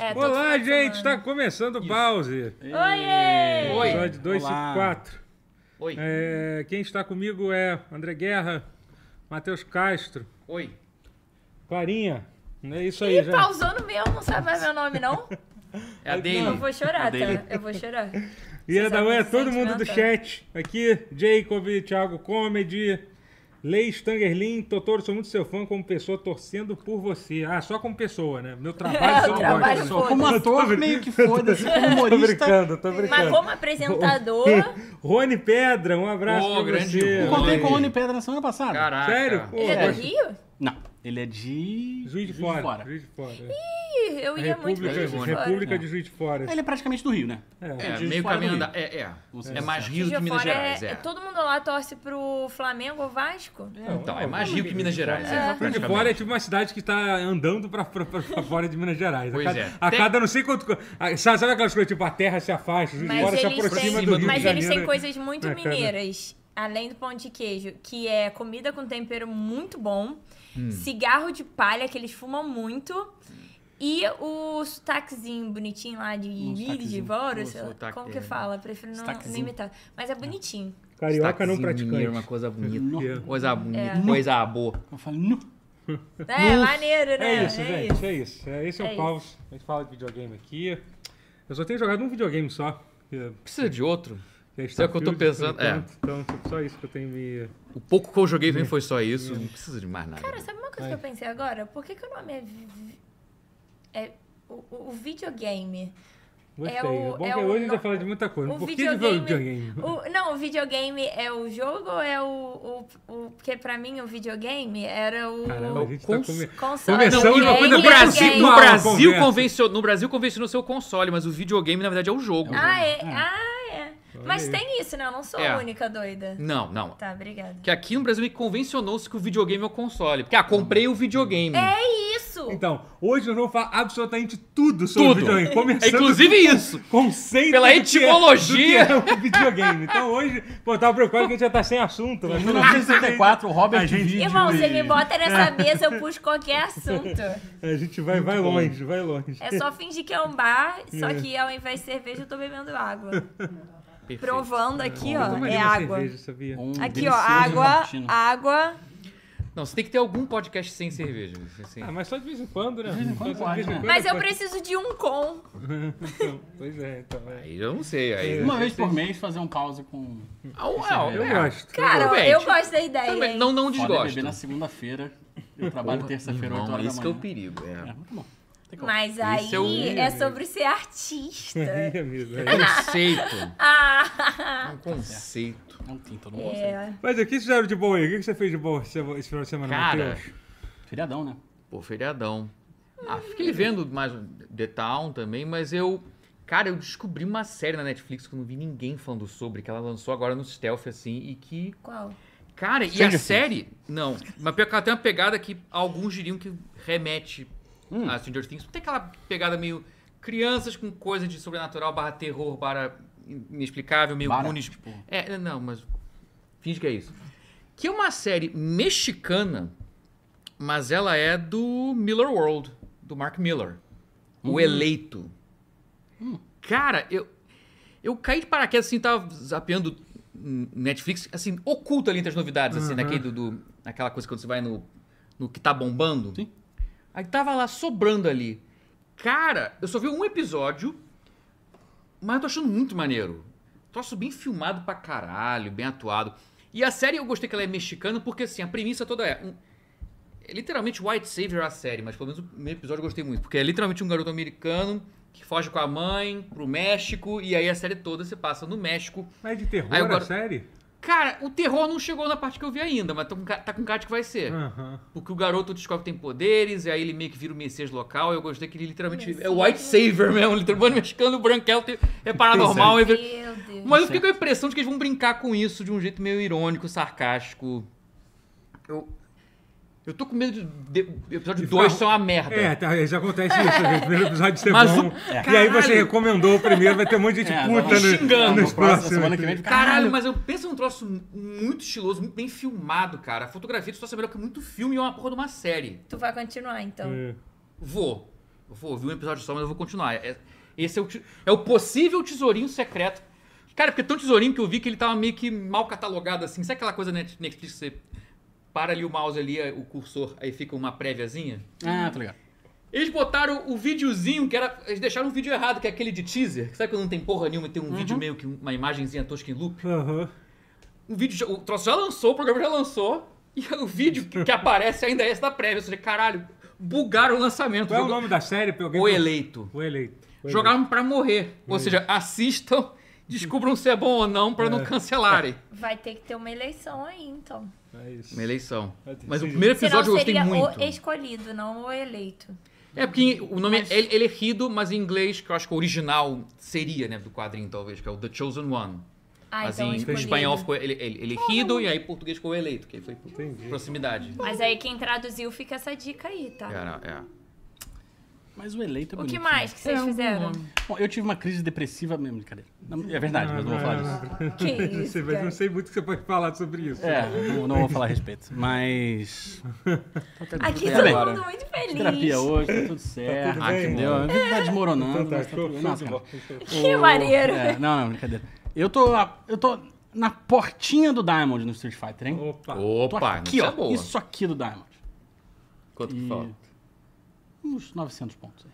É, Olá, gente, está começando o pause. Oiê! Oi. Episódio 2 e Olá. 4. Oi. É, quem está comigo é André Guerra, Matheus Castro, Oi. Clarinha. É isso aí, Ih, já. pausou no meu, não sabe mais meu nome, não? É a Eu dele. vou chorar, A dele. tá? Eu vou chorar. E é Você da é todo mundo do chat. Aqui, Jacob, Thiago Comedy, Lei Stangerlin, Totoro, sou muito seu fã como pessoa torcendo por você. Ah, só como pessoa, né? Meu trabalho É, o não trabalho gosta. foda-se. Como ator, meio que foda-se. Como Tô humorista. brincando, tô Mas brincando. como apresentador, Rony Pedra, um abraço Ô, pra grande você. Eu contei com o Rony Pedra na semana passada. Caraca. Sério? Pô, ele é do gosto- Rio? Não, ele é de. Juiz de fora. Juiz de fora. Ih, eu ia muito pra República, Juiz de Fora. República de Juiz de Fora. Ele é praticamente do Rio, né? É. É, meio Fora caminho andar. É, é. É mais. Rio do que Minas Fora Gerais, é, é. Todo mundo lá torce pro Flamengo ou Vasco? Então, é mais Rio que Minas Gerais. É, Juiz de. Fora é tipo uma cidade que tá andando pra, pra, pra- pra fora de Minas Gerais. Pois a cada, é. a Tem- cada não sei quanto. a- Sabe, aquelas coisas tipo a terra se afasta, Juiz de Fora se aproxima do Rio mas eles têm coisas muito É, mineiras, além do pão de queijo, que é comida com tempero muito bom, Hum. cigarro de palha, que eles fumam muito, e o sotaquezinho bonitinho lá de Ilha de sotaquezinho. Fora, O sei lá, sotaque, como que é. fala? Prefiro não, não Sotaquezinho. imitar. Mas é bonitinho. Carioca não Sotaquezinho praticante. mineiro, uma coisa bonita. No- Coisa bonita. É. Coisa boa. Eu falo, nu. É, maneiro, né? É isso, gente. É isso. É, esse é, É o isso. pause. A gente fala de videogame aqui. Eu só tenho jogado um videogame só. Que é, Precisa de outro. Que é é o que eu tô pensando, é. Então, só isso que eu tenho me. O pouco que eu joguei também foi só isso. Não precisa de mais nada. Cara, sabe uma coisa que eu pensei agora? Por que, que o nome é. É o, o- o videogame. Gostei. É o- bom é que o hoje a gente vai falar de muita coisa. O Por que de videogame. videogame? o- não, o videogame é o jogo ou é o. o, o porque pra mim o videogame era o. Caramba, a gente Cons- tá come... console. Começamos Não, uma coisa aí no é Brasil, no Brasil, convencionou, no Brasil convencionou seu console, mas o videogame, na verdade, é o jogo. Ah, é? Ah, é. Mas aí. tem isso, né? Eu não sou É. a única doida. Não, não. Tá, obrigada. Que aqui no Brasil convencionou-se que o videogame é o console. Porque, ah, comprei o videogame. É isso! Então, hoje nós vamos falar absolutamente tudo sobre Tudo. videogame. Começando É inclusive isso. conceito Pela do que é- etimologia. do que é o videogame. Então hoje, pô, eu tava preocupado que a gente já tá sem assunto. Mas Em 1964, o Robert A gente-. Irmão, você me bota É. nessa mesa, eu puxo qualquer assunto. a gente vai, vai longe, vai longe. É só fingir que é um bar, só É. que ao invés de cerveja eu tô bebendo água. Perfeito. Provando aqui, Eu ó, é água. cerveja, sabia? Um Aqui, ó, água, cappuccino. água. Não, você tem que ter algum podcast sem cerveja. Assim. Ah, mas só de vez em quando, né? vez em quando pode, né? Mas eu pode. preciso de um com. Então, pois é, então. É. Aí eu não sei. Aí Uma vez por mês fazer um pause com. Ah, ué, Eu gosto. Cara, eu tipo, gosto da ideia. Também, hein? não, não Pode desgosto. beber na segunda-feira. Eu trabalho terça-feira, 8 Não, horas da que é o manhã. perigo. É. É, muito bom. Mas aí Esse é o- é sobre ser artista. É mesmo, é. Conceito. ah! Um conceito. Não tem todo mundo. É. Mas o que vocês fizeram de boa aí? O que você fez de boa esse final de semana, Cara? Feriadão, né? Pô, feriadão. Ah, fiquei vendo mais o The Town também, mas eu. Cara, eu descobri uma série na Netflix que eu não vi ninguém falando sobre, que ela lançou agora no Stealth, assim, e que. Qual? Cara, e a série. Não, mas pior que ela tem uma pegada que alguns diriam que remete Hum. a Stranger Things. Tem aquela pegada meio. Crianças com coisa de sobrenatural, barra terror, barra inexplicável, meio Goonies. tipo- É, não, mas. Finge que é isso. Que é uma série mexicana, mas ela é do Miller World, do Mark Miller. O Eleito. Cara, eu. Eu caí de paraquedas assim, tava zapeando Netflix, assim, oculto ali entre as novidades, assim, naquele do, do- naquela coisa quando você vai no, no que tá bombando. Sim. Aí tava lá sobrando ali. Cara, eu só vi um episódio, mas eu tô achando muito maneiro. Troço bem filmado pra caralho, bem atuado. E a série eu gostei que ela é mexicana, porque assim, a premissa toda é. um- é literalmente White Savior a série, mas pelo menos o primeiro episódio eu gostei muito. Porque é literalmente um garoto americano que foge com a mãe pro México, e aí a série toda se passa no México. Mas é de terror Aí agora- a série? Cara, o terror não chegou na parte que eu vi ainda, mas tá com, tá com cara de que vai ser. Aham. Porque o garoto descobre que tem poderes, e aí ele meio que vira o Messias local. Eu gostei que ele literalmente. Messias. É o White Savior mesmo, literalmente mexicano, branquelo, é paranormal. Meu é- Deus. Mas eu fiquei com a impressão de que eles vão brincar com isso de um jeito meio irônico, sarcástico. Eu. Eu tô com medo de. de episódio De 2 ficar- ser uma merda. É, tá, já acontece isso, gente. O primeiro episódio ser Mas bom. o- E aí Caralho! você recomendou o primeiro, vai ter um monte de gente É, puta no, xingando. nos Próxima próximos. semana que vem, Caralho, mas eu penso num troço muito estiloso, muito bem filmado, cara. A fotografia desse troço é melhor que muito filme e é uma porra de uma série. Tu vai continuar, então. É. Vou. Eu vou ouvir um episódio só, mas eu vou continuar. É- esse é o, é o possível tesourinho secreto. Cara, porque é tão tesourinho que eu vi que ele tava meio que mal catalogado assim. Sabe aquela coisa net- Netflix que você para ali o mouse ali, o cursor, aí fica uma préviazinha? Ah, tá ligado. Eles botaram o videozinho que era. Eles deixaram um vídeo errado, que é aquele de teaser. Sabe quando não tem porra nenhuma e tem um vídeo meio que uma imagenzinha tosca em loop? Aham. O vídeo, já- o troço já lançou, o programa já lançou. E o vídeo que, aparece ainda é esse da prévia. Ou seja, caralho, bugaram o lançamento. Qual é o nome da série? pra alguém- O eleito. O eleito. O eleito. Jogaram pra morrer. Ou seja, assistam, descubram se é bom ou não pra não cancelarem. Vai ter que ter uma eleição aí, então. É isso. Uma eleição. Mas o primeiro Senão episódio eu gostei seria muito. o escolhido, não o eleito. É porque o nome Mas- é, ele, ele rido, mas em inglês, que eu acho que o original seria, né, do quadrinho talvez, que é o The Chosen One. Ah, mas então em escolhido. espanhol ficou ele, ele, ele é rido e aí em português ficou eleito, que aí foi por Entendi. proximidade. Mas aí quem traduziu fica essa dica aí, tá? Era, é. Mas o eleito é O que bonito, mais né? que vocês fizeram? Bom, eu tive uma crise depressiva mesmo, brincadeira. Não, É verdade, mas não vou falar disso. Que Não isso, mas cara. não sei muito o que você pode falar sobre isso. É, não, não vou falar a respeito. Mas. Aqui Tudo todo bem. mundo muito feliz. Terapia hoje, tá tudo certo. tudo bem. entendeu? A vida tá desmoronando. Então tá, tá Nossa, cara. Que maneiro. É, não, não, brincadeira. Eu tô, eu tô na portinha do Diamond no Street Fighter, hein? Opa. Tô Opa, aqui, isso ó. é boa. Isso aqui do Diamond. Quanto que E- falta? Uns 900 pontos.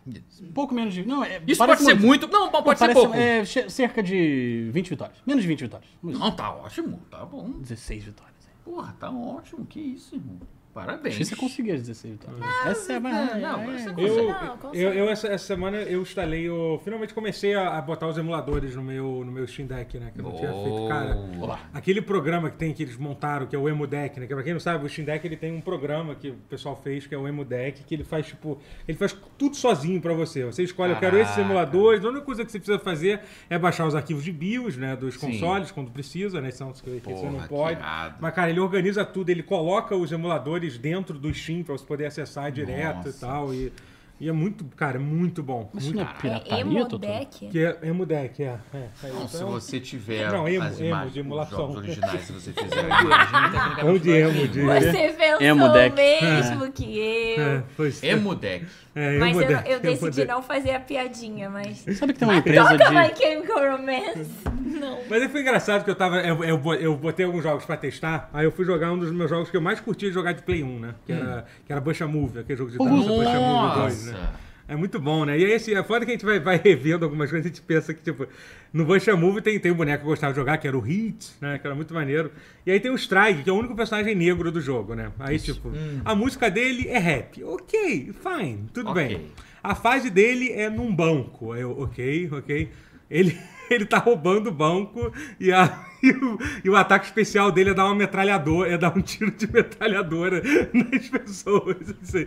Um pouco menos de. Não, é, Isso parece pode ser muito. Não, pode Não, ser parece- pouco. É, cerca de 20 vitórias. Menos de 20 vitórias. Não, tá ótimo, tá bom. 16 vitórias. Porra, tá ótimo. Que isso, irmão. Parabéns. Você conseguir as 16 vitórias. Essa é a Não, barra. mas é, você Eu, Não, eu, eu essa, essa semana eu instalei, eu finalmente comecei a, a botar os emuladores no meu, no meu Steam Deck, né? Que eu não tinha feito. Cara, Boa. aquele programa que tem que eles montaram, que é o Emu Deck, né? Que pra quem não sabe, o Steam Deck ele tem um programa que o pessoal fez, que é o Emu Deck, que ele faz, tipo, ele faz tudo sozinho pra você. Você escolhe, eu quero esses Caraca. emuladores, a única coisa que você precisa fazer é baixar os arquivos de BIOS, né? Dos Sim. consoles, quando precisa, né? São que você não pode. Mas, cara, ele organiza tudo, ele coloca os emuladores dentro do Steam pra você poder acessar direto Nossa. e tal. E, e é muito, cara, é muito bom. Mas muito não é É pirataria, emo Totô? deck? que é Emu Deck, é. é, é Não, isso. se É você tiver Não, emo, as emo, imagens, de emulação. os jogos originais, se você fizer a imagem, tecnicamente Ou de emo, vir. de- Você pensou Emo deck. mesmo que eu. É, pois é. Emo Deck. É, Mas eu, eu decidi não fazer a piadinha, mas. Sabe que tem uma empresa Toca My de. Chemical Romance. Não. Mas aí foi engraçado que eu tava. Eu, eu, eu botei alguns jogos pra testar, aí eu fui jogar um dos meus jogos que eu mais curtia jogar de Play 1, né? Que era, que era Bush Move, aquele jogo de dança, Bush Move 2, né? É muito bom, né? E aí, assim, é foda que a gente vai, vai revendo algumas coisas, a gente pensa que, tipo, no Bush Move tem, tem um boneco que eu gostava de jogar, que era o Hit, né? Que era muito maneiro. E aí tem o Strike, que é o único personagem negro do jogo, né? Aí, tipo, a música dele é rap. Ok, fine, tudo Ok. bem. A fase dele é num banco. Aí Eu, ok, ok. Ele, ele tá roubando o banco e, a, e, o, e o ataque especial dele é dar uma metralhadora, é dar um tiro de metralhadora nas pessoas. Assim.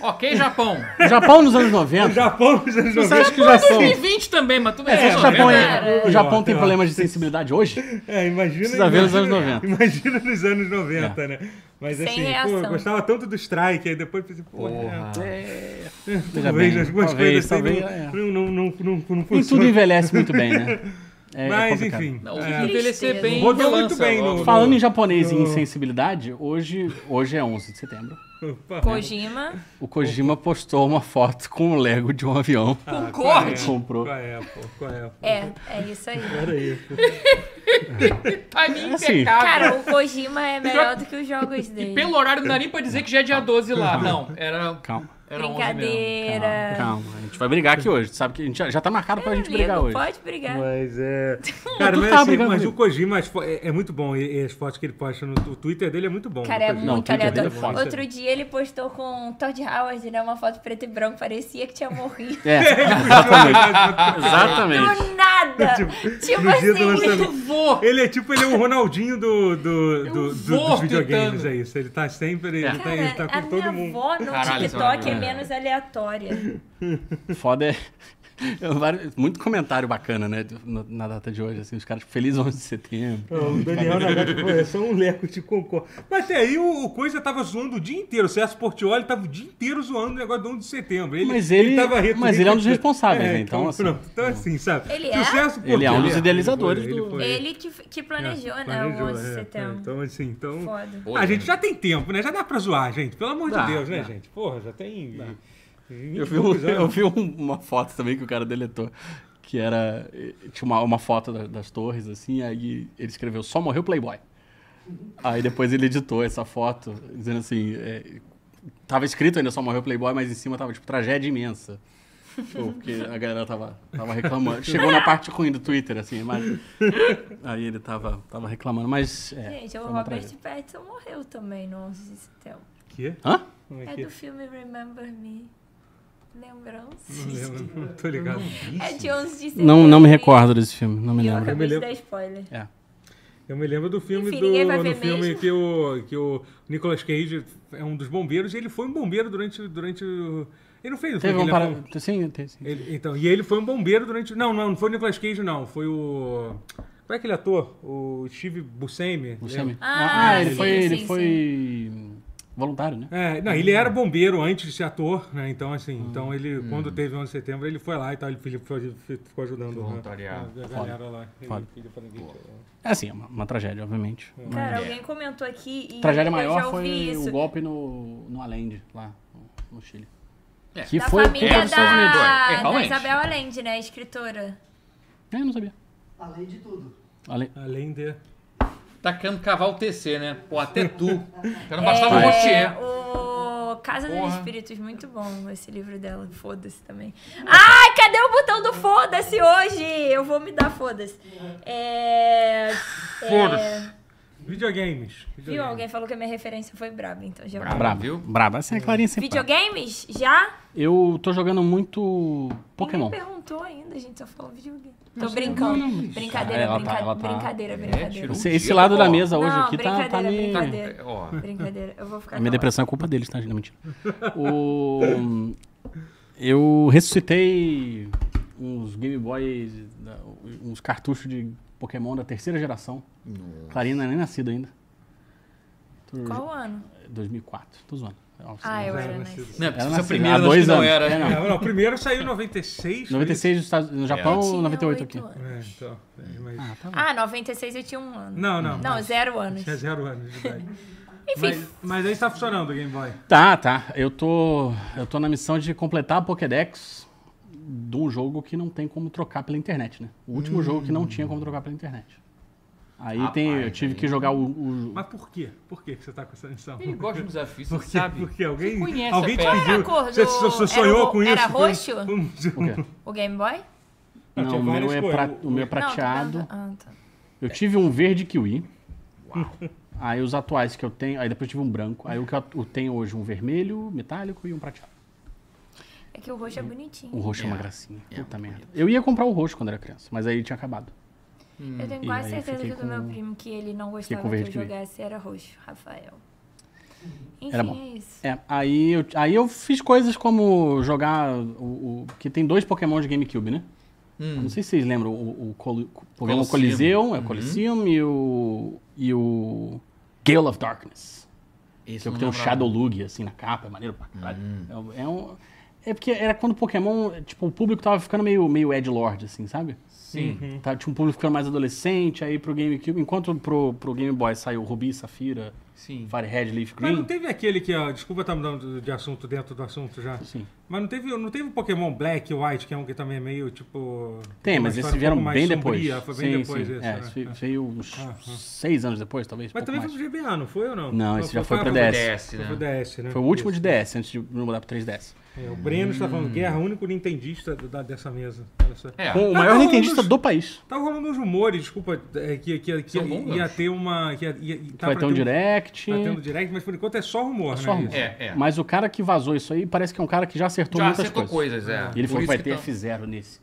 Ok, Japão. O Japão nos anos O 90. Japão nos anos Você 90. acha que o Japão. 2020 também, mas tu vê. É, O Japão, é- o Japão tem problemas de sensibilidade hoje? É, imagina. Precisa ver nos imagina- anos 90. Imagina nos anos 90, né? Mas Sem assim, pô, reação. eu gostava tanto do Strike, aí depois pensei, pô, Porra. É. é, Veja talvez bem, algumas talvez, coisas assim talvez, não, é. não, não, não, não, não envelhece muito bem, né? É Mas, complicado. enfim. Não, é, envelhecer bem. Rodou muito bem no- Falando em japonês e No- insensibilidade, hoje, hoje é 11 de setembro. opa. Kojima. O Kojima postou uma foto com o Lego de um avião. Ah, Concorde. qual é? Comprou. Qual é, pô? Qual é? pô? É, é isso aí. Peraí. Timing Assim, impecável. Cara, o Kojima é melhor do que os jogos E dele. pelo horário não dá nem pra dizer que já é dia 12 lá. Não, era, Calma. Era 11 mesmo. Brincadeira. Calma, a gente vai brigar aqui hoje. Sabe que a gente já, já tá marcado pra Eu gente brigar hoje. Pode brigar. Mas é. Cara, tu mas, tá assim, brigando mas o. Kojima é, é muito bom. E, e as fotos que ele posta no o Twitter dele é muito bom. Cara, é muito dele aleatório. é. Outro dia ele postou com Todd Howard, né? Uma foto preto e branco, parecia que tinha morrido. É, exatamente. exatamente. Do nada! tipo do assim, lançamento. Vou! Ele é tipo, ele é o Ronaldinho do, do, do- do- dos videogames, tentando. é isso. Ele tá sempre, ele, tá, Cara, ele tá a com minha todo mundo. avó no TikTok é é. Menos aleatória. Foda é. Muito comentário bacana, né? Na data de hoje, assim, os caras felizes 11 de setembro. O Daniel Nagati, pô, é só um leco, te concordo. Mas até aí o, o Coisa tava zoando o dia inteiro. O Celso Portioli tava o dia inteiro zoando o negócio do 11 de setembro. Ele, Mas ele- tava retweetando- mas ele é um dos responsáveis, né? Então, Então, assim, pronto. Então, assim, sabe? Ele é? Ele é um dos idealizadores ele do- foi- Ele que, que planejou, é, né? O planejou, 11 de é, é. setembro. Então, assim, então... Foda. A gente já tem tempo, né? Já dá pra zoar, gente. Pelo amor Dá, de Deus, né, dá. gente? Porra, já tem... Em Eu vi, um- eu vi um- uma foto também que o cara deletou. Que era. Tinha uma, uma foto da- das torres, assim, aí ele escreveu só morreu Playboy. Aí depois ele editou essa foto, dizendo assim. é, tava escrito ainda só morreu Playboy, mas em cima tava tipo tragédia imensa. Tipo, porque a galera tava, tava reclamando. Chegou na parte ruim do Twitter, assim, mas. Aí ele tava, tava reclamando, mas. É, Gente, o Robert tragédia. Pattinson morreu também no 11 de setembro. Que? Hã? É É que? do filme Remember Me. Lembranças? Não lembro, não tô ligado. É de 11 de setembro. Não, não me recordo desse filme, não me E eu lembro. acabei de lembro. dar spoiler. É. Eu me lembro do filme Enfim, do no filme mesmo. que o que o Nicolas Cage é um dos bombeiros e ele foi um bombeiro durante durante o ele não fez, foi Teve um é para... um- Sim, tem, sim. ele- então, e ele foi um bombeiro durante não, não, não foi o Nicolas Cage não, foi o qual é aquele ator? O Steve Buscemi. Buscemi. Ah, Ah, ele sim, foi, ele sim, foi voluntário, né? É, não, ele era bombeiro antes de ser ator, né? Então, assim, Hum. então ele, quando teve o 11 de setembro, ele foi lá e tal, ele ficou, ficou ajudando né, Voluntariado. a, a galera lá. Ele- Foda. ele falou que- É assim, é uma, uma tragédia, obviamente. Cara, É. alguém comentou aqui e Tragédia maior foi isso. o golpe no, no Allende, lá no, Chile. É. Que da foi família Unidos, é, da, da. Isabel Allende, né? Escritora. É, eu não sabia. Além de tudo. Ale- Além de. Tacando cavalo TC, né? Pô, até tu. Já não bastava o É, Rotier. o Casa dos Porra. Espíritos, muito bom esse livro dela. Foda-se também. Ai, cadê o botão do foda-se hoje? Eu vou me dar foda-se. É. Foda-se. Videogames. Viu? Alguém falou que a minha referência foi braba, então já Braba. Braba, viu? Braba. Essa é a Clarinha sempre. Videogames? Já? Eu tô jogando muito Pokémon. Ninguém perguntou ainda, a gente só falou videogame. Tô brincando. Brincadeira, Ela tá- brinca- ela tá- brincadeira, É, brincadeira. tirou. Esse, esse lado ó. da mesa hoje Não, aqui tá, tá brincadeira, me... brincadeira. É, Ó, Brincadeira, eu vou ficar A minha depressão é culpa deles, tá? Não, mentira. O... Eu ressuscitei uns Game Boy, da- uns cartuchos de Pokémon da terceira geração. Clarina não é nem nascida ainda. Tô- Qual ano? 2004. Tô zoando. Ah, eu era nascido. nice. Não, Era essa nascido primeira há acho dois que não anos. era. É, não. Primeiro saiu em 96. foi 96 nos Estados- no Japão, tinha 98 aqui. anos. É, então. é, mas- Ah, tá bom. Ah, 96 eu tinha um ano. Não, não. Não, mas zero anos. Tinha zero anos de idade. Enfim, Mas, mas aí tá funcionando o Game Boy. Tá, tá. Eu tô, eu tô na missão de completar a Pokédex de um jogo que não tem como trocar pela internet, né? O último jogo que não tinha como trocar pela internet. Aí Rapaz, tem, eu tive aí- que jogar o, o- Mas por quê? Por que que você tá com essa missão? Ele gosta de desafio, você sabe. Porque alguém, Você conhece alguém a te pediu. Era Você, você era sonhou com isso? era roxo? foi o o Game Boy? Não, Não, o meu é pra- o meu é Não, tô prateado. perguntando- Ah, tá. Eu tive um verde kiwi. Aí os atuais que eu tenho, aí depois eu tive um branco. Aí o que eu tenho hoje um vermelho, metálico e um prateado. É que o roxo é bonitinho. O roxo é, uma É. gracinha. É, Puta merda. Eu ia comprar o roxo quando era criança, mas aí tinha acabado. Eu tenho quase certeza que o do meu primo que ele não gostava que eu jogasse era roxo, Rafael. Enfim, Era bom. é isso. É, aí eu, aí eu fiz coisas como jogar o, o- que tem dois Pokémon de GameCube, né? Hum. Não sei se vocês lembram o, o, Coli- Pokémon Colosseum. Coliseum, é o Uhum. Coliseum e o e o Gale of Darkness. Esse Que é o eu que tem um. Shadow Lug assim na capa, é maneiro pra caralho. Hum. É, é um é porque era quando o Pokémon, tipo, o público tava ficando meio meio edgelord assim, sabe? Sim. Tá, tinha um público ficando mais adolescente, aí pro GameCube, enquanto pro, pro Game Boy saiu Ruby, Safira, Sim. Firehead, Leaf Mas não Green. teve aquele que, ó, desculpa estar mudando de assunto dentro do assunto já. Sim. Mas não teve, não teve o Pokémon Black e White, que é um que também é meio tipo. Tem, mas esses um vieram mais bem sombria, depois. Foi bem sim, depois sim. esse. é, né? veio- É. veio uns Ah, seis anos depois, talvez. Mas pouco também mais. foi pro GBA, não foi ou não? Não, esse já foi pra a- DS. DS, Foi né? pro DS, né? Foi o último Isso. de DS, antes de mudar pro 3DS. É, o Breno está Hum. falando guerra, o único nintendista da, dessa mesa. Olha só. É. Com o Tá maior rolando nintendista uns- do país. Tá rolando uns rumores, desculpa, é, que, que, que ia ter uma. Que ia, ia, tá Vai ter um direct. Tá tendo direct, mas por enquanto é só rumor, É né? só rumor. isso? É, é. Mas o cara que vazou isso aí parece que é um cara que já acertou Já muitas acertou coisas. coisas, é. E ele Por falou que vai ter tá- F0 nesse.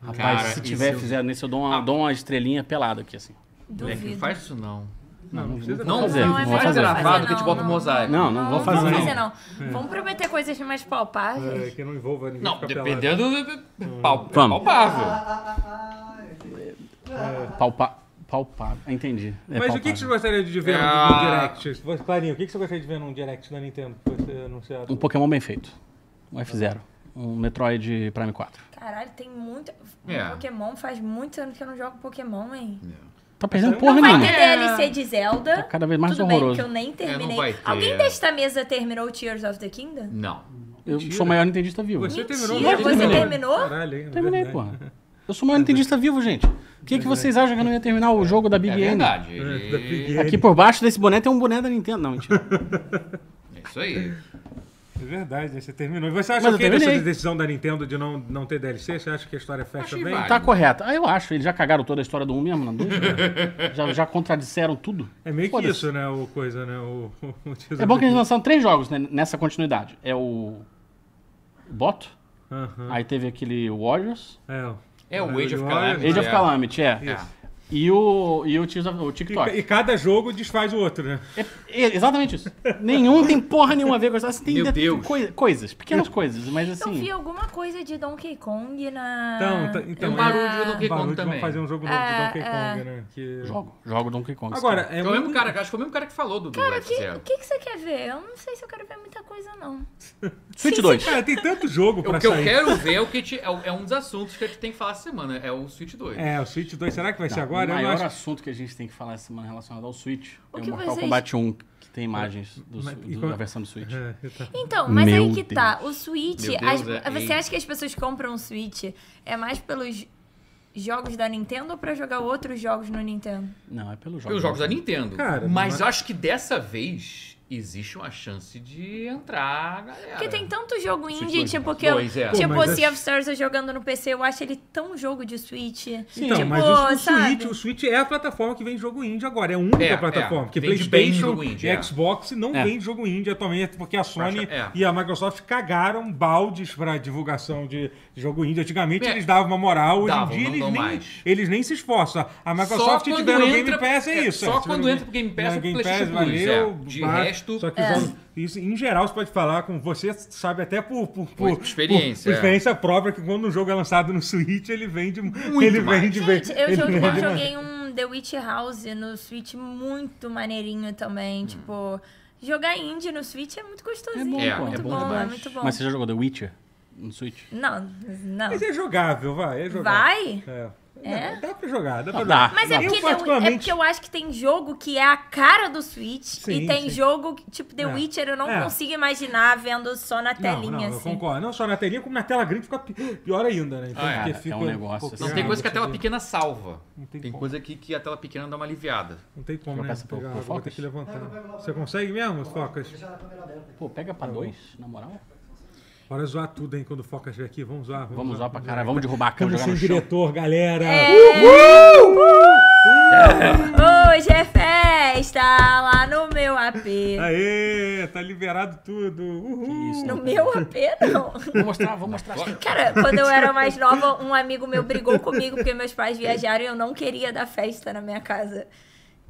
Rapaz, Cara, se tiver eu- F0 nesse, eu dou uma, Ah. dou uma estrelinha pelada aqui, assim. É que Duvido. faz isso não. Não, não precisa Não, fazer, não, não é faz fazer. gravado que a gente Não, bota um não. mosaico. Não, não vou fazer, Vamos não. fazer, não. Vamos prometer coisas mais palpáveis. É, que não envolva ninguém. Não, dependendo do pal, Vamos. palpável. Palpa, palpável. Entendi. É Mas o que, que você palpável. gostaria de ver no- Ah. no Direct? Clarinho, o que, que você gostaria de ver num Direct da Nintendo que anunciado? Um Pokémon bem feito. Um F0. Um Metroid Prime 4. Caralho, tem muito. É. Pokémon faz muitos anos que eu não jogo Pokémon, hein? Tá perdendo Não porra Não vai nenhuma. ter DLC de Zelda. Tá cada vez mais Tudo bem horroroso. que eu nem terminei. É, não vai ter. Alguém desta mesa terminou Tears of the Kingdom? Não. Eu Mentira. sou o maior nintendista vivo. Você terminou Mentira, logo? você terminei. terminou? Caralho, hein? Terminei, Verdade. porra. Eu sou o maior nintendista vivo, gente. O que, que vocês acham que eu não ia terminar o jogo da É Big N? verdade. É, ele- Big Aqui por baixo desse boné tem um boné da Nintendo. Não, mentira. É isso aí. É verdade, né? você terminou. E você acha Mas eu que dessa decisão da Nintendo de não, não ter DLC? Você acha que a história fecha Achei bem? válido. Tá correto. Ah, eu acho. Eles já cagaram toda a história do 1 mesmo, na 2. já, já contradisseram tudo. É meio que isso, né? O coisa, né? O, o, o É bom que eles lançaram três jogos né, nessa continuidade. É o Bot, Aham. aí teve aquele Warriors, É. É o Age of Calamity. Age of é. Calamity, é. É. E o, e o, o E, TikTok. e cada jogo desfaz o outro, né? É, é exatamente isso. Nenhum tem porra nenhuma a ver com isso. Assim, tem Meu de- Deus. coi- coisas, pequenas coisas, mas Eu vi assim. alguma coisa de Donkey Kong na. Então, tá- então um é- barulho de Donkey Kong também. fazer um jogo novo de É, Donkey é. Kong, né? Que... Jogo, jogo Donkey Kong. Agora, é o mesmo cara, acho que foi o mesmo cara que falou do, Cara, o que, que, que você quer ver? Eu não sei se eu quero ver muita coisa, não. Switch 2. Cara, tem tanto jogo pra O que eu quero ver é o que te- é, é um dos assuntos que a gente tem que falar essa semana, é o Switch 2. É, o Switch 2, será que vai ser Não, agora? o maior acho... assunto que a gente tem que falar essa semana relacionado ao Switch O é que o Mortal vocês- Kombat 1, que tem imagens do, Mas- do- como- da versão do Switch. É, tá. Então, mas Meu aí que tá. O Switch. Deus, as- é- você ei. acha que as pessoas compram o Switch é mais pelos jogos da Nintendo ou pra jogar outros jogos no Nintendo? Não, é pelo jogo. Pelos jogos da Nintendo. Cara, mas mas- acho que dessa vez existe uma chance de entrar, galera. Porque tem tanto jogo Switch indie, dois, tipo, né? que eu, Dois, é. Pô, tipo, o é- Sea of Stars eu jogando no PC, eu acho ele tão jogo de Switch. Então, tipo, mas o, o sabe? Switch, o Switch é a plataforma que vem jogo indie agora. É a única É, é. plataforma. Que Vende bem PlayStation jogo indie, e é. Xbox não É. vende jogo indie atualmente, porque a Sony É. e a Microsoft cagaram baldes pra divulgação de jogo indie. Antigamente É. eles davam uma moral, hoje Davam, em dia eles nem, mais. eles nem se esforçam. A Microsoft quando tiver no Game entra- Pass, é é, isso. só quando entra pro Game Pass pro Game PlayStation Pass, valeu. é. De vai. resto- Só que É. isso, em geral, você pode falar com você, sabe até por, por, por, Por experiência, por é. experiência própria, que quando um jogo é lançado no Switch, ele vende Muito ele mais. vende Gente, eu, ele joguei, eu vende joguei um The Witch House no Switch muito maneirinho também. Hum. Tipo, jogar indie no Switch é muito gostosinho. É bom, É, é bom bom, é muito bom. Mas você já jogou The Witcher no Switch? Não, não. Mas é jogável, vai. É jogável. Vai? É. É? Dá pra jogar, dá pra jogar. Mas é Eu, porque, The- particularmente- é porque eu acho que tem jogo que é a cara do Switch Sim, e tem sim. jogo, que, tipo The É. Witcher, eu não É. consigo imaginar vendo só na Não, telinha, não, eu assim. concordo. Não só na telinha, como na tela grande fica pi- pior ainda, né? Então, Ah, é. porque É fica um negócio Não, assim. tem coisa que a tela não pequena salva. Não tem Tem como. coisa que, que a tela pequena dá uma aliviada. Não tem como, né? Pegar, pro vou ter que levantar. Você consegue mesmo, Focas? Pô, pega pra dois, na moral. Bora zoar tudo, hein, quando o Focas vier aqui. Vamos zoar. Vamos usar pra caralho, vamos derrubar a câmera, Estamos jogar no chão. diretor, galera. Hoje é festa lá no meu AP. Aê, tá liberado tudo. Uhul. isso, No meu AP, não. Vou mostrar, vou mostrar. Cara, quando eu era mais nova, um amigo meu brigou comigo porque meus pais viajaram e eu não queria dar festa na minha casa.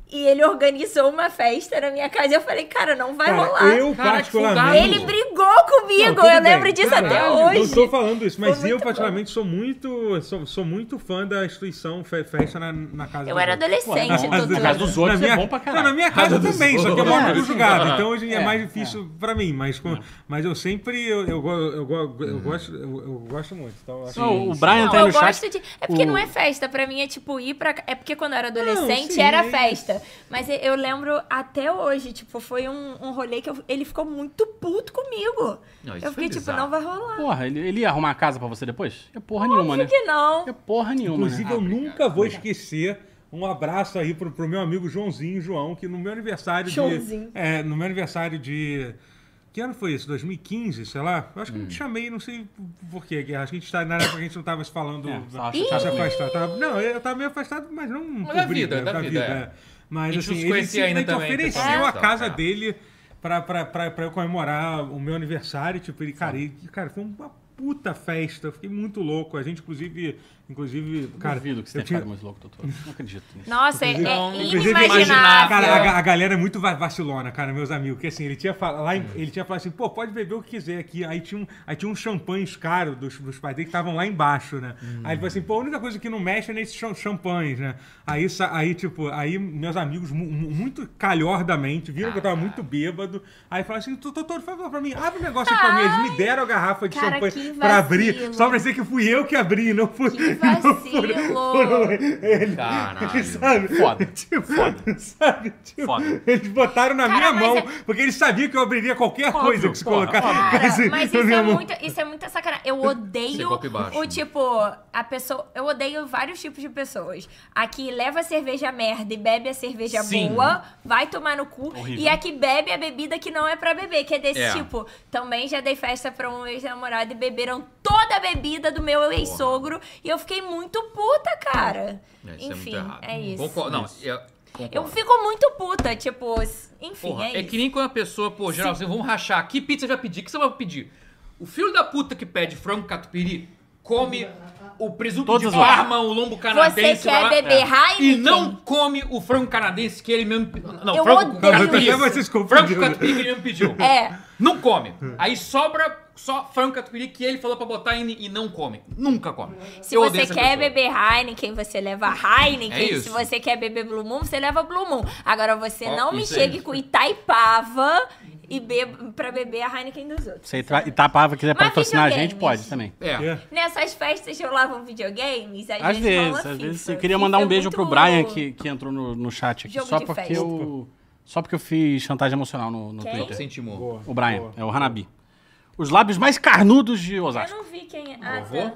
E ele organizou uma festa na minha casa e eu falei, cara, não vai Cara, rolar. eu Cara, particularmente... Ele brigou comigo, Não, eu bem. lembro disso até hoje. Não tô falando isso, mas eu particularmente sou muito sou, sou muito fã da instituição fe- festa na, na casa Eu era adolescente, Pô, na- casa dos outros Na é bom pra caralho. Não, na minha casa, dos também, só que é outros. mal É. julgado. Então hoje é, É, mais difícil pra mim, mas, com- mas eu sempre eu, eu, eu, go- eu gosto eu, eu gosto muito. Então, eu Não, o Brian Não, tá eu no chat. gosto de. É porque o- não é festa, pra mim é tipo ir pra. É porque quando eu era adolescente sim, era é Mas eu lembro até hoje, tipo, foi um, um rolê que eu- ele ficou muito puto comigo. Não, eu fiquei tipo, bizarro. não vai rolar. Porra, ele, ele ia arrumar a casa pra você depois? É porra nenhuma, né? Que não. É porra nenhuma, Inclusive, né? eu obrigado, nunca vou esquecer um abraço aí pro, pro meu amigo Joãozinho João, que no meu aniversário Joãozinho. de. É, no meu aniversário de. Que ano foi isso? 2015, sei lá? Eu acho que eu te chamei, não sei por quê. Acho que a gente tá, na época que a gente não tava se falando. É, da- se afastado. Tava- não, eu tava meio afastado, mas não Mas por da briga, vida, da vida, é. Mas A gente assim, ele simplesmente também, ofereceu a casa é. dele pra, pra, pra, pra eu comemorar o meu aniversário. Tipo, ele, cara, ele, cara, foi uma puta festa. Eu fiquei muito louco. A gente, inclusive, inclusive, cara. Duvido que você tenha tinha- ficado mais louco, doutor. Não acredito nisso. Nossa, é, é inimaginável. Cara, a, a galera é muito va- vacilona, cara, meus amigos. Que assim, ele tinha falado, lá em- ele tinha falado assim, pô, pode beber o que quiser aqui. Aí tinha um, aí tinha uns champanhes caros dos, dos pais dele que estavam lá embaixo, né? Aí ele falou assim, pô, a única coisa que não mexe é nesses cham- champanhes, né? Aí, aí tipo, aí meus amigos, mu- mu- muito calhordamente, viram que eu tava muito bêbado. Aí falaram assim, doutor, favor, pra mim, abre um negócio aí pra mim. Eles me deram a garrafa de Cara, champanhe. pra abrir, só pra dizer que fui eu que abri, não fui. Vacilo. foram ele. Caralho. Sabe? Foda. Tipo, Foda. Sabe? Tipo, Foda. Eles botaram na Cara, minha mão, é- porque eles sabiam que eu abriria qualquer Óbvio, coisa que se colocar. Cara, assim, mas isso é, muito, isso é muita sacanagem. Eu odeio o tipo, a pessoa. Eu odeio vários tipos de pessoas. A que leva a cerveja merda e bebe a cerveja Sim. boa, vai tomar no cu. Horrível. E a que bebe a bebida que não é pra beber, que é desse É. tipo. Também já dei festa pra um ex-namorado e beberam toda a bebida do meu ex-sogro. E eu fiquei muito puta, cara. É, isso Enfim, é, muito errado. é isso. Concordo. Não, eu concordo. Eu fico muito puta, tipo, enfim, Porra, é, é, isso. que nem quando a pessoa, pô, geral, vocês vão rachar. Que pizza vai pedir? O que você vai pedir? O filho da puta que pede frango catupiry come o presunto Todas de Parma, o lombo canadense. Você quer lá, beber é, E Heineken? não come o frango canadense que ele mesmo... Não, Eu frango catupiry. Frango confundiram. catupiry que ele mesmo pediu. É. Não come. Aí sobra só frango catupiry que ele falou pra botar e, e não come. Nunca come. Se Eu você quer pessoa. beber Heineken, você leva Heineken. É. Se você quer beber Blue Moon, você leva Blue Moon. Agora você Ó, não me chegue com Itaipava e beba, pra beber a Heineken dos outros. Se Ita- Itapava quiser patrocinar a gente, pode também. É. É. Nessas festas eu lavo videogames, às, Às vezes, às vezes. Eu queria mandar um é beijo muito- pro Brian que, que entrou no, no chat aqui. Jogo Só porque festa. eu. Só porque eu fiz chantagem emocional no, no Quem? Twitter. Boa, O Brian, boa. é o Hanabi. Os lábios mais carnudos de Eu Osasco. não vi quem é. Ah, tá.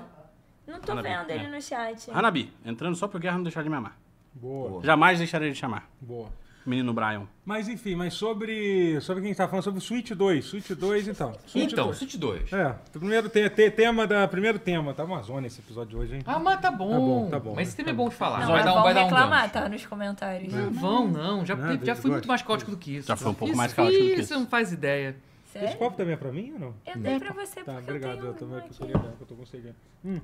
Não tô Hanabi, vendo ele é. no chat. Hanabi, entrando só pro Guerra não deixar de me amar. Boa, Jamais deixarei de chamar. boa. Menino Brian. Mas enfim, mas sobre. Sobre quem tá falando, sobre o Switch 2. Switch 2, então. Switch Então, 2. Switch 2. É, o primeiro te, te- tema da. Primeiro tema, tá uma zona esse episódio de hoje, hein? Ah, mas tá bom. Tá bom, tá bom. Mas esse tema é bom de falar. Não, vai dar um, vão vai dar um reclamar, gancho. tá? Nos comentários. Não vão, não. Já, Nada, já foi muito mais caótico do que isso. Já foi um pouco Isso- mais caótico do que Isso, isso. você não faz ideia. Esse Sério? copo também é pra mim ou não? Eu dei pra você Tá, porque obrigado. eu Eu tenho também que eu dar, que eu tô conseguindo. Hum.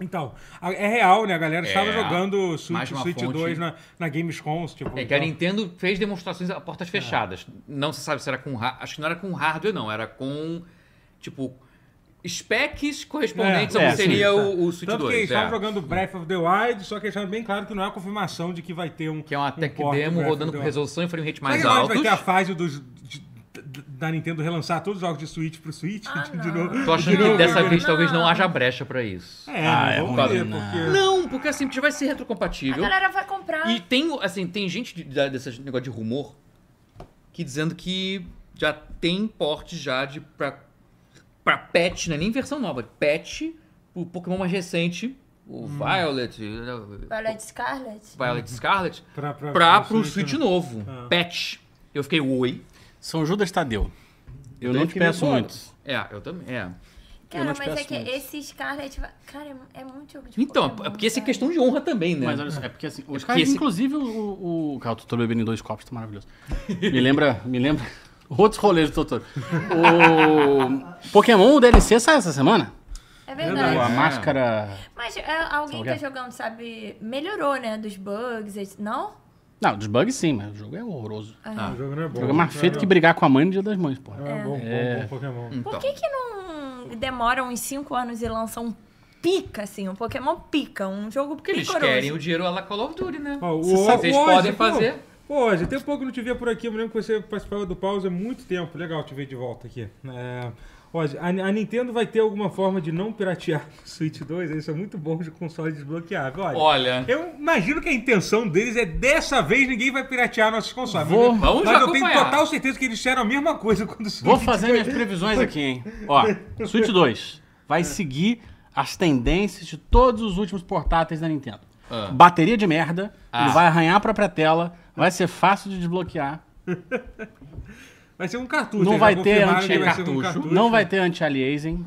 Então, é real, né? A galera estava É. jogando Switch, Switch fonte. 2 na, na Gamescom. Tipo, É que a então- Nintendo fez demonstrações a portas fechadas. Não se sabe se era com Acho que não era com hardware, não. Era com, tipo, specs correspondentes É, ao é, que seria sim, o, o Switch Tanto que eles 2. estavam é. jogando Breath of the Wild, só que eles bem claro que não é a confirmação de que vai ter um. Que é uma um tech demo rodando com resolução e frame rate mais altos. vai ter a fase dos, da Nintendo relançar todos os jogos de Switch pro Switch Ah, de não. novo? Tô achando de que dessa vez talvez não Não. haja brecha pra isso. É, Ah, né? é vamos ruim, ver, né? porque. Não, porque assim, já vai ser A retrocompatível. galera vai comprar. E tem, assim, tem gente de, da- desse negócio de rumor que dizendo que já tem porte já de pra, pra patch, não é nem versão nova, patch, o Pokémon mais recente, o Violet, né, Violet Scarlet? Violet Scarlet, Pra, pra, pra, pro pro Switch novo. Ah. Patch. Eu fiquei, oi. São Judas Tadeu. Eu Daí não te peço bolado. muito. É, eu também, é. Cara, mas é que muito. esse Scarlet. vai- Cara, é, é muito jogo de Então, Pokémon, é porque essa é questão de honra também, né? Mas olha só, é porque assim, os caras, esse- inclusive o. o, o cara, o Totoro bebendo em dois copos, tá maravilhoso. Me lembra. Me lembra. Outros rolês do Totoro. O Pokémon o DLC sai essa semana? É A verdade. É. máscara. Mas é, alguém Sabe o tá jogando, sabe? Melhorou, né? Dos bugs, esse- não? Não, dos bugs sim, mas o jogo é horroroso. Ah. O jogo não é bom. O jogo é mais feito que brigar com a mãe no dia das mães, pô. Não é bom, bom, É. bom Pokémon. Então, Por que que não demora uns 5 anos e lança um pica, assim? Um Pokémon pica, um jogo porque eles picoroso. querem o dinheiro lá Call of Duty, né? Ó, o- Se vocês o- podem hoje, pô, fazer. Pô, hoje, tem pouco que eu não te via por aqui. Eu me lembro que você participava do Pause há muito tempo. Legal te ver de volta aqui. É, hoje, a, Nintendo vai ter alguma forma de não piratear o Switch 2. Isso é muito bom de console desbloqueável. Olha, Olha, eu imagino que a intenção deles é dessa vez ninguém vai piratear nossos consoles. Vou- mas Vamos mas eu tenho total certeza que eles disseram a mesma coisa quando o Switch Vou fazer minhas previsões aqui, hein? Ó, Switch 2 vai seguir as tendências de todos os últimos portáteis da Nintendo. Ah. Bateria de merda, Ah. ele vai arranhar a própria tela, vai ser fácil de desbloquear, Vai ser um cartucho. Não vai já ter confirmaram anti- que vai ser um cartucho. não vai ter anti-aliasing.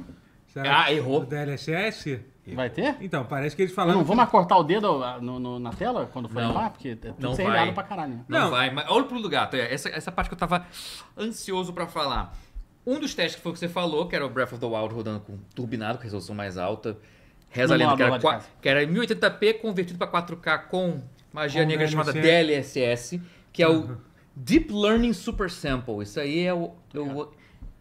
Ah, que- errou. DLSS? Vai ter? Então, parece que eles falaram. não vou mais cortar o dedo ah, no- no- na tela quando for Não. limpar, porque é tudo Não vai. pra caralho. Não, Não. vai, mas olha o pulo do gato. é, Essa, essa parte que eu tava ansioso pra falar. Um dos testes que foi o que você falou, que era o Breath of the Wild rodando com turbinado, com resolução mais alta. Reza a No lenda que era, lá de qua- casa. que era 1080p convertido pra 4K com magia Com negra chamada DLSS. DLSS, que é o Deep Learning Super Sample. Isso aí é o. eu-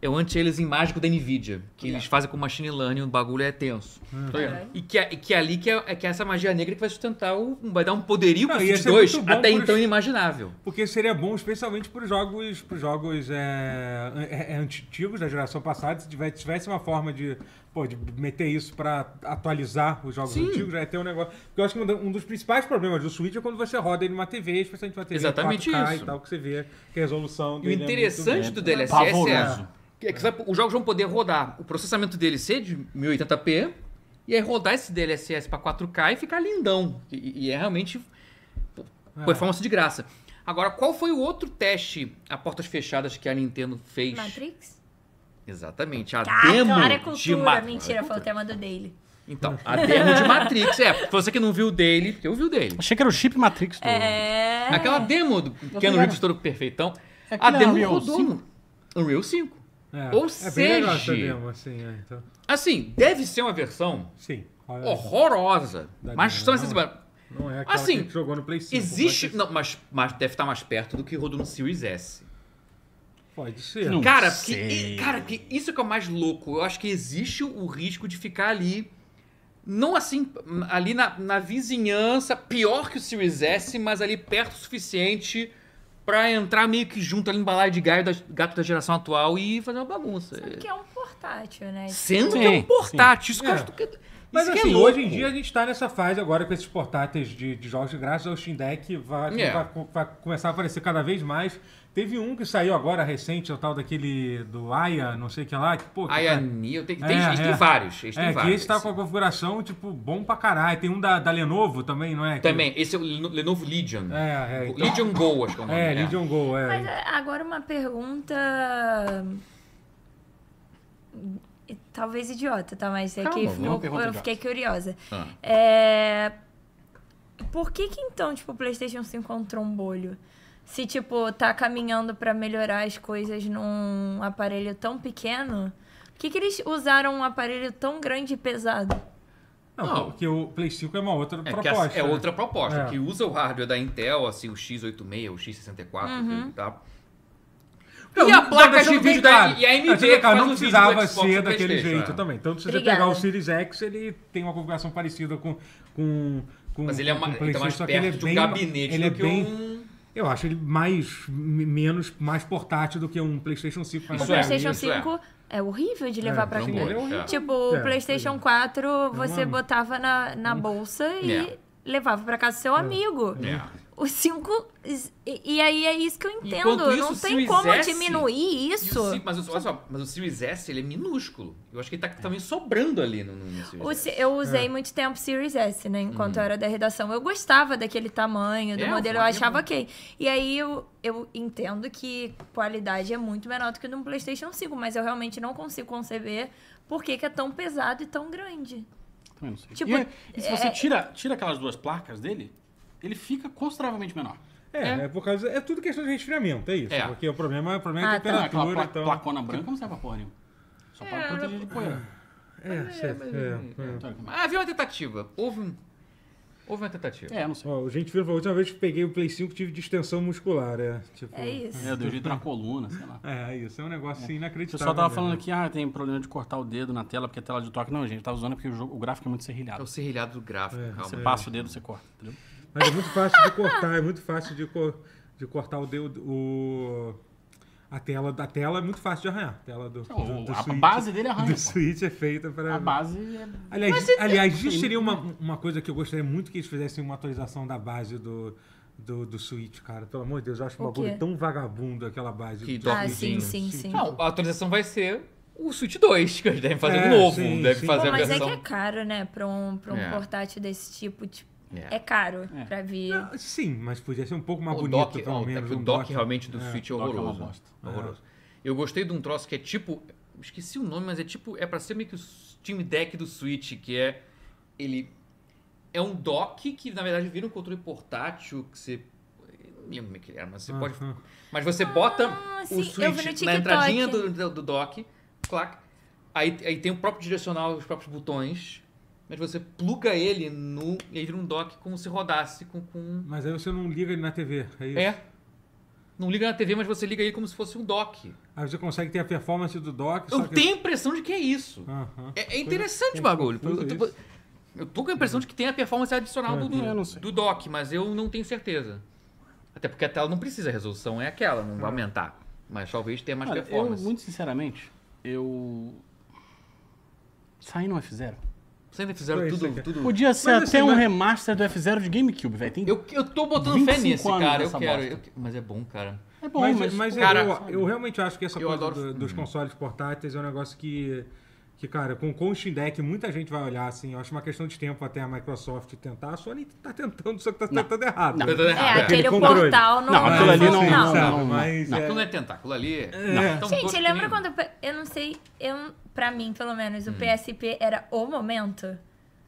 É o anti-aliasing mágico da NVIDIA. Que eles fazem com machine learning, o bagulho é tenso. Caralho. E que, é- que é ali que é, é que é essa magia negra que vai sustentar o. Vai dar um poderio 2 muito bom até então inimaginável. Porque seria bom, especialmente para os jogos, pros jogos é, é, é, antigos da geração passada, se tivesse, tivesse uma forma de, pô, de meter isso para atualizar os jogos Sim. antigos, já ia ter um negócio. Porque eu acho que um dos principais problemas do Switch é quando você roda ele numa TV, especialmente uma TV Exatamente 4K isso. e tal, que você vê que a resolução E o dele é muito interessante do DLSS é, É que você vai- os jogos vão poder rodar o processamento dele ser de 1080p e aí rodar esse DLSS para 4K e ficar lindão. E, e é realmente pô, É. performance de graça. Agora, qual foi o outro teste a portas fechadas que a Nintendo fez? Matrix? Exatamente, a Ah, demo claro, é de cultura. Matrix. Mentira, foi o tema do Daily. Então, a demo de Matrix. É, pra você que não viu o dele, eu vi o dele. Achei que era o chip Matrix do... É. Aquela demo do Keanu. Reeves todo perfeitão. É a aquele demo Unreal rodou 5? no Unreal 5. É, Ou é bem legal essa seja- demo, assim, é, então, Assim, deve ser uma versão sim. Horrorosa. Da Mas demo, só não. assim, Não é aquela Assim, que a gente jogou no Play 5. existe. Pode, Não, mas, mas deve estar mais perto do que rodou no Series S. pode ser. Não Cara, sei. porque, cara, porque isso que é o mais louco. Eu acho que existe o risco de ficar ali. Não assim, ali na, na vizinhança, pior que o Series S, mas ali perto o suficiente pra entrar meio que junto ali no balaio de gato da, gato da geração atual e fazer uma bagunça. Sendo que é um portátil, né? Sendo Sim, que é um portátil. Isso que eu É. acho que- Mas isso que assim, é hoje em dia a gente tá nessa fase agora com esses portáteis de, de jogos, graças ao Steam Deck, vai, É. vai, vai começar a aparecer cada vez mais. Teve um que saiu agora recente, o tal daquele do Aya, não sei o que lá, que, pô, que Aí tá- a Neo tem, tem, É, têm é. vários. Eles É, que vários. esse tá com a configuração, tipo, bom pra caralho. Tem um da, da Lenovo também, não é? Que- Também, esse é o Leno- Lenovo Legion. É, é. então- Legion Go, acho que é o nome. É, né? Legion Go, é. Mas é, agora uma pergunta. Talvez idiota, tá? Mas é Calma, que vamos eu, fiquei curiosa. Ah. É. Por que que então, tipo, o PlayStation 5 é um trombolho? Se, tipo, tá caminhando pra melhorar as coisas num aparelho tão pequeno, por que que eles usaram um aparelho tão grande e pesado? Não, Não. porque o Play 5 é uma outra É, que proposta. é né? outra proposta, É. que usa o hardware da Intel, assim, o X86, o X64 Uhum. e tal. Não, e a placa de vídeo da e a AMD que não faz precisava ser daquele jeito é. também. Então, se você Obrigada. pegar o Series X, ele tem uma configuração parecida com, com, com Mas ele é, uma, o ele tá mais que perto é de um gabinete ele do é que bem, um... Eu acho ele mais, menos, mais portátil do que um PlayStation 5. mas O é, PlayStation é. 5 é. horrível de levar É, pra não casa. ele é horrível. É. Tipo, o É, PlayStation pois é. 4 você uma- botava na, na bolsa e É. levava pra casa do seu amigo. É. O 5. E, e aí é isso que eu entendo. Enquanto não o tem como S diminuir o isso. Ci- mas, o- olha só, mas o Series S ele é minúsculo. Eu acho que ele tá também sobrando ali no, no Series O S. eu usei muito tempo Series S, né? Enquanto eu era da redação. Eu gostava daquele tamanho, do Uhum. É, modelo, eu foi achava ok. E aí eu, eu entendo que qualidade é muito menor do que no PlayStation 5, mas eu realmente não consigo conceber por que, que é tão pesado e tão grande. Também não sei. Tipo, e, e se você é- tira, tira aquelas duas placas dele, ele fica consideravelmente menor. É, é. por causa. É tudo questão de resfriamento, é isso. É. Porque o problema, o problema é Ah, a tá. Aquela temperatura. pla- então... placona branca não serve pra porra nenhuma. Só É, pra proteger de poeira. É, certo, mas- é, é. Teoricamente. Mas havia uma tentativa. Houve um... Houve uma tentativa. É, não sei. Ó, o gente viu, a última vez que peguei o Play 5 tive distensão muscular, é. Tipo, É isso. É, deu jeito na coluna, sei lá. É, isso é um negócio assim, O inacreditável. pessoal tava mesmo. falando aqui, ah, tem problema de cortar o dedo na tela, porque é tela de toque. Não, gente, tava usando porque o, jogo- o gráfico é muito É serrilhado. o serrilhado do gráfico, É, calma. Você é. passa o dedo, você corta, entendeu? Mas é muito fácil de cortar, é muito fácil de, co- de cortar o dedo. O, a, tela, a tela é muito fácil de arranhar. A tela do, do, O- do a Switch- base dele arranha, Do. Switch é feita para. A base é... Aliás, aliás isso seria uma, uma coisa que eu gostaria muito que eles fizessem uma atualização da base do, do, do Switch, cara. Pelo amor de Deus, eu acho um O bagulho quê? tão vagabundo aquela base. Que do Ah, sim, sim, sim. Não, a atualização vai ser o Switch 2, que eles devem fazer É, de novo. sim, Deve sim. fazer Pô, a mas é versão... que é caro, né? Pra um, pra um É. portátil desse tipo, tipo É. é caro É. pra vir. Ah, Sim, mas podia ser um pouco mais o bonito, dock, pelo ó, menos. o um dock realmente do É. Switch é dock é uma horroroso. bosta. horroroso. Eu gostei de um troço que é tipo... Esqueci o nome, mas é tipo... É pra ser meio que o Steam Deck do Switch, que é... Ele... É um dock que, na verdade, vira um controle portátil que você... eu Não lembro como é que ele era, mas você pode... Mas você bota Ah, sim, o no Switch na entradinha do, do, do dock, clac. Aí, aí tem o próprio direcional, os próprios botões. Mas você pluga ele no. E aí vira um dock como se rodasse com. com... Mas aí você não liga ele na TV, é isso? É. não liga na TV, mas você liga ele como se fosse um dock. Aí você consegue ter a performance do dock. só Eu que- tenho a impressão de que é isso. É, é interessante o bagulho. Eu, é tô, isso. eu tô com a impressão de que tem a performance adicional do, Eu não sei. do dock, mas eu não tenho certeza. Até porque a tela não precisa, a resolução é aquela, não vai aumentar. Mas talvez tenha mais Olha, eu, performance. muito sinceramente, eu. Saí no F0. Vocês ainda fizeram isso tudo. aqui. tudo... Podia ser Mas até assim, um mas- remaster do F0 de GameCube, velho. Tem... Eu, eu tô botando fé 25 nesse, cara. Eu quero. eu mas é bom, cara. É bom, mas, mas. mas cara, eu, eu realmente acho que essa eu coisa adoro- do- dos consoles portáteis é um negócio que, que cara, com, com o Steam Deck muita gente vai olhar assim. Eu acho uma questão de tempo até a Microsoft tentar. A Sony tá tentando, só que tá Não. tentando errado. Não. Tá dando É, errado, é. aquele controle. portal não. Não, aquilo ali não- não. não, não, mas não. é- Aquilo não é tentar, aquilo ali é. É. tão Gente, lembra quando. o Eu não sei. Eu, pra mim, pelo menos, Hum. o PSP era o momento?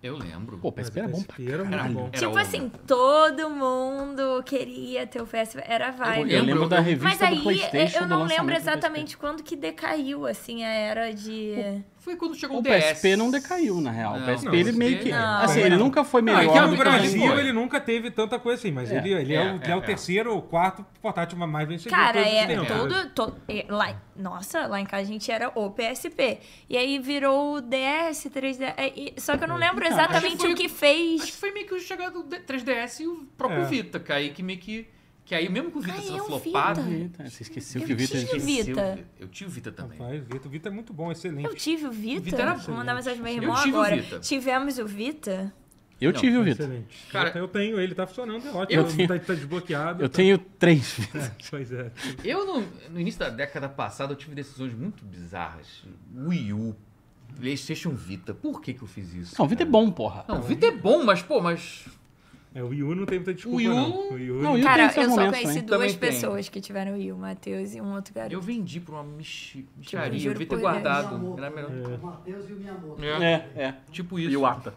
Eu lembro. Pô, o PSP era bom pra PSP era caralho. bom. Era tipo o- assim, todo mundo queria ter o PSP. Era Eu vibe. lembro, lembro da eu- revista Mas do aí PlayStation. eu não lembro exatamente quando que decaiu, assim, a era de. Foi quando chegou o, O DS. PSP não decaiu, na real. Não, o PSP não, ele meio que. não. Assim, ele nunca foi melhor aqui no Brasil ele nunca teve tanta coisa assim, mas É. ele, ele, é, É, o, é o é, terceiro ou quarto portátil mais seguido. Cara, é todo. to- é, lá, nossa, lá em casa a gente era o PSP. E aí virou o DS, 3D. é, e- só que eu não lembro que exatamente foi- o que Acho que fez. foi meio que o chegado do 3DS e o próprio É. Vita, que aí que meio que. Que aí mesmo com o Vita Ai, sendo é o flopado. Vita. Vita, Você esqueceu Eu que o Vita tive. Vita. Eu tive o Vita também. Rapaz, Vita, Vita é muito bom, excelente. Eu tive o Vita. Vita era Vou mandar mensagem pro meu Eu irmão o agora. Vita. Tivemos o Vita. Eu Não, tive o Vita. Excelente. Cara, eu, tenho- ele tá funcionando, é ótimo. eu Ele tenho- tá, tá desbloqueado. Eu tá- tenho três Vitas. Pois é. Eu, no, no início da década passada, eu tive decisões muito bizarras. Wii U, PlayStation Vita. Por que que eu fiz isso? Não, o Vita é bom, porra. Não, o Vita é bom, mas, pô, mas. É, o Wii U não tem muita desculpa, Wii U- não. O Wii U, Não, Cara, eu só conheci também. duas Também tem. pessoas que tiveram o Wii, o Matheus e um outro garoto. Eu vendi pra uma micharia, juro eu devia ter guardado. Era melhor. O Matheus e o Miyamoto. É, É, é. Tipo isso. E o Ata.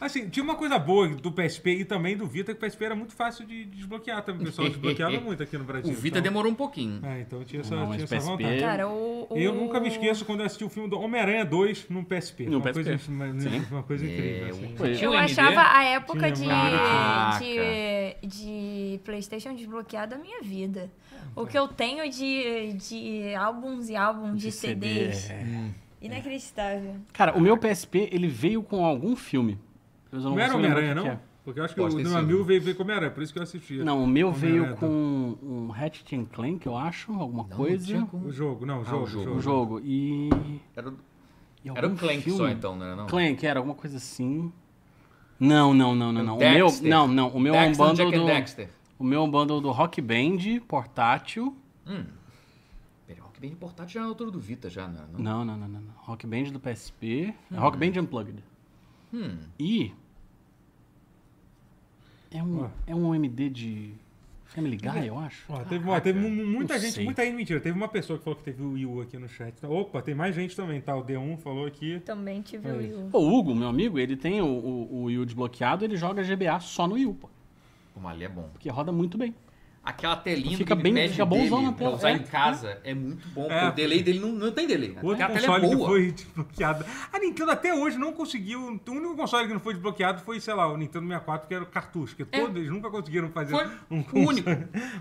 Assim, tinha uma coisa boa do PSP e também do Vita, que o PSP era muito fácil de desbloquear também. O pessoal desbloqueava muito aqui no Brasil. O Vita então, demorou um pouquinho. É, então tinha essa, Não, tinha essa PSP vontade. Cara, o, o- Eu nunca me esqueço quando eu assisti o filme do Homem-Aranha 2 num PSP. No uma, PSP. Coisa, uma, uma coisa incrível. É, assim. Eu achava a época de, de, de PlayStation desbloqueada a minha vida. O que eu tenho de, de álbuns e álbuns de, CDs. é. Inacreditável. Cara, o meu PSP, ele veio com algum filme. Eu Não era Homem-Aranha, o não? que Porque eu acho que Pode o meu amigo veio, veio com Homem-Aranha, por isso que eu assisti. é. Não, o meu veio Homem-Aranha, com um Ratchet and Clank, eu acho, alguma Não, coisa. não tinha como. O jogo, não, o jogo. o jogo. Um jogo. E. Era, e era o Clank filme. só então, não era não? Clank, era alguma coisa assim. Não, não, não, não, não. O meu, não, não. O meu é um bundle do. Dexter. O meu é um bundle do Rock Band portátil. Hum. Peraí, Rock Band portátil já é na altura do Vita já, não era não? Não, não, não, não. não. Rock Band do PSP. É Rock Band Unplugged. Hum. E. É um, Ó. é um MD de Family Guy, eu acho. Ó, teve, ó, teve mu- muita gente, sei. muita gente, mentira. Teve uma pessoa que falou que teve o Wii U aqui no chat. Opa, tem mais gente também, tá? O D1 falou aqui. Também tive É o U. Pô, o Hugo, meu amigo, ele tem o, o, o Wii U desbloqueado, ele joga GBA só no Wii U, pô. Pô, mas ali é bom. Porque roda muito bem. Aquela telinha Fica do bem- gamepad fica bonzão dele, na tela. pra usar É, em casa é muito bom. porque É. o delay dele não, não tem delay. O outro Aquela tela console é que foi desbloqueado. A Nintendo até hoje não conseguiu. O único console que não foi desbloqueado foi, sei lá, o Nintendo 64, que era o cartucho. Que todos eles nunca conseguiram fazer Foi um o console. único.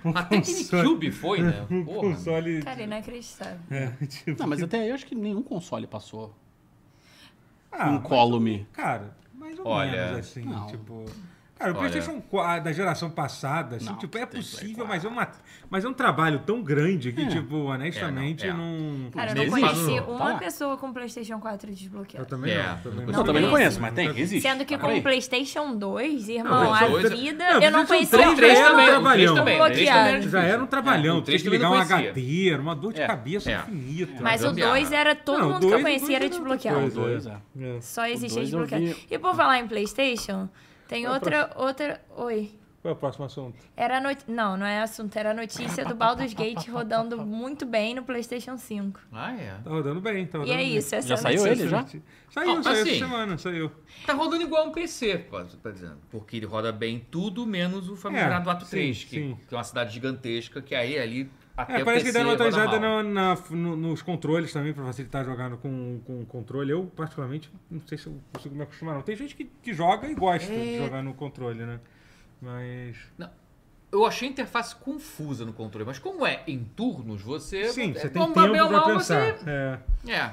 um Até console- GameCube foi, né? Um Porra. console. Cara, inacreditável. É, tipo, Não, mas até aí eu acho que nenhum console passou ah, incólume. Cara, mais ou Olha, menos assim. não. Tipo. Cara, o Olha. PlayStation 4 da geração passada, assim, Não, tipo, é possível, mas é, uma, mas é um trabalho tão grande que, É. tipo, honestamente, É, não, não. Cara, eu Não não conheci Tá uma lá. pessoa com PlayStation 4 Eu desbloqueado. também É, não. não Também conheço. Eu também não conheço, mas tem, existe. Sendo que com Peraí. o PlayStation 2, irmão, Não, a vida. Não, eu não conhecia. um também, o trabalhão. três também, o três Bloqueado. também era Já era um trabalhão, É, tinha três que também ligar não um. HD, era uma dor de É, cabeça é. infinita. Mas o gambiarra. 2 era todo Não, mundo que eu conhecia era desbloqueado. é. Só existia eu desbloqueado. E por falar em PlayStation, tem Qual é outra. outra. Oi. Qual é o próximo assunto? Era not... Não, não é assunto, era a notícia do Baldur's Gate rodando muito bem no PlayStation 5. Ah, é. Tá rodando bem, tá E rodando é bem. isso, essa Já é saiu notícia. ele já? Saiu, Ah, saiu assim. essa semana, saiu. Tá rodando igual um PC, pô, tá dizendo. Porque ele roda bem tudo, menos o famigerado É, Ato 3, sim, que, sim. que é uma cidade gigantesca, que aí ali até É, parece que deram uma roda atualizada na- na- no- nos controles também, pra facilitar jogando com, com controle. Eu, particularmente, não sei se eu consigo me acostumar, não. Tem gente que, que joga e gosta de É. jogar no controle, né? Mas. Eu achei a interface confusa no controle, mas como é em turnos, você. Sim, é, você tem tempo pra pensar. você- É. É.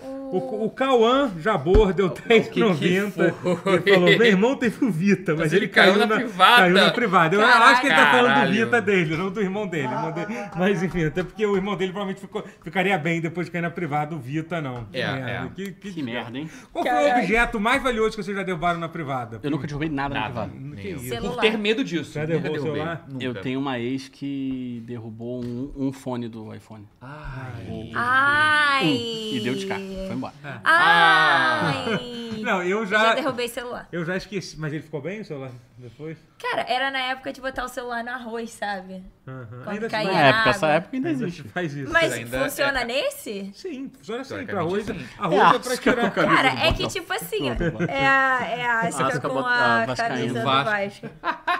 O, o Cauã Jabor deu que que 10,90 foi? e falou: meu irmão teve o Vita, mas, Mas ele ele caiu na privada. Caiu na privada. Eu Caralho. acho que ele tá falando do. Vita dele, não do irmão dele. Irmão dele- Mas enfim, até porque o irmão dele provavelmente ficou- ficaria bem depois de cair na privada, o Vita não. Que É, merda. é. Que, que- Que merda, hein? Qual foi o objeto mais valioso que vocês já derrubaram na privada? Eu nunca derrubei nada, na Nada. privada. Eu. isso? Celular. Por ter medo disso. Já derrubou o celular? Nunca. Eu tenho uma ex que derrubou um, um fone do iPhone. Ai. Ai! E deu de cara. Foi embora. Ai! Não, eu Já já. derrubei celular. Eu já esqueci. Mas ele ficou bem o celular depois? Cara, era na época de botar o celular no arroz, sabe? Quando Ainda se caía Na época, essa época ainda existe. faz isso. Mas ainda funciona é- nesse? Sim, funciona assim. Pra arroz, sim. arroz É, é, pra tirar. com a camisa Cara, é que tipo assim, é a, é a Asca Asca com bota- a a camisa do Vasco. Vasco.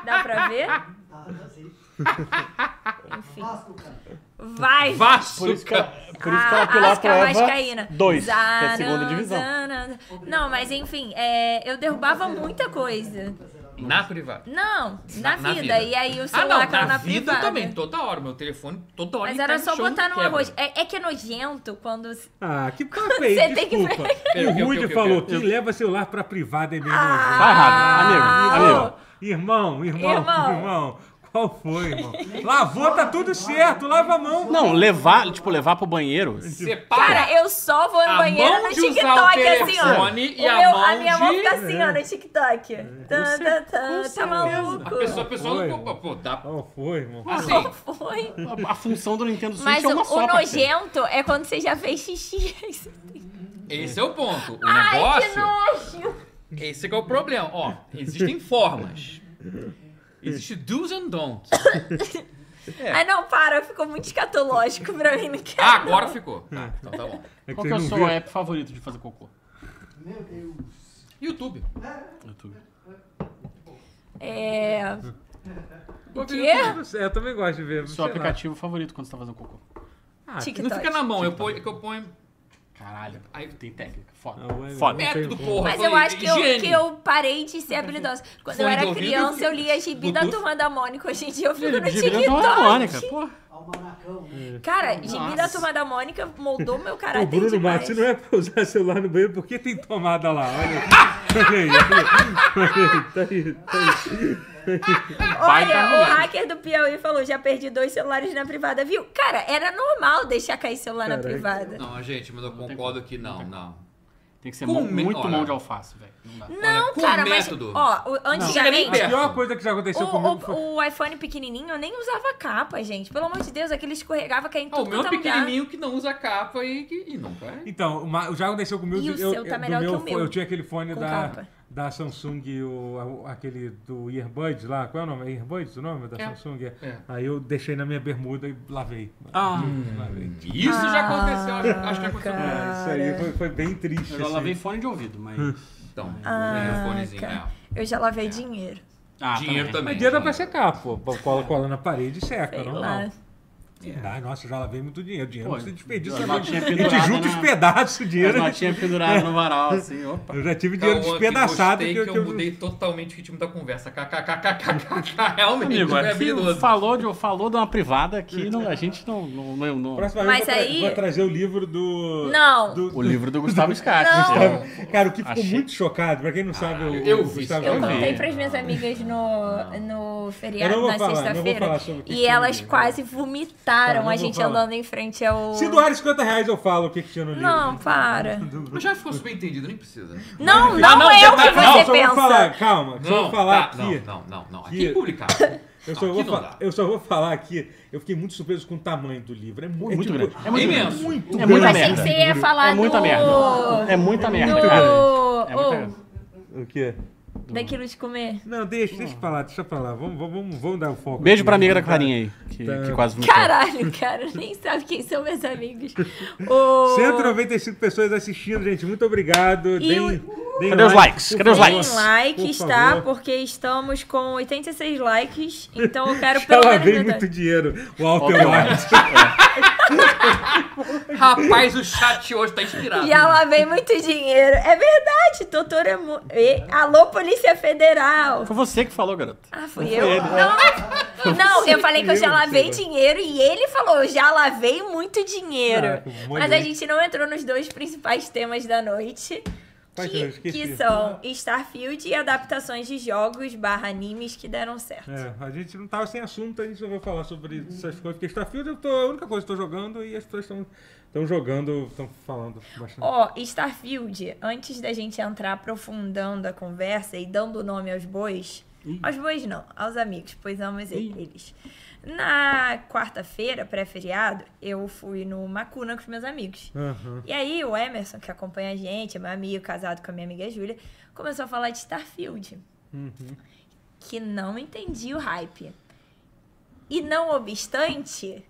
Dá pra ver? Tá, tá sim. Enfim. Vasco, cara. Vai! Vasco. Por isso que ela, por isso que A ela pilota Asca Eva Vascaína. 2, que é a segunda divisão. zana. Não, mas enfim, é, eu derrubava muita coisa. Na privada. Não, na, Na- na vida. vida. E aí o Ah, celular não, caiu na, na, vida privada. também, toda hora. Meu telefone, toda hora Mas era só botar no quebra. arroz. É, é que é nojento quando. Ah, que papo é Você esse? tem que Desculpa. Pera, o Rude falou o quê? que leva celular pra privada é meio Ah, nojento. Tá errado, amigo, amigo. Irmão, irmão, Irmão. irmão. Qual foi, irmão? Lavou, tá tudo certo. Lava a mão. Não, levar, tipo, levar pro banheiro. Separa. Cara, eu só vou no A banheiro mão no de usar o TikTok, assim, ó. telefone e O a meu- mão a minha mão de- fica assim, ó, no TikTok. Tá, tá, tá, tá maluco? A pessoa, a pessoa Foi. não... Pô, dá... Qual foi, irmão? Assim, Qual foi? A, a função do Nintendo Switch Mas é o, uma o só, parceiro. nojento é quando você já fez xixi. esse é o ponto. O Ai, que negócio... nojo! Esse é que é o problema. Ó, existem formas. Existe do's and don'ts. É. Ai, não, para, ficou muito escatológico pra mim, não quero. Ah, agora ficou. Tá, então tá bom. É Qual que é o não seu app favorito de fazer cocô? Meu Deus. YouTube. YouTube. É. O quê? É, eu também gosto de ver. Seu sei lá. aplicativo favorito quando você tá fazendo cocô? Ah, TikTok. Não fica na mão, eu ponho, eu ponho Caralho, Aí- tem técnica. Foda. Não, é- Foda. método, porra. Mas eu acho que eu, que eu parei de ser habilidosa. Quando eu Fone era criança, eu lia gibi da. Turma da Mônica. Hoje em dia eu fico no Gibi da TikTok. harmônica, pô. Almanacão. Cara, gibi da Turma da Mônica moldou meu O caráter Bruno demais. Matos não é pra usar celular no banheiro porque tem tomada lá. Olha aí. Olha aí, olha aí. Tá aí, tá aí. Olha, o hacker do Piauí falou, já perdi dois celulares na privada, viu? Cara, era normal deixar cair celular na Caraca. privada. Não, gente, mas eu concordo que não, não. Tem que ser Com muito olha. mão de alface, velho. Não dá. Não, Olha, cara, método. mas, ó, o- antigamente, A perto. pior coisa que já aconteceu comigo foi... o, o, o iPhone pequenininho eu nem usava capa, gente. Pelo amor de Deus, aquele escorregava, caía em Ah, tudo o meu é é lugar. pequenininho que não usa capa e, que, e não vai. Então, uma- já aconteceu comigo. E o eu, seu tá eu- do melhor que meu o meu, Eu tinha aquele fone com da, capa. Da Samsung, o, aquele do Earbuds lá. Qual é o nome? É Earbuds o nome da É. Samsung? É. É. Aí eu deixei na minha bermuda e lavei. Ah. Lavei. Isso já aconteceu, acho, acho que aconteceu. cara. comigo. É, isso aí foi, foi bem triste. Eu já assim. lavei fone de ouvido, mas. Então, Ah, o fonezinho, é. Eu já lavei dinheiro. Ah, Dinheiro também. também. Mas dinheiro dá pra secar, pô. Cola, cola na parede e seca, Sei não? lá. Ah, nossa, eu já lavei muito dinheiro. Dinheiro Pô, não se desperdiça. as A gente junta os pedaços, o As dinheiro. notinhas penduradas no varal, assim, opa. Eu já tive dinheiro Calma, despedaçado. que, Que, gostei que que eu mudei totalmente o ritmo da conversa. KKKKKK. Realmente, Amigo, aqui habilidoso. falou de, falou de uma privada que não, a gente não. não, não, não- Próxima Mas vez eu aí- vou trazer o livro do. Não. do- O livro do Gustavo. Não. Cara, o que ficou Achei- muito chocado, pra quem não sabe, o, eu o vi Gustavo Eu Eu contei pras minhas amigas no, no Eu feriado, na sexta-feira. E elas tinha no quase Tá, não a vou gente falar. andando em frente ao. Se doarem 50 reais, eu falo o que, que tinha no livro. Não, para. Mas já ficou subentendido, nem precisa. Não, Ah, não, não, é o tá- que não, Não, você só pensa. vou falar, calma, só vou falar tá, aqui. Não, não, não, não. Que- Aqui é publicado. Eu só, Não, vou aqui não falar, dá. eu só vou falar aqui. Eu fiquei muito surpreso com o tamanho do livro. É muito, muito tipo, grande. É muito imenso. grande. Muito É grande. muita Eu achei que merda. você ia falar É muita do... merda. É muita merda, do... cara. É muita merda. O quê? Daquilo de comer. Não, deixa, deixa pra lá, deixa pra lá. Vamos, vamos, vamos, vamos dar o foco. Beijo aqui. pra amiga da Clarinha aí, que, Tá. que quase vomitou. Caralho, cara, nem sabe quem são meus amigos. O... 195 pessoas assistindo, gente. Muito obrigado. E Deem, o- deem Cadê os likes? Cadê os favor. Deem likes? likes, Por tá? favor. Porque estamos com 86 likes, então eu quero Já pelo menos... muito dinheiro. O Alter Alter White. Rapaz, o chat hoje tá inspirado. Já lavei muito dinheiro. É verdade, doutor é mu... E- Alô, Polícia Federal. Foi você que falou, garoto. Ah, fui Não eu? ele. Não, não, eu falei que eu já lavei dinheiro e ele falou, eu já lavei muito dinheiro. Mas a gente não entrou nos dois principais temas da noite. Que, que são Starfield e adaptações de jogos barra animes que deram certo. É, a gente não tava sem assunto, a gente só vai falar sobre essas coisas. Porque Starfield eu tô, a única coisa que eu tô jogando e as pessoas estão estão jogando, estão falando bastante. Ó, Starfield, antes da gente entrar aprofundando a conversa e dando nome aos bois, Ih. aos bois não, aos amigos, pois amo eles. Na quarta-feira, pré-feriado, eu fui no Macuna com os meus amigos. Aham. E aí o Emerson, que acompanha a gente, é meu amigo, casado com a minha amiga Júlia, começou a falar de Starfield. Uhum. Que não entendi o hype. E não obstante,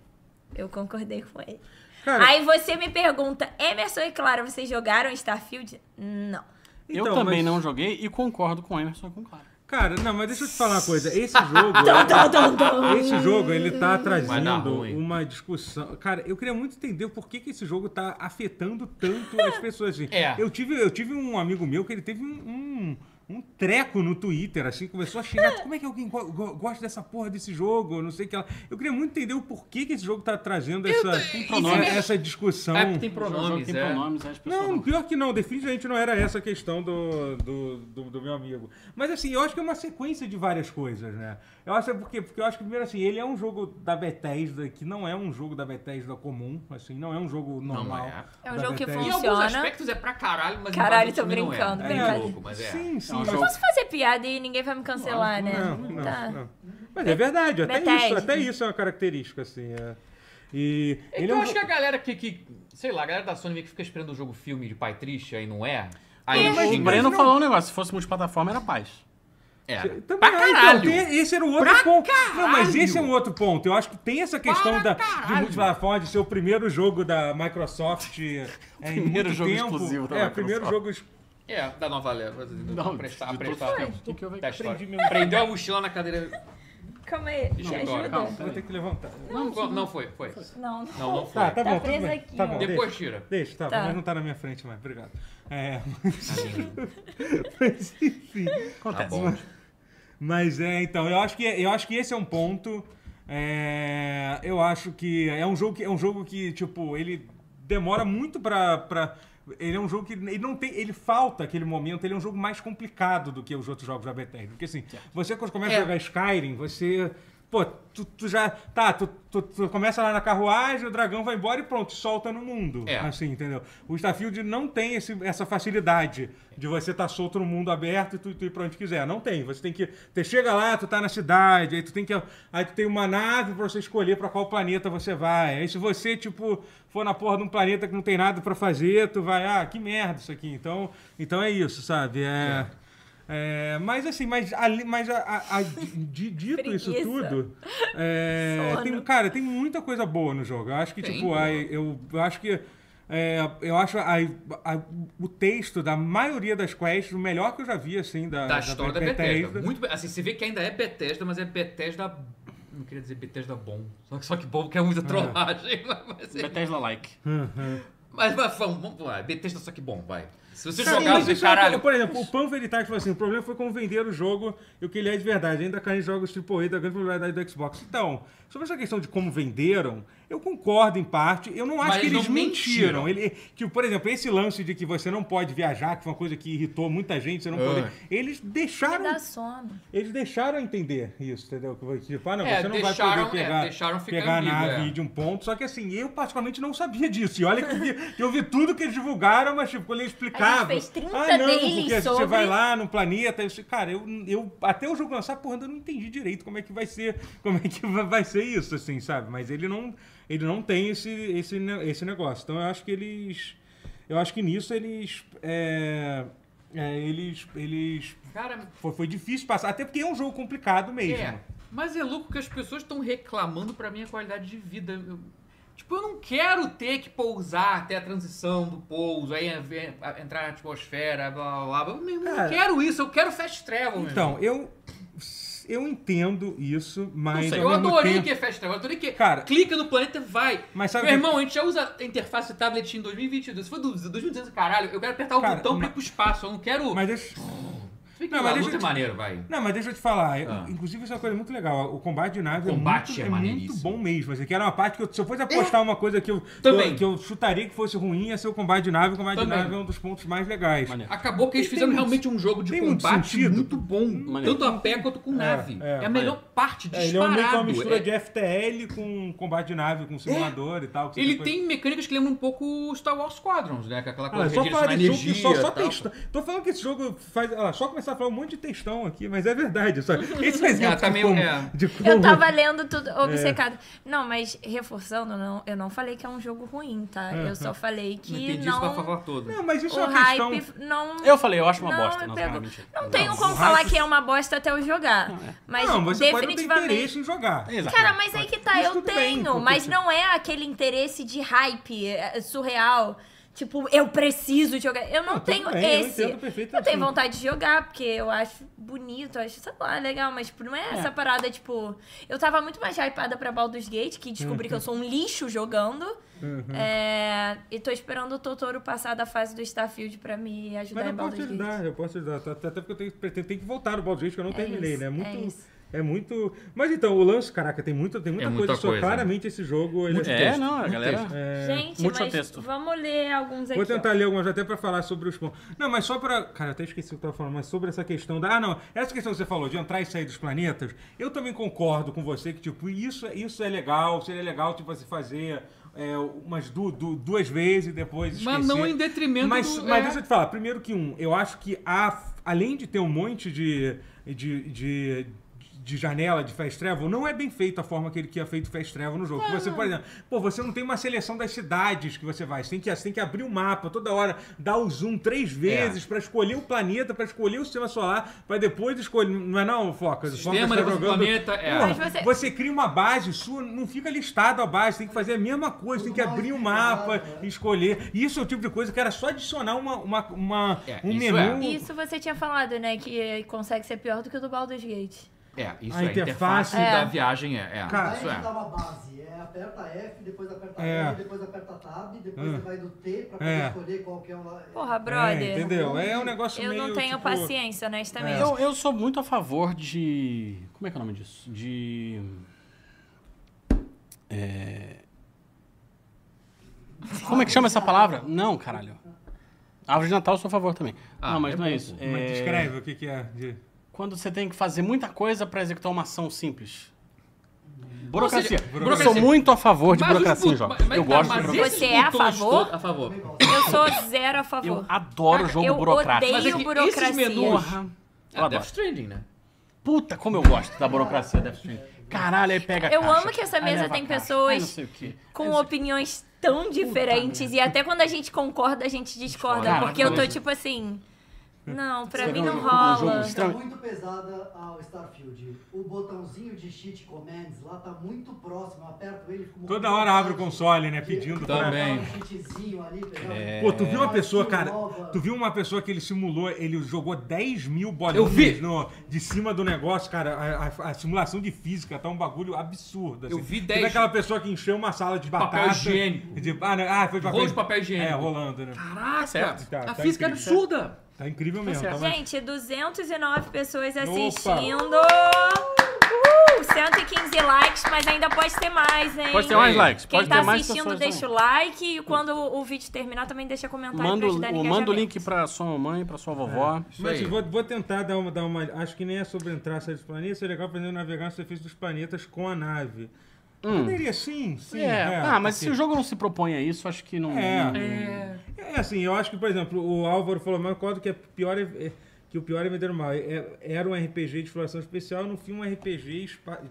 eu concordei com ele. Cara, Aí você me pergunta, Emerson e Clara, vocês jogaram Starfield? Não. eu então, também mas- não joguei e concordo com o Emerson e com Clara. Cara, não, mas deixa eu te falar uma coisa. Esse jogo. esse jogo, ele tá trazendo uma discussão. Cara, eu queria muito entender por que, que esse jogo tá afetando tanto as pessoas. Assim. É. Eu, tive, eu tive um amigo meu que ele teve um. um um treco no Twitter, assim, começou a xingar. Como é que alguém go- go- gosta dessa porra desse jogo? Não sei o que ela. Eu queria muito entender o porquê que esse jogo tá trazendo essa, pronomes. essa, essa discussão. É, porque tem pronomes, tem é. pronomes, as pessoas Não, não. pior que não, definitivamente não era essa a questão do, do, do, do meu amigo. Mas assim, eu acho que é uma sequência de várias coisas, né? Eu acho porque, porque eu acho que primeiro assim, ele é um jogo da Bethesda que não é um jogo da Bethesda comum, assim, não é um jogo normal. é. É um jogo que Bethesda. Em alguns Funciona. aspectos é pra caralho, mas Caralho, tô também não brincando, é. É brincadeira. louco, mas é. Sim, sim. um mas- jogo- Posso fazer piada e ninguém vai me cancelar, né? Não, não, Tá. não. Mas é verdade, até Bethesda. isso, até isso é uma característica, assim. É. E É ele que é eu um acho que a galera que, que. Sei lá, a galera da Sony meio que fica esperando o jogo filme de pai triste, aí não é. Aí É, mas-. O Breno não- falou um negócio, se fosse multiplataforma era paz. É. Também, Pra ah, então, caralho. tem- esse era o outro Pra ponto. Não, mas caralho. esse é um outro ponto. Eu acho que tem essa questão da, de caralho. multiplataforma, de ser o primeiro jogo da Microsoft é, Primeiro jogo tempo. exclusivo da É, Microsoft. primeiro jogo... É, da nova leva. Não, prestar, prestar. que que eu. Aprendi mesmo. Prendeu a mochila na cadeira. Calma aí, me Não, ajuda. agora, calma. Vou ter que levantar. Não, não foi, foi. Não, Não, não foi. Tá, tá Tá bom, presa bem. aqui, Tá bom, Depois deixa. tira. Deixa, tá, Tá. mas não tá na minha frente mais, obrigado. É, Tadinho. mas enfim. Tá Acontece. bom. Mas é, então, eu acho que, eu acho que esse é um ponto. é, eu acho que é um jogo que é um jogo que, tipo, ele demora muito pra. pra ele é um jogo que ele não tem, ele falta aquele momento, ele é um jogo mais complicado do que os outros jogos da Bethesda. Porque assim, você quando começa É. a jogar Skyrim, você Pô, tu, tu já. Tá, tu, tu, tu começa lá na carruagem, o dragão vai embora e pronto, solta no mundo. É. Assim, entendeu? O Starfield não tem esse, essa facilidade de você estar solto no mundo aberto e tu, tu ir pra onde quiser. Não tem. Você tem que. Você chega lá, tu tá na cidade, aí tu tem que. Aí tu tem uma nave pra você escolher pra qual planeta você vai. Aí se você, tipo, for na porra de um planeta que não tem nada pra fazer, tu vai, ah, que merda isso aqui. Então, então é isso, sabe? É. é, mas assim, mas, ali, mas a, a- a- di- dito isso tudo, é, tem, cara, tem muita coisa boa no jogo. Eu acho que, Tem, tipo, a- eu, eu acho que. é, eu acho a- a- o texto da maioria das quests o melhor que eu já vi, assim, da, Da história da Bethesda. Bethesda. Muito bem. Assim, você vê que ainda é Bethesda, mas é Bethesda. Não queria dizer Bethesda bom. Só que, só que bom porque é muita trollagem. Mas, é- Bethesda-like. mas, mas vamos, vamos lá. Bethesda só que bom, vai. Se você Cara, jogar, você, isso é- caralho. por exemplo, o Pan Veritas falou assim: o problema foi como vender o jogo e o que ele é de verdade. Ainda caem jogos AAA da grande probabilidade do Xbox. Então, sobre essa questão de como venderam, eu concordo em parte. Eu não acho Mas que eles mentiram. mentiram. Ele, tipo, por exemplo, esse lance de que você não pode viajar, que foi uma coisa que irritou muita gente, você não É. pode. Eles Me deixaram. dá sono. Eles deixaram entender isso, entendeu? Que Tipo, ah, não, É, você não deixaram- vai é, poder pegar, ficar pegar a ambíguo, nave é. de um ponto. Só que assim, eu particularmente não sabia disso. E olha que eu vi, que eu vi tudo que eles divulgaram, mas tipo, quando ele explicava. fez 30 ah, não, porque você sobre- vai lá no planeta. Eu, cara, eu, eu até o jogo lançar, porra, eu não entendi direito como é que vai ser, como é que vai- ser isso, assim, sabe? Mas ele não, ele não tem esse, esse, esse negócio. Então eu acho que eles. Eu acho que nisso eles. é, é, eles. Eles. Cara, Foi, foi difícil passar, até porque é um jogo complicado mesmo. É, mas é louco que as pessoas estão reclamando pra minha qualidade de vida. Eu- tipo, eu não quero ter que pousar até a transição do pouso, aí é a- entrar na atmosfera, blá blá blá. Eu não quero isso, eu quero fast travel. Então, irmão. eu. eu entendo isso, mas. sei, ao Eu mesmo adorei tempo... que é fast travel, eu adorei que Cara, clica no planeta e vai. Mas sabe Meu que- irmão, a gente já usa a interface tablet em 2022. Se for do 2022, caralho, eu quero apertar o Cara, botão pra ir pro espaço. Eu não quero. Mas deixa. Que Não, mas deixa é eu te- maneiro, vai. Não, mas deixa eu te falar. Ah. Inclusive, isso é uma coisa muito legal. O combate de nave O combate é, é muito, é muito maneiríssimo. bom mesmo. Assim, que era uma parte que eu- se eu fosse apostar uma coisa que eu, Também. que eu, chutaria que fosse ruim, ia ser o combate de nave. O combate Também. de nave é um dos pontos mais legais. Maneiro. Acabou que eles fizeram muito- realmente um jogo de muito combate sentido. muito bom. Maneiro. Tanto a pé quanto com nave. é, É, a maneiro. melhor parte, É, ele é disparado. meio que uma mistura É- de FTL com combate de nave, com simulador e tal. Ele depois- tem mecânicas que lembram um pouco o Star Wars Squadrons, né? Aquela Ah, coisa só de falar energia só. Tô falando que esse jogo faz. Só começar a falar um monte de textão aqui, mas é verdade. Só, esse é exemplo tá de meio- como- é. de como- Eu tava lendo tudo É. obcecado. Não, mas reforçando, não, eu não falei que é um jogo ruim, tá? É, Eu só falei Não que entendi não. isso pra todo. Não, mas isso o é uma questão. hype não. Eu falei, eu acho uma não bosta. Não, pegou. não. Não tenho Não, como o falar hype- que é uma bosta até eu jogar. Mas não, você pode não ter definitivamente. interesse em jogar. Exato. Cara, mas aí que tá, Isso eu bem, tenho, porque mas você- não é aquele interesse de hype é, surreal. Tipo, eu preciso jogar. Eu não, tudo tenho bem, eu esse. perfeitamente. Eu tenho vontade de jogar, porque eu acho bonito, eu acho, sei lá, legal, mas tipo, não é essa parada, tipo. Eu tava muito mais hypada pra Baldur's Gate, que descobri que eu sou um lixo jogando. Uhum. É, e tô esperando o Totoro passar da fase do Starfield pra me ajudar Mas em eu posso te Baldur's Gate. ajudar, eu posso te ajudar. Até porque eu tenho, tenho que voltar no Baldur's Gate, que eu não É terminei, isso, né? É é muito. isso. É muito. Mas então, o lance, caraca, tem muita, tem muita, É coisa. muita só coisa. claramente esse jogo. Ele Muito é, É, texto, não, a muito galera. texto. Gente, Muito mas texto. vamos ler alguns aqui. Vou tentar ó. ler algumas até pra falar sobre os pontos. Não, mas só pra. Cara, eu até esqueci o que eu tava falando, mas sobre essa questão da. Ah, não. Essa questão que você falou de entrar e sair dos planetas, eu também concordo com você que, tipo, isso, isso é legal, seria legal, tipo, você fazer. É, umas du, du- duas vezes e depois esquecer. Mas não em detrimento Mas, do... mas é. deixa eu te falar, primeiro que um, eu acho que há, além de ter um monte de, de, de, de janela de Fast Travel, não é bem feito a forma que ele que é feito Fast Travel no jogo. Você, por exemplo, pô, você não tem uma seleção das cidades que você vai. Você tem que, você tem que abrir o mapa toda hora, dar o zoom três vezes pra escolher o planeta, pra escolher o sistema solar, pra depois escolher. Não é não, Foca? Sistema, Foca tá depois o planeta, é. Porra, você- você... cria uma base sua, não fica listado a base, tem que fazer a mesma coisa, tem que abrir o explicado, mapa, né? escolher. Isso é o tipo de coisa que era só adicionar uma, uma, uma- É, um isso menu. é. Isso você tinha falado, né? Que consegue ser pior do que o do Baldur's Gate. É, isso A é. A interface- interface É. da viagem é. é Cara, isso é. dá uma base. É aperta F, depois aperta É. L, depois aperta Tab, depois Hum. você vai no T pra poder É. escolher qual que é o... Porra, É, brother. entendeu? É um negócio eu meio. não tenho tipo, paciência, honestamente. Eu, eu sou muito a favor de. Como é que é o nome disso? De. É... Como é que chama essa palavra? Não, caralho. Árvore de Natal eu sou a favor também. Ah, não, mas é não é bom. isso. Mas É... descreve o que, que é. de- Quando você tem que fazer muita coisa pra executar uma ação simples. Burocracia. seja, Eu burocracia. sou muito a favor de Mas burocracia mas- Eu tá, gosto de burocracia. Você é a favor? A favor. Eu sou zero a favor. Eu adoro Cara, jogo eu burocrático. odeio Mas é burocracia. esses menus-. Eu É, adoro. Death Stranding, né? Puta, como eu gosto da burocracia Death Stranding. Caralho, aí pega a Eu caixa, amo que essa mesa tem caixa, pessoas. Com opiniões tão diferentes. E até quando a gente concorda, a gente discorda. Caraca, porque eu tô tipo assim. Não, pra Você mim não jogo- jogo rola. estranho. Tá muito pesada ao Starfield. O botãozinho de cheat commands lá tá muito próximo. Aperto ele Toda hora abre o console, né? Pedindo pra. Também. Um cheatzinho ali, um- Pô, tu viu uma pessoa, cara. Tu viu uma pessoa que ele simulou, ele jogou 10 mil bolinhas Eu vi. no- de cima do negócio, cara. A, a- a simulação de física tá um bagulho absurdo. Assim. Eu vi Teve 10 aquela pessoa que encheu uma sala de Papel batata. higiênico. De, ah, né? ah, foi papel, Rolo de papel higiênico. É, rolando, né? Caraca, certo. Tá, a tá física é incrível. absurda. Tá incrível mesmo. Tá mais- Gente, 209 pessoas Opa. assistindo. Uhul, 115 likes, mas ainda pode ter mais, hein? Pode ter mais likes, Quem pode tá ter mais assistindo, deixa também. o like. E quando o vídeo terminar, também deixa comentário Manda, pra o- ajudar manda o link pra sua mamãe, pra sua vovó. Isso Mas vou, vou tentar dar uma, dar uma. Acho que nem é sobre entrar e sair dos planetas. É legal aprender a navegar na superfície dos planetas com a nave. Poderia sim, sim. É. ah, mas porque- se o jogo não se propõe a isso, acho que não. É. não- É. É assim, eu acho que, por exemplo, o Álvaro falou, mas eu concordo que, é pior é, é- que o pior é vender mal. É- era um RPG de exploração especial, no fim um RPG espa-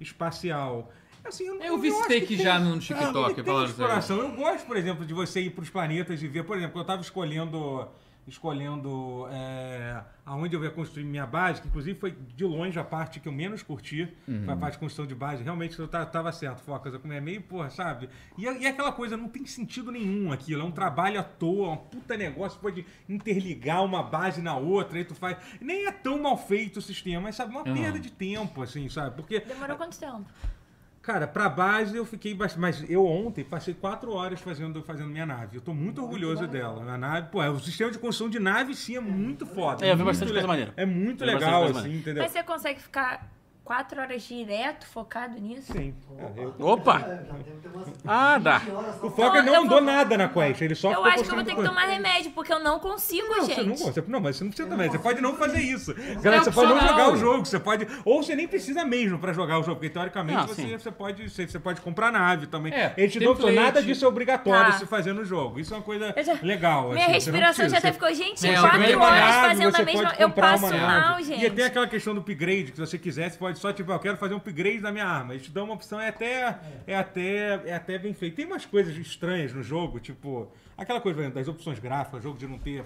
espacial. Assim, eu, Eu vi que já tem- no TikTok, ele tem exploração. Eu gosto, por exemplo, de você ir para os planetas e ver, por exemplo, eu estava escolhendo escolhendo é, aonde eu ia construir minha base, que inclusive foi de longe a parte que eu menos curti, foi a parte de construção de base. Realmente eu ta- tava certo, Focas. Eu comia meio, porra, sabe? E, e aquela coisa, não tem sentido nenhum aquilo. É um trabalho à toa, um puta negócio, pode interligar uma base na outra, aí tu faz. Nem é tão mal feito o sistema, mas sabe, uma Uhum. perda de tempo, assim, sabe? Porque Demorou quanto tempo? Cara, pra base eu fiquei bastante. Mas eu ontem passei quatro horas fazendo, fazendo minha nave. Eu tô muito orgulhoso dela. A nave, pô, é, o sistema de construção de nave sim é muito foda. É, eu vi muito bastante le- coisa maneira. É muito Eu legal, assim, entendeu? Mas você consegue ficar quatro horas direto focado nisso? Sim. É, Opa! É, já deve ter umas Ah, dá. 20 horas só O Foca Não, não andou vou- nada na quest, ele só Eu acho que eu vou ter que tomar remédio, porque eu não consigo, Não, você gente. não, você, não, mas você não precisa também. Você pode não fazer isso. É Galera, você pode não jogar o jogo. Você pode. Ou você nem precisa mesmo pra jogar o jogo, porque teoricamente Ah, você, você, pode, você, você pode comprar nave também. É, Eles te dão nada disso é obrigatório Tá. se fazer no jogo. Isso é uma coisa já- legal. Minha assim, você respiração já até ficou, gente, É, quatro horas fazendo a você mesma. Eu passo mal, gente. E tem aquela questão do upgrade, que se você quiser, você pode só, tipo, eu quero fazer um upgrade da minha arma. Eles te dão uma opção, é até, é até, é até bem feito. Tem umas coisas estranhas no jogo, tipo, aquela coisa exemplo, das opções gráficas, o jogo de não ter,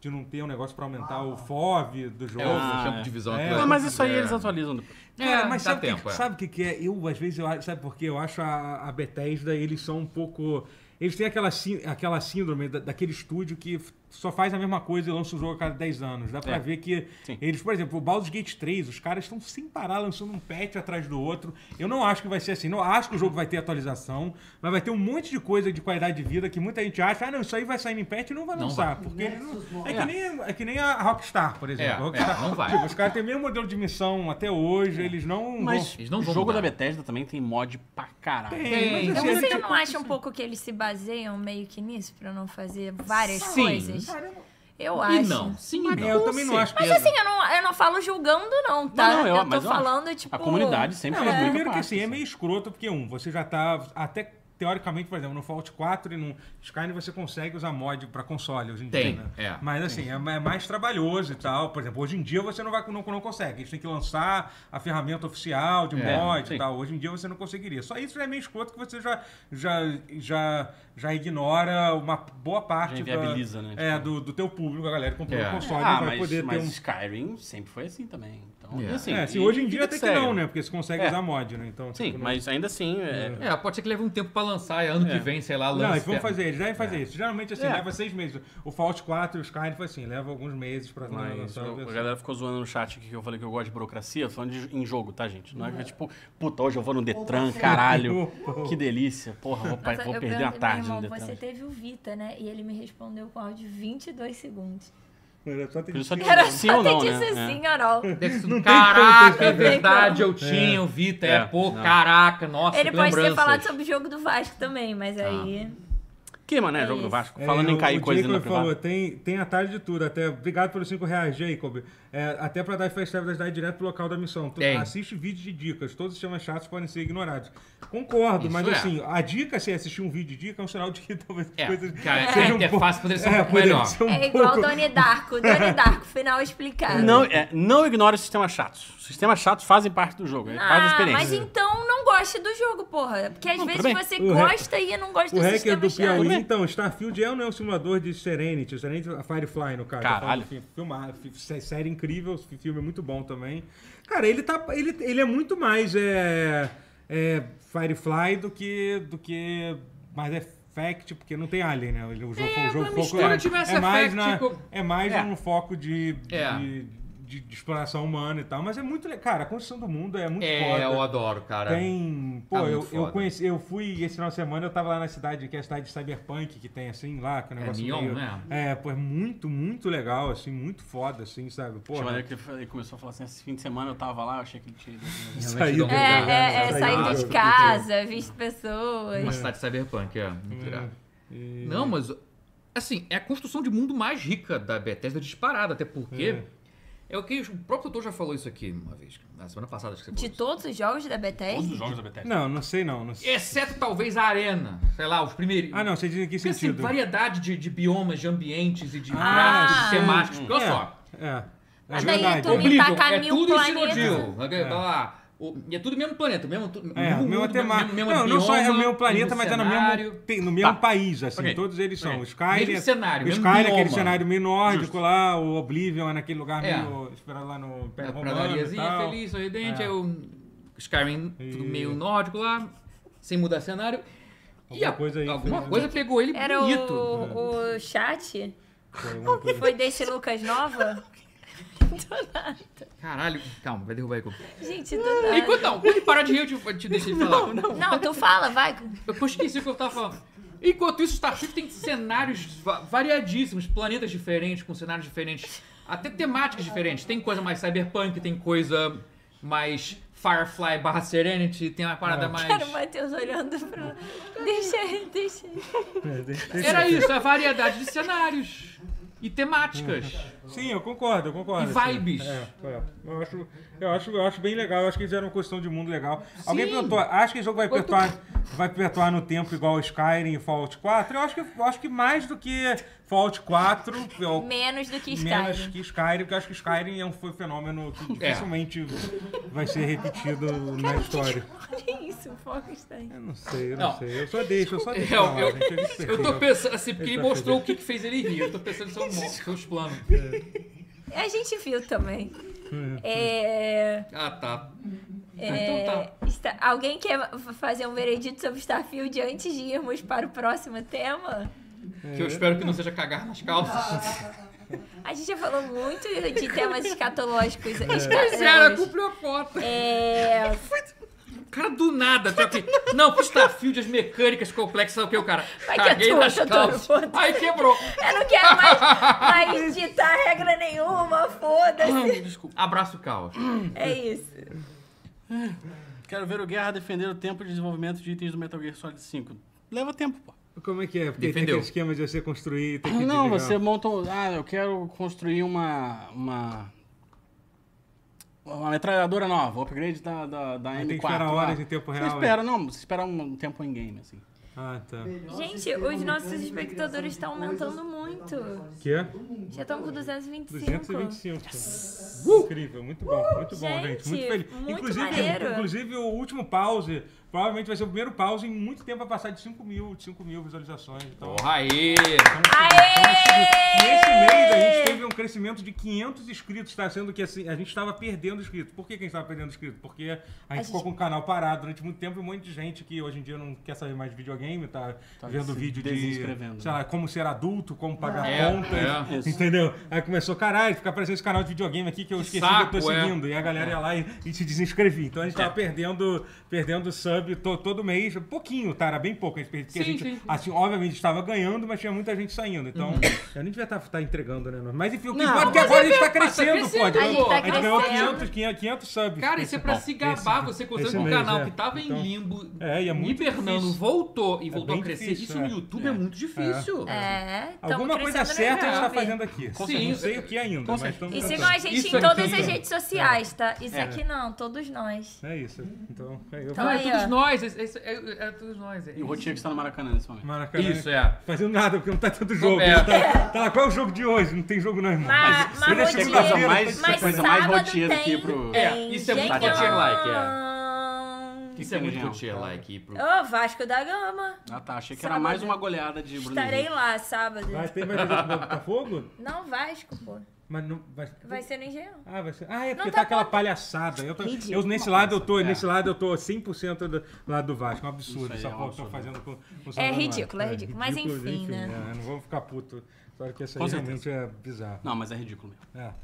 de não ter um negócio pra aumentar o FOV do jogo. É, o Ah, campo é. de visão. É. aquilo Ah, mas isso aí é- eles atualizam É, mas dá sabe o tempo, que, é. sabe o que, que é? Eu, às vezes, eu sabe por quê? Eu acho a, a Bethesda, eles são um pouco. Eles têm aquela, aquela síndrome da- daquele estúdio que só faz a mesma coisa e lança o jogo a cada 10 anos. Dá pra É. ver que Sim. eles, por exemplo, o Baldur's Gate 3, os caras estão sem parar lançando um patch atrás do outro. Eu não acho que vai ser assim. Não acho que o jogo vai ter atualização, mas vai ter um monte de coisa de qualidade de vida que muita gente acha, ah, não, isso aí vai sair em patch e não vai Não lançar. vai. Porque eles não- é, que não. nem, é que nem a Rockstar, por exemplo. É, A Rockstar, é, não vai. Tipo, os caras têm o mesmo modelo de missão até hoje, eles não Mas vão... Eles não o vão jogo mudar. da Bethesda também tem mod pra caralho. Tem, mas Tem. assim, Então é você tipo- não acha um pouco que eles se baseiam meio que nisso pra não fazer várias Sim. coisas? Eu E acho. não. Sim, É, eu também não acho que Mas assim, eu não, eu não falo julgando, não, tá? Não, não, eu- eu tô mas eu acho. falando, tipo. A comunidade sempre Não, mas muito primeiro que assim, é meio escroto, porque um, você já tá até teoricamente, por exemplo, no Fallout 4 e no Skyrim você consegue usar mod pra console hoje em Tem, dia, né? é. Mas assim, é, é mais trabalhoso e tal. Por exemplo, hoje em dia você não, vai, não, não consegue. Eles têm que lançar a ferramenta oficial de É, mod sim. e tal. Hoje em dia você não conseguiria. Só isso já é meio escroto que você já, já, já, já ignora uma boa parte Já da- né? é, Tipo- do, do teu público, a galera que comprou É. o console Ah, vai mas, poder mas ter um Skyrim sempre foi assim também. Então, É. e assim, é, assim, e hoje em dia até que segue. não, né? Porque você consegue É. usar mod, né? Então, Sim, tipo, não- mas ainda assim, é, É, pode ser que leve um tempo pra lançar e ano É. que vem, sei lá, Não, lança. eles vão fazer, eles devem fazer É. isso. Geralmente, assim, É. leva seis meses. O Fallout 4 e o Skyrim foi assim, leva alguns meses pra Mas lançar a o- a galera ficou zoando no chat aqui que eu falei que eu gosto de burocracia, eu tô falando de, em jogo, tá, gente? Não é que tipo, puta, hoje eu vou no Detran, caralho. Que delícia. Porra, vou, Nossa, vou eu perder perguntei, tarde meu no irmão, Detran. Você teve o Vita, né? E ele me respondeu com áudio de 22 segundos. Era só ter dito só Era Sim só ou ter não, né? sim ou não. Tem caraca, é verdade, eu tinha o Vita, é, É, pô, não. caraca, nossa, Ele que pode ter lembranças. falado sobre o jogo do Vasco também, mas aí. Que, mano, é, É jogo do. Vasco. É, Falando em cair o coisa na Jacob privada. falou, tem, tem atalho de tudo. Até, obrigado pelos 5 reais, Jacob. É, até pra dar Fast Travel da cidade direto pro local da missão. Tu Tem. assiste vídeos de dicas. Todos os sistemas chatos podem ser ignorados. Concordo, Isso mas é. assim, a dica, se assistir um vídeo de dica, é um sinal de que talvez É, coisas cara, a sejam um pouco- interface poderia ser um é, pouco melhor. ser um É igual pouco- Donnie Darko. Donnie Darko, final explicado. Não, é, não ignore os sistemas chatos. Os sistemas chatos fazem parte do jogo, é parte da Ah, experiência. mas então não goste do jogo, porra. Porque às Não, vezes você O gosta e não gosta O do sistema do Piauí, chato. então, Starfield é ou não é um simulador de Serenity? O Serenity, a Firefly, no caso. Caralho. Falo, Filmar, fi- sé- série incrível, fi- filme muito bom também. Cara, ele, tá, ele, ele é muito mais é, é, Firefly do que, do que mais é fact, porque não tem alien, né? O jogo, É, o jogo mas foco é, é mais, na, é mais É. um foco de, É. de, de- de exploração humana e tal. Mas é muito legal. Cara, a construção do mundo é muito É, foda. eu adoro, cara. Tem. Pô, Tá eu, eu conheci, eu fui esse final de semana, eu tava lá na cidade, que é a cidade de Cyberpunk, que tem assim lá, que é um É, negócio Neon, meio- né? É, pô, é muito, muito legal, assim, muito foda, assim, sabe? Tinha Porra. maneira que ele começou a falar assim, esse fim de semana eu tava lá, eu achei que ele tinha. Saído, É, é, é, Saiu saindo do de casa, visto pessoas. Uma cidade cyberpunk, é. Muito irado. E- Não, mas assim, é a construção de mundo mais rica da Bethesda disparada, até porque é o que o próprio doutor já falou isso aqui uma vez, na semana passada acho que você De falou. isso. todos os jogos da Todos Bethesda? os jogos da Bethesda. Não, não sei não. não sei. Exceto talvez a arena, sei lá, os primeiros. Ah, não, você diz em que Porque, assim, sentido? variedade de, de biomas, de ambientes e de Ah, gráficos, temáticos. Porque olha É, só, É. É Mas daí verdade. tu me tacar é mil tudo planetas. estilo Jill. Tá lá. O- e é tudo mesmo planeta, mesmo, tu- É, mesmo mesmo mundo, temático. mesmo, mesmo Não, não só é o bioma, mesmo planeta, mas é no mesmo, cenário. tem- no mesmo Tá. país, assim. Ok. Todos eles são. Ok. O Skyrim. Mesmo cenário, o mesmo Skyrim, aquele bioma. cenário meio nórdico Justo. lá, o Oblivion é naquele lugar É. meio. esperado lá no Império Romano. e tal. feliz, sorridente, É. é. o Skyrim tudo E- meio nórdico lá, sem mudar cenário. e Alguma a- coisa aí alguma fez- coisa pegou ele Era bonito. o, o chat? Foi Foi desse Lucas Nova? Do nada. Caralho, calma, vai derrubar aí. Gente, do nada. Enquanto não, quando ele parar de rir, eu te, te deixei falar. Não, tu fala, vai. Eu esqueci o que eu tava falando. Enquanto isso, Starfield tem cenários va- variadíssimos, planetas diferentes, com cenários diferentes, até temáticas diferentes. Tem coisa mais cyberpunk, tem coisa mais Firefly barra Serenity, tem uma parada mais... Cara, o Matheus olhando pra. Deixa ele, deixa ele. É, deixa- deixa- Era isso, a variedade de cenários e temáticas. Sim, eu concordo, eu concordo. E assim. vibes. É, é. Eu, acho, eu, acho, eu acho bem legal, eu acho que eles fizeram uma questão de mundo legal. Alguém Sim. perguntou, acha que o jogo vai perpetuar, vai perpetuar no tempo igual o Skyrim e Fallout 4? Eu acho que, eu acho que mais do que Fallout 4, eu, Menos do que Skyrim. menos que Skyrim, porque eu acho que Skyrim é um, foi um fenômeno que É. dificilmente vai ser repetido na história. Olha isso, aí. Eu não sei, eu não, Não. sei. Eu só deixo, eu só deixo. Eu, falar, eu, eu eu tô pensando assim, porque ele tá mostrou o que, que fez ele rir. Eu tô pensando em seus, seus planos. A gente viu também. Hum. É. Ah, tá. é, Então tá. está- alguém quer fazer um veredito sobre Starfield antes de irmos para o próximo tema? Que eu espero que não seja cagar nas calças. A gente já falou muito de temas escatológicos. Pois esca- era, hoje. cumpriu a cota. É. Cara, do nada, tô aqui. Não, pro Starfield, as mecânicas complexas, o que o cara? Vai que Caguei nas calças. foda-se. Aí quebrou. Eu não quero mais, mais ditar regra nenhuma, foda-se. Desculpa. Abraço, caos. É isso. Quero ver o Guerra defender o tempo de desenvolvimento de itens do Metal Gear Solid 5. Leva tempo, pô. Como é que é? Porque tem Defendeu. aquele esquema de você construir e ter que Não, desligar. você monta. um- Ah, eu quero construir uma. Uma. Uma metralhadora nova, o upgrade da, da, da Aí M4. tem que esperar lá. horas em tempo real, Você espera, não, você espera um tempo em game, assim. Ah, tá. Gente, os nossos espectadores estão aumentando muito. Que é? Já estão com 225. 225. Incrível, muito bom, muito bom, gente. Gente, Muito feliz. muito inclusive, maneiro. inclusive, o último pause provavelmente vai ser o primeiro pause em muito tempo a passar de 5 mil, de 5 mil visualizações. Então, Porra aí. Aê! Nesse mês a gente teve um crescimento de 500 inscritos, tá? Sendo que assim, a gente estava perdendo inscritos. Por que, que a gente estava perdendo inscritos? Porque a gente ficou gente- com o canal parado durante muito tempo e um monte de gente que hoje em dia não quer saber mais de videogame, tá, Tá vendo vídeo de, sei lá, como ser adulto, como pagar É, contas, é. Entendeu? Aí começou, caralho, fica aparecendo esse canal de videogame aqui que eu esqueci Saco, que eu tô é. seguindo. E a galera ia lá e, e se desinscrevia. Então a gente tava perdendo, perdendo sub to- todo mês, pouquinho, tá? Era bem pouco. a Porque a Sim, gente, sim. assim, obviamente estava ganhando, mas tinha muita gente saindo. Então, eu nem devia estar entregando, né? Mas enfim, o que importa é que agora a é gente tá tá crescendo, pô. A gente, a ganhou crescendo. 500, 500, 500 subs. Cara, isso é pra se gabar. esse- Você consegue esse um mês, canal é. que tava Então, em limbo, É, e é muito hibernando, difícil. voltou e voltou a crescer. difícil, Isso é. no YouTube é, muito difícil. É, Alguma coisa certa a gente tá fazendo aqui. Sim. Não sei o que ainda, mas estamos E sigam a gente em todas as redes sociais, tá? Isso aqui não, todos nós. É isso. Então, eu Então é aí, todos nós. É, é, é- é todos nós. é E o. Rotinha que está no Maracanã nesse momento. Maracanã. Isso, é. Fazendo nada, porque não tá tendo jogo. É. Tá, tá lá, qual é o jogo de hoje? Não tem jogo não, irmão. Mas, mas, é Rotier- segunda-feira, mais- mas coisa mais rotier do que tem- pro- É, tem isso é muito Engenhão. rotier-like, Isso é tem muito tier like pro. Ô, Vasco da Gama. Ah tá, achei que era Sábado. mais uma goleada de Bruno Estarei lá sábado. Vai ter mais jogo do Botafogo? Não, Vasco, pô. Mas não vai. Vai ser no Engenhão. Ah, vai ser. Ah, é porque Não tá tá aquela palhaçada. Eu, tô, eu nesse lado eu tô, É. nesse lado eu tô 100% do lado do Vasco. É um absurdo essa é porra que eu tô absurdo. fazendo com, com o É ridículo, é ridículo. Mas enfim, né? é, não vamos ficar puto. Claro que essa aí realmente é bizarro. Não, mas é ridículo mesmo. É.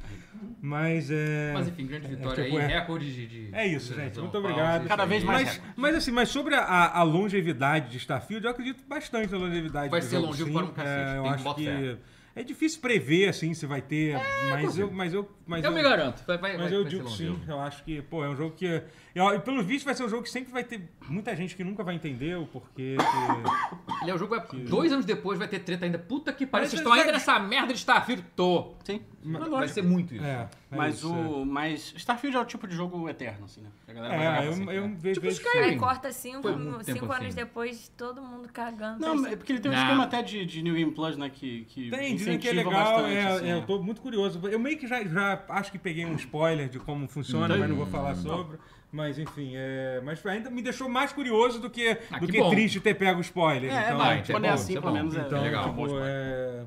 Mas é. Mas enfim, grande vitória tipo, aí. é- Recorde de. de É isso, gente. visualização, Muito obrigado. Cada vez mais Mas, mas assim, mas sobre a, a longevidade de Starfield, eu acredito bastante na longevidade Vai ser longevo para um cacete, É, eu tem- acho bota que fé. É difícil prever assim se vai ter, mas eu, mas eu, mas Eu me garanto. Vai, vai, Mas vai, eu digo sim, longevo. eu acho que, pô, é um jogo que. Eu- E pelo visto vai ser um jogo que sempre vai ter muita gente que nunca vai entender o porquê. que- Ele é o jogo. Vai, dois anos depois vai ter treta ainda. Puta que pariu. Mas Vocês estão ainda vai- nessa merda de Starfield? Tô. Sim. Vai ser muito isso. É, É Mas isso, o. Mas Starfield é o tipo de jogo eterno, assim, né? A galera vai É, jogar eu, sempre, eu né? vejo. Tipo Skyrim. Corta cinco, cinco anos assim. depois, todo mundo cagando. Não, é porque ele tem um Não. esquema até de, de New Game Plus, né? Que, que Tem, dizem que é legal, bastante, é, assim, é, é. eu tô muito curioso. Eu meio que já, já acho que peguei um spoiler de como funciona, mas não vou falar sobre. Mas enfim, é, mas ainda me deixou mais curioso do que, Ah, do que que, triste ter pego o spoiler. É, é então, bom, Ah, é quando é bom, assim, é pelo menos é, então, é legal. um tipo, é...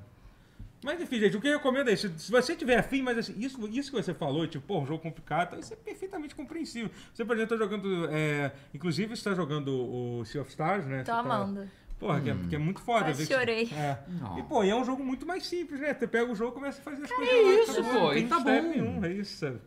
Mas enfim, gente, o que eu recomendo é isso. Se você tiver afim, mas assim, isso, isso que você falou, tipo, pô, um jogo complicado, então isso é perfeitamente compreensível. Você, por exemplo, tá jogando. é, inclusive, você tá jogando o Sea of Stars, né? Tô Você tá- amando. Porra, que, é, que é muito foda. Quase que- chorei. É. E, pô, e é um jogo muito mais simples, né? Você pega o jogo e começa a fazer as coisas é lá, isso, acabou, pô, não e tem tá bom. Nenhum, é isso, sabe?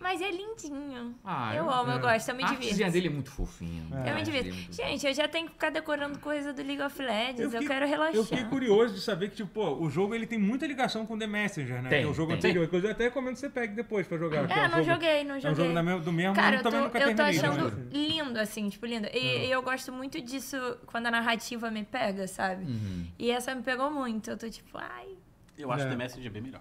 Mas é lindinho. Ah, eu eu- amo, eu é. gosto, eu me A artezinha divirto. dele é muito fofinho. É. Eu me divirto. é Gente, eu já tenho que ficar decorando coisa do League of Legends, eu, fiquei- quero relaxar. Eu fiquei curioso de saber que, tipo, pô, o jogo ele tem muita ligação com The Messenger, né? Tem, que é o jogo tem. anterior. Eu até recomendo que você pegue depois pra jogar. que É, um não jogo- joguei, não É um joguei. jogo da me- do mesmo, Cara, eu eu tô, também nunca eu tô achando né? lindo, assim, tipo, lindo. E, e eu gosto muito disso quando a narrativa me pega, sabe? Uhum. E essa me pegou muito. Eu tô tipo, ai. Eu acho É. The Messenger bem melhor.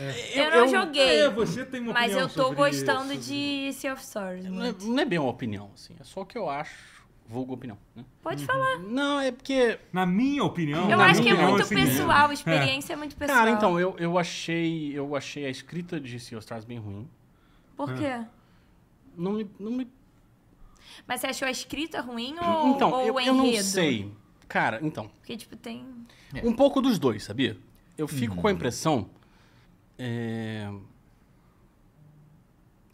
Assim. Eu, não joguei. É, você tem uma mas eu tô sobre gostando isso. de Sea of Stars. Não é, não é bem uma opinião, assim. É só o que eu acho. Vulgo opinião, né? Pode falar. Não, é porque. Na minha opinião. Eu acho que é muito opinião, assim, pessoal, a experiência é muito pessoal. Cara, então, eu, eu achei. Eu achei a escrita de Sea of Stars bem ruim. Por quê? Não me. Não me Mas você achou a escrita ruim ou, então, ou eu, o eu não enredo? sei. Cara, então. Porque, tipo, tem. Um pouco dos dois, sabia? Eu fico Hum. com a impressão. É,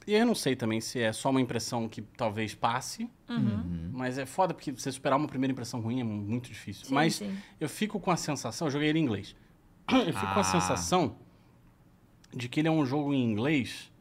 E eu não sei também se é só uma impressão que talvez passe, Uhum. mas é foda porque você superar uma primeira impressão ruim é muito difícil. Sim, mas sim. eu fico com a sensação, eu joguei ele em inglês. Eu fico com a Ah. sensação de que ele é um jogo em inglês.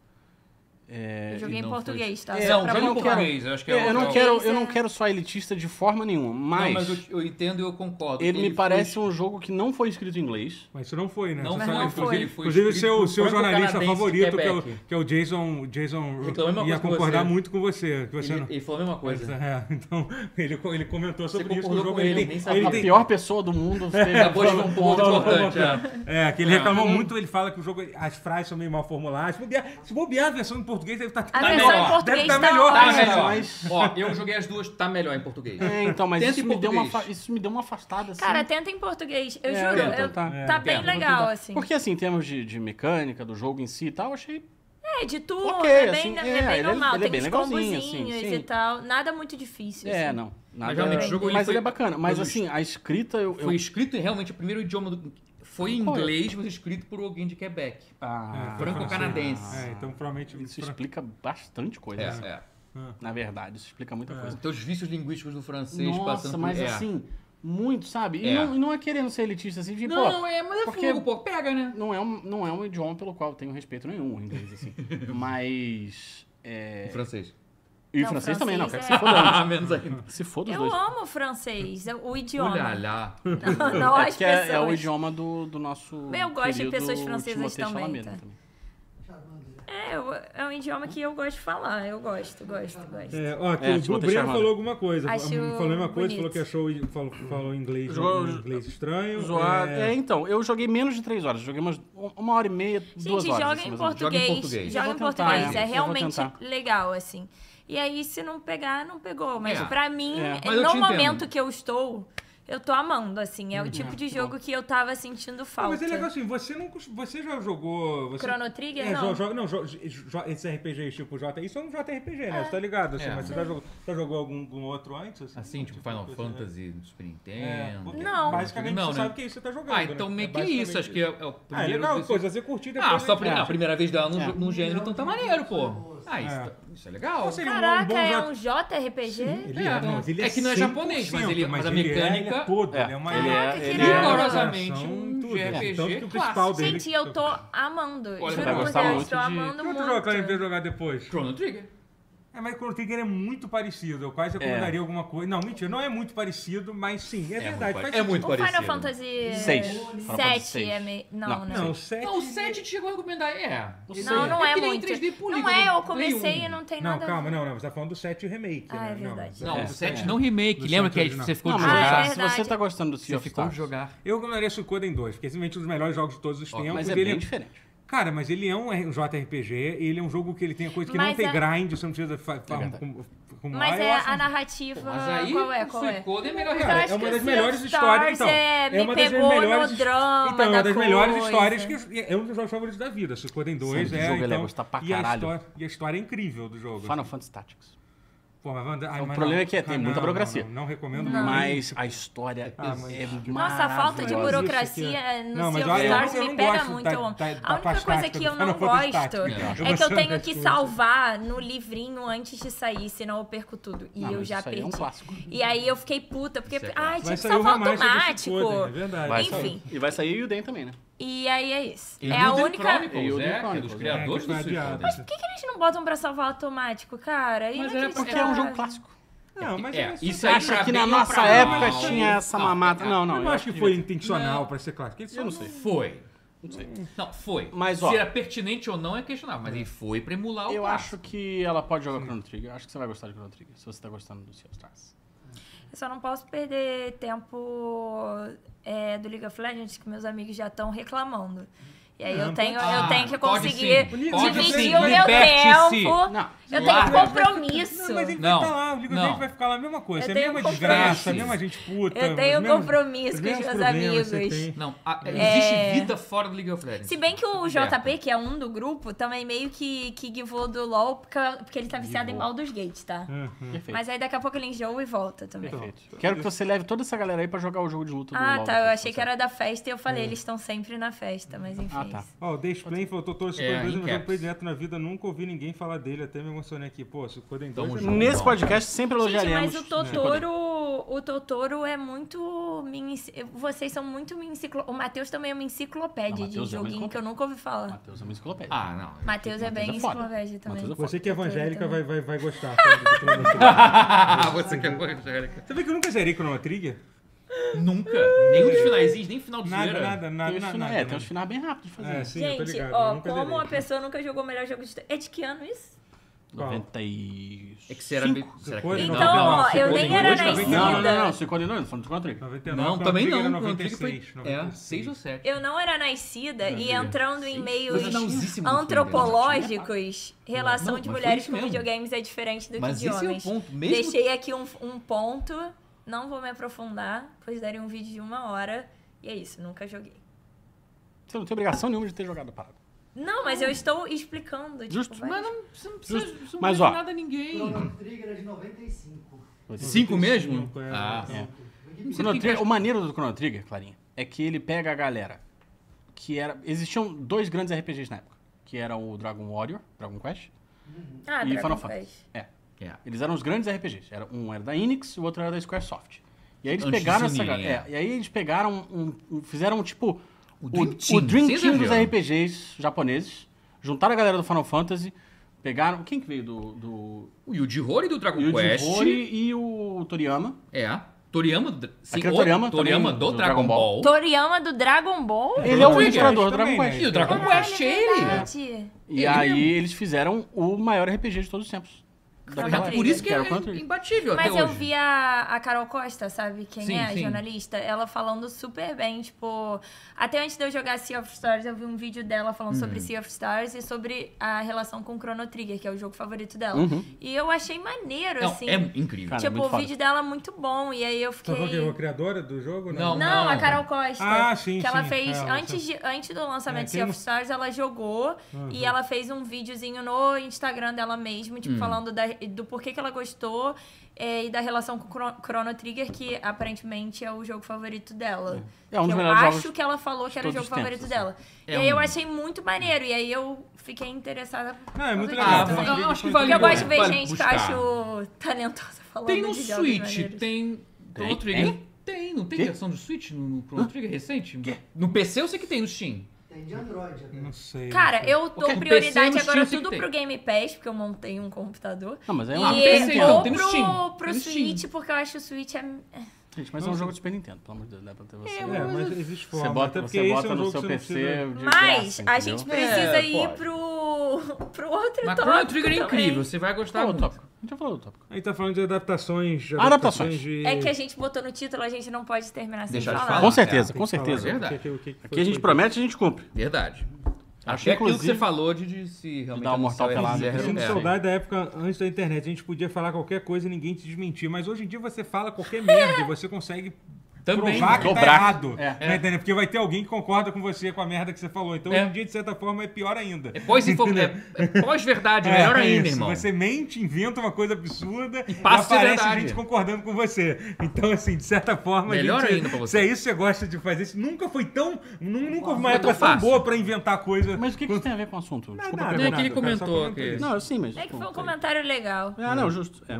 É, Eu joguei e em não português, tá? É, um pra jogo em português, eu acho que é eu, não é quero, eu não é- quero só elitista de forma nenhuma, mas, Não, mas eu, eu entendo e eu concordo. ele, me foi- parece um jogo que não foi escrito em inglês. Mas isso não foi, né? Não, Mas não inclusive- foi. Ele foi Inclusive, seu, seu jornalista favorito, que é, o, que é o Jason. Jason Ele mesma ia concordar muito com você. Que você Ele, não... ele falou a mesma coisa. É, então, ele, ele comentou sobre Você isso. que o concordou jogo com ele, sabia. ele A pior pessoa do mundo Acabou de um ponto importante. é. É, que ele É. reclamou muito, ele fala que o jogo, as frases são meio mal formuladas. Se bobear, se bobear a versão em português, deve estar A Tá versão melhor. em português Deve tá tá melhor, Tá melhor. mas- Ó, eu joguei as duas, tá melhor em português. É, então, mas Tenta isso em me, deu uma português. fa- isso me deu uma afastada, assim. Cara, tenta em português. Eu É, juro, tenta, eu- tá. tá É. bem Tenta, legal, assim. Porque, assim, em termos de, de mecânica, do jogo em si e tal, eu achei... É, de tudo, Ok, é bem, assim, é, é, bem ele é- normal. ele é Tem bem os legalzinho, combozinhos assim, sim. e tal. Nada muito difícil. É, assim. não. Nada... Mas realmente o jogo ele Mas foi- ele é bacana. Mas, assim, a escrita... Eu, eu- Foi escrito em realmente o primeiro idioma do. Foi em Qual é? inglês, mas escrito por alguém de Quebec. Ah, Franco-canadense. É, então provavelmente. Isso explica bastante coisa, É, assim, é. na verdade. Isso explica muita coisa. Então os vícios linguísticos do francês Nossa, passando por mas é. assim, muito, sabe? E, É. não, e não é querendo ser elitista, assim, de, Não, pô, é, mas é porque- fogo, pô. Pega, né? não é, um, não é um idioma pelo qual eu tenho respeito nenhum, o inglês, assim. Mas... É... O francês. E o Não, francês também, não. Quero francês que se foda. Ah, menos ainda. Se foda os Eu dois. amo o francês, o idioma. Olha lá. Não, não as Que é, pessoas. é o idioma do, do nosso Eu gosto de pessoas francesas também, tá? né, também. É, eu- é um idioma que eu gosto de falar. Eu gosto, gosto, gosto. É, ó, que É, o Breno falou alguma coisa. Acho falou a mesma coisa, bonito. falou que achou. Falou, falou inglês, Jogou- inglês estranho. Zoado. é, É, então, eu joguei menos de três horas. Joguei umas, uma hora e meia, duas Gente, horas. joga assim. Joga em português. Joga Eu em português. é. É Eu realmente legal, assim. E aí, se não pegar, não pegou. Mas É. pra mim, É. Mas no te entendo. momento que eu estou, eu tô amando, assim. É o tipo de jogo que eu tava sentindo Não, falta. mas é legal assim, você não você já jogou. Você, Chrono Trigger, é, não. jo- jo- não, jo- jo- esses RPGs tipo J. Isso é um JRPG, né? Você tá ligado? Assim, É. mas você já jogou, já jogou algum, algum outro antes? Assim, Assim, tipo Final coisa, né? Fantasy do Super É, Nintendo. porque Não. Basicamente Não, você né? sabe que é isso que você tá jogando. Ah, então né? meio É que é isso. Acho que é, é o Ah, é primeiro. legal, você curtir depois. Ah, só a, né? pri- a primeira vez dela no, É. no gênero, então tá maneiro, pô. Ah, isso, É. tá- isso é legal. Seria um Caraca, bom é um JRPG? Ele É, é, não, mas ele é que não é 100%, japonês, mas ele- mas a ele é- mecânica- ele é todo, É, ele é uma ele é- ele é- Rigorosamente ação, um tudo. JRPG Tanto que o principal clássico. dele- Gente, eu tô amando. Olha, Juro por gostar Deus, muito tô amando Que outro jogo que ela muito. veio jogar depois? Chrono Trigger. É, mas Chrono Trigger é muito parecido. Eu quase recomendaria alguma coisa. Não, mentira, não é muito parecido, mas sim, é, verdade. muito é muito O Final parecido. Fantasy Seis. Final Fantasy 7 seis. é meio... Não, Não, né? Não, o 7. Não, o 7 chegou a recomendar. É. Não, não é nem muito. 3D polígono, Não é, eu Play comecei e não tem Não, nada a calma, não, não. Você tá falando do 7 remake, Ah, né? é verdade. Não, falando o do 7 sete. não remake. Lembra que você ficou Não, de jogar? é se você tá gostando do Sea of ficou de Stars... jogar. Eu recomendaria Suikoden 2, porque é simplesmente um dos melhores jogos de todos os tempos. Mas é bem diferente. Cara, mas ele é um JRPG, ele é um jogo que ele tem a coisa que não Mas tem é- grind, você não precisa fa- fa- verdade. com- com- Mas é acho- a narrativa. Mas aí qual é? o Qual é? É melhor Cara, é uma das o melhores histórias, então. é- me uma das pegou melhores no drama Então, é uma das da melhores coisa. histórias que é um dos jogos favoritos da vida. Suicoden 2 Sim, é, jogo ele então, ia gostar pra e a caralho. história e a história é incrível do jogo. Final assim. Fantasy Tactics. Pô, mas Wanda- ai, O mas problema não. é que tem Ah, muita não, burocracia. Não, não, não recomendo Mas a história Ah, mas- é Nossa, a falta de burocracia é- no Não, mas Sea of Stars me pega muito. da- da a única coisa tática que eu não gosto é que eu tenho que salvar no livrinho antes de sair, senão eu perco tudo. E Não, eu já perdi. é um clássico. E aí eu fiquei puta, porque é ai, tinha que salvar automático. É verdade. Enfim. E vai sair o Uden também, né? E aí é isso. E é a única. Chronicles, E Elden é, que é dos Chronicles, criadores é, que do. Mas por que, que eles não botam pra salvar automático, cara? Mas era Porque é um jogo clássico. Não, mas É, isso- isso acha que na ou nossa época mal? tinha essa mamata? é. Não, não. eu não acho que foi intencional Não. pra ser clássico. Eles Eu não sei. Foi. Não sei. Não, foi. Mas, ó- Se era pertinente ou não é questionável, mas ele foi pra emular o Eu clássico. acho que ela pode jogar Chrono Trigger. Acho que você vai gostar de Chrono Trigger, se você tá gostando do Sea of Stars. Eu só não posso perder tempo é, do League of Legends, que meus amigos já estão reclamando. E aí eu tenho, Ah, eu tenho que pode conseguir dividir sim, o meu liberte-se. tempo. Não. Eu tenho compromisso. Não, mas ele Não, vai estar lá, o League of não. Legends vai ficar lá a mesma coisa. Eu é a tenho mesma compromisso. desgraça, a mesma gente puta. Eu tenho mesmos- compromisso com os meus que amigos. Não, a- É. existe vida fora do League of Legends. Se bem que o. JP, que é um do grupo, também meio que, que givou do LoL, porque, porque ele tá viciado em Givou. Baldur's Gate, tá? Uhum. Mas aí daqui a pouco ele enjoa e volta também. Perfeito. Quero que você leve toda essa galera aí pra jogar o jogo de luta do Ah, LoL tá. Eu achei que tá era da festa e eu falei, eles estão sempre na festa, mas enfim. Tá. Ó, o The Explain falou, Totoro É, Suicoden 2 é em meu predileto na vida, nunca ouvi ninguém falar dele, até me emocionei aqui. Pô, Suicoden 2 Tamo é junto. bom. Nesse podcast sempre Gente, elogiaremos. mas o Totoro, o Totoro é muito. minha Vocês são muito minha enciclopédia. O Matheus também é uma enciclopédia Não, de é uma joguinho que eu nunca ouvi falar. Matheus é uma enciclopédia. Ah, não. Matheus é bem Matheus é foda. enciclopédia também. É. Você que é evangélica vai, vai, vai gostar. você que é evangélica. Você vê que eu nunca zerei Chrono Trigger? Nunca. Nenhum dos finaizinhos, nem final de Nada, nada, nada, Tem nada. finais, nada, é, tem uns finais bem rápidos de fazer. É, sim, Gente, ó, como zerei. uma pessoa nunca jogou o melhor jogo de. É de que ano isso? Qual? 90 e... É que você era... Cinco. Será que... Então, não, ó, não, eu nem era nascida. 99. Não, não, não, não. Suicoden não, falando de Chrono Trigger. 99, Não, também não. era Chrono Trigger foi... 96, É, 96. 6 ou 7. Eu não era nascida e entrando em meios filme, antropológicos, relação Não, de mulheres com videogames é diferente do que Mas de esse é o homens. ponto. Mesmo- Deixei aqui um, um ponto, não vou me aprofundar, pois daria um vídeo de uma hora. E é isso, nunca joguei. Você não tem obrigação nenhuma de ter jogado a parada. Não, mas eu estou explicando. Tipo, Justo. vai- Mas não, você não precisa, Justo. você não Mas, ó. nada a ninguém. Chrono Trigger é de 95. Cinco mesmo? 95, é. Ah, É. Chrono Trigger- o maneiro do Chrono Trigger, Clarinha, é que ele pega a galera que era... Existiam dois grandes RPGs na época, que eram o Dragon Warrior, Dragon Quest, Ah, e Dragon Final Quest. Fantasy. É. É. Eles eram os grandes RPGs. Era, um era da Enix e o outro era da Squaresoft. E aí eles Antes pegaram essa galera. é. e aí eles pegaram um, um- fizeram tipo o, O Dream o Team, Dream sem Team dos. RPGs japoneses. Juntaram a galera do Final Fantasy, pegaram quem que veio do do O Yuji Horii do Dragon Yuji Quest. Horii e o Toriyama. É. Toriyama do, sim, Aquele o Toriyama Toriyama do, do Dragon Dragon Ball. Toriyama do Dragon Ball? Ele é o ilustrador do Dragon né? Quest. E o Dragon Quest é é ele. verdade. E Ele aí mesmo. eles fizeram o maior RPG de todos os tempos. Trigger. Por isso que era é Trigger. imbatível Mas eu hoje. vi a, a Carol Costa, sabe? Quem Sim, é a sim. jornalista? Ela falando super bem, tipo... Até antes de eu jogar Sea of Stars, eu vi um vídeo dela falando sobre Uhum. Sea of Stars e sobre a relação com Chrono Trigger, que é o jogo favorito dela. Uhum. E eu achei maneiro, Não, assim. é incrível. Cara, é tipo, muito o foda. vídeo dela é muito bom. E aí eu Você fiquei... falou que é a criadora do jogo? Não, Não, a Não. Carol Costa. Ah, sim, Que ela sim. fez, É, ela antes, de, antes do lançamento É, de Sea of Stars, ela jogou e ela fez um videozinho no Instagram dela mesmo, tipo, falando da- do porquê que ela gostou é, e da relação com o Chro- Chrono Trigger, que aparentemente é o jogo favorito dela. É um dos Que eu melhores acho jogos que ela falou que era o jogo os tempos, favorito assim. dela. É e aí eu um- achei muito maneiro, e aí eu fiquei interessada. Não, é muito legal. Ah, eu acho que vídeo vale Porque eu gosto de ver Vale gente buscar. que eu acho talentosa falando Tem no de jogos Switch, maneiros. tem Chrono Tem? Trigger. Tem? Tem, não tem versão do Switch no, no Chrono Trigger recente? No PC eu sei que tem no Steam. Tem de Android até. Não sei. Cara, não sei. eu dou Porque prioridade PC no agora tudo pro Game Pass, porque eu montei um computador. Não, mas é e uma não ou tem no pro, Steam. pro Tem no Switch, Steam. porque eu acho o Switch é... Gente, mas é um jogo de Super Nintendo, pelo amor de Deus, dá pra ter você. É, mas existe forma. Você bota, você bota é um no seu PC precisa... de Mas graça, a gente precisa É, ir pode. pro, pro outro Mas tópico Chrono Trigger é incrível, você vai gostar Qual é o muito. tópico? A gente já falou do tópico. Aí tá falando de adaptações. de Adaptações. de... É que a gente botou no título, a gente não pode terminar sem Deixar de falar. falar. Com Ah, certeza, é, com falar, certeza. né? Verdade. O que- o que- Aqui a gente foi- promete e a gente cumpre. Verdade. Acho que é aquilo que você falou de, de se realmente dar um mortal pelado. R0. Eu sinto É. saudade da época antes da internet. A gente podia falar qualquer coisa e ninguém te desmentir. Mas hoje em dia você fala qualquer merda e você consegue Também. provar que tá Dobrar. errado. É. Tá entendendo? Porque vai ter alguém que concorda com você com a merda que você falou. Então É. hoje em dia, de certa forma, é pior ainda. É pós é, é pós-verdade, É, melhor é ainda, isso. irmão. Você mente, inventa uma coisa absurda e, passa a ser aparece verdade. gente concordando com você. Então, assim, de certa forma, Melhor gente- ainda pra você. se é isso que você gosta de fazer, isso nunca foi tão. nu- Nunca houve uma época tão boa pra inventar coisa. Mas o que, que isso tem a ver com o assunto? Desculpa nada, Não, é perguntar. que ele comentou que-. Não, sim, mas... É que foi um comentário legal. É, não, justo. É.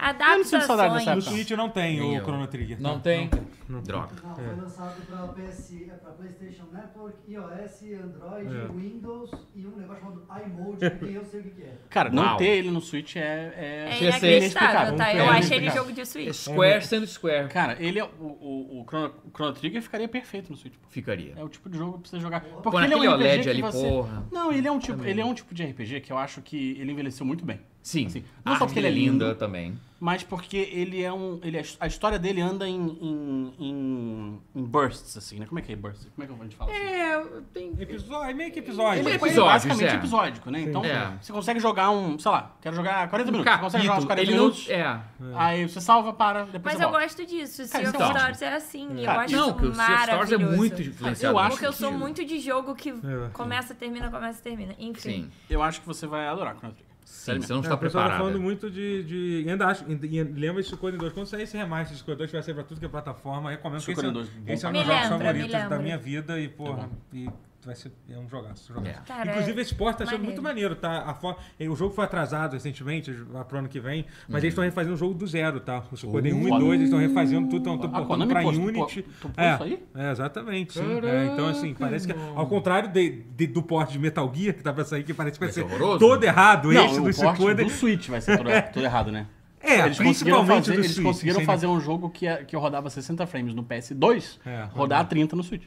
Adaptações. Eu não sinto saudade dessa No época. Switch não tem Nem o eu. Chrono Trigger. Não tem? Não Droga. Não, foi lançado para PS, é, pra PlayStation Network, iOS, Android, É. Windows e um negócio chamado iMode, que nem eu sei o que que é. Cara, não Uau. ter ele no Switch é... É é... Chega a ser inacreditável, tá? Eu É achei ele jogo de Switch. Square sendo Square. Cara, ele é... O, o, o, Chrono, o Chrono Trigger ficaria perfeito no Switch. pô. Ficaria. É o tipo de jogo que precisa jogar. Porque ele é um naquele RPG OLED que ali, você... porra. Não, ele é um tipo, ele é um tipo de RPG que eu acho que ele envelheceu muito bem. Sim. Assim, não não só porque ele é lindo, também. Mas porque ele é um, ele é, a história dele anda em, em, em, em bursts assim, né? Como é que é bursts? Como é que a gente fala assim? É, tem... Episódio, é meio que episódio. Ele é Ele é basicamente é. episódico, né? Então, É. você consegue jogar um, sei lá, quero jogar 40 Um minutos. Você consegue jogar uns capítulo. 40 Ele não... minutos, É. aí você salva, para, depois Mas você eu gosto disso. Sea Cara, of então. Stars é assim. Eu Cara, acho Não, que o Sea of Stars é muito influenciado. Eu acho Porque eu sou muito de jogo que É. começa, termina, começa, termina. Enfim. Sim. Eu acho que você vai adorar Chrono Trigger. Sim, você não É, está pessoal tá preparado. falando muito de. de e ainda acho, e, e lembra esse Suicoden 2. Quando sair esse remaster de Suicoden 2, que vai ser pra tudo que é plataforma, recomendo que esse, Suicoden é- 2, bom esse é um dos jogos. Me favoritos lembra, da minha vida e, porra, e vai ser é um jogaço. jogaço. É. Cara, Inclusive, é esse port tá sendo muito maneiro, tá? A fo- O jogo foi atrasado recentemente, lá pro ano que vem, mas Uhum. eles estão refazendo o jogo do zero, tá? O Suicoden 1 e foda. 2, eles estão refazendo tudo, estão portando Konami pra postou- Unity. É, isso aí? é, exatamente, sim. É, então, assim, parece que, ao contrário de- de- do port de Metal Gear, que tá pra sair, que parece que vai, Vai ser ser todo errado, Não, esse o do porte Suicoden... do Switch vai ser tudo, tudo errado, né? É, eles conseguiram principalmente fazer, do eles Switch, conseguiram fazer um jogo que, é- que rodava 60 frames no PS2, É, rodar a 30 no Switch.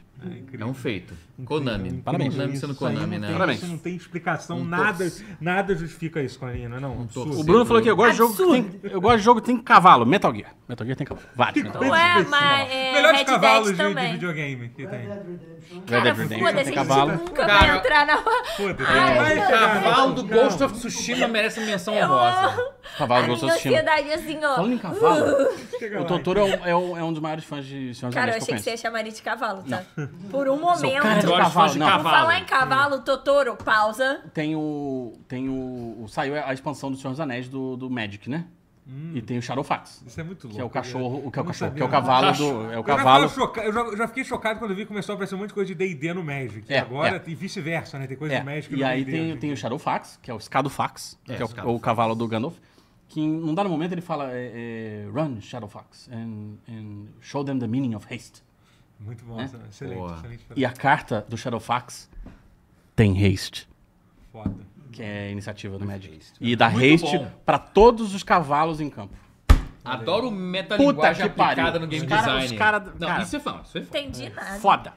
É um feito. Konami. Parabéns. Konami sendo Konami, não né? tem- Parabéns. Isso não tem explicação, Um nada, torce. nada justifica isso, Corina, não. absurdo. torce. O Bruno falou que eu gosto de jogo que tem, eu gosto de jogo que tem cavalo, Metal Gear. Metal Gear tem cavalo, vários. Metal Gear. Ué, mas é, Melhores Red cavalos Dead de, de também. videogame que tem. Cara, foda-se, a cavalo. nunca vai entrar na... Foda-se. Não. Cavalo do Ghost of Tsushima merece menção honrosa. Cavalo A Ghost of Tsushima. Ansiedade assim, ó. Falando em cavalo, Chega o. Totoro é, um- é um, é um dos maiores fãs de Senhor dos Cara, eu achei que você ia chamar ele de cavalo, tá? Por um momento. cara de cavalo, de não. Por cavalo. falar em cavalo, Totoro, pausa. Tem o. Tem o. Saiu a expansão do Senhor dos Anéis do, do Magic, né? E tem o Shadowfax. Isso é muito louco. Que é o cachorro, o que é o cachorro, sabia, que é o não. cavalo do. É o Eu já, cavalo. fiquei choca- eu já- eu já fiquei chocado quando eu vi que começou a aparecer um monte de coisa de D&D no Magic. É, e agora, é. e vice-versa, né? Tem coisa É, de Magic e no aí tem, tem o Shadowfax, que é o Scadofax, É, que é o, o cavalo do Gandalf. Que em um dado momento ele fala: é, é, Run, Shadowfax, and, and show them the meaning of haste. Muito bom, É? excelente, Boa. excelente. E a carta do Shadowfax tem haste. Foda. Que é a iniciativa do Magic. E dá Muito haste pra todos os cavalos em campo. Adoro metalinguagem Puta que pariu. aplicada no game Os cara- design. os cara- Não, cara. isso é fã, isso é fã. Entendi nada. Foda.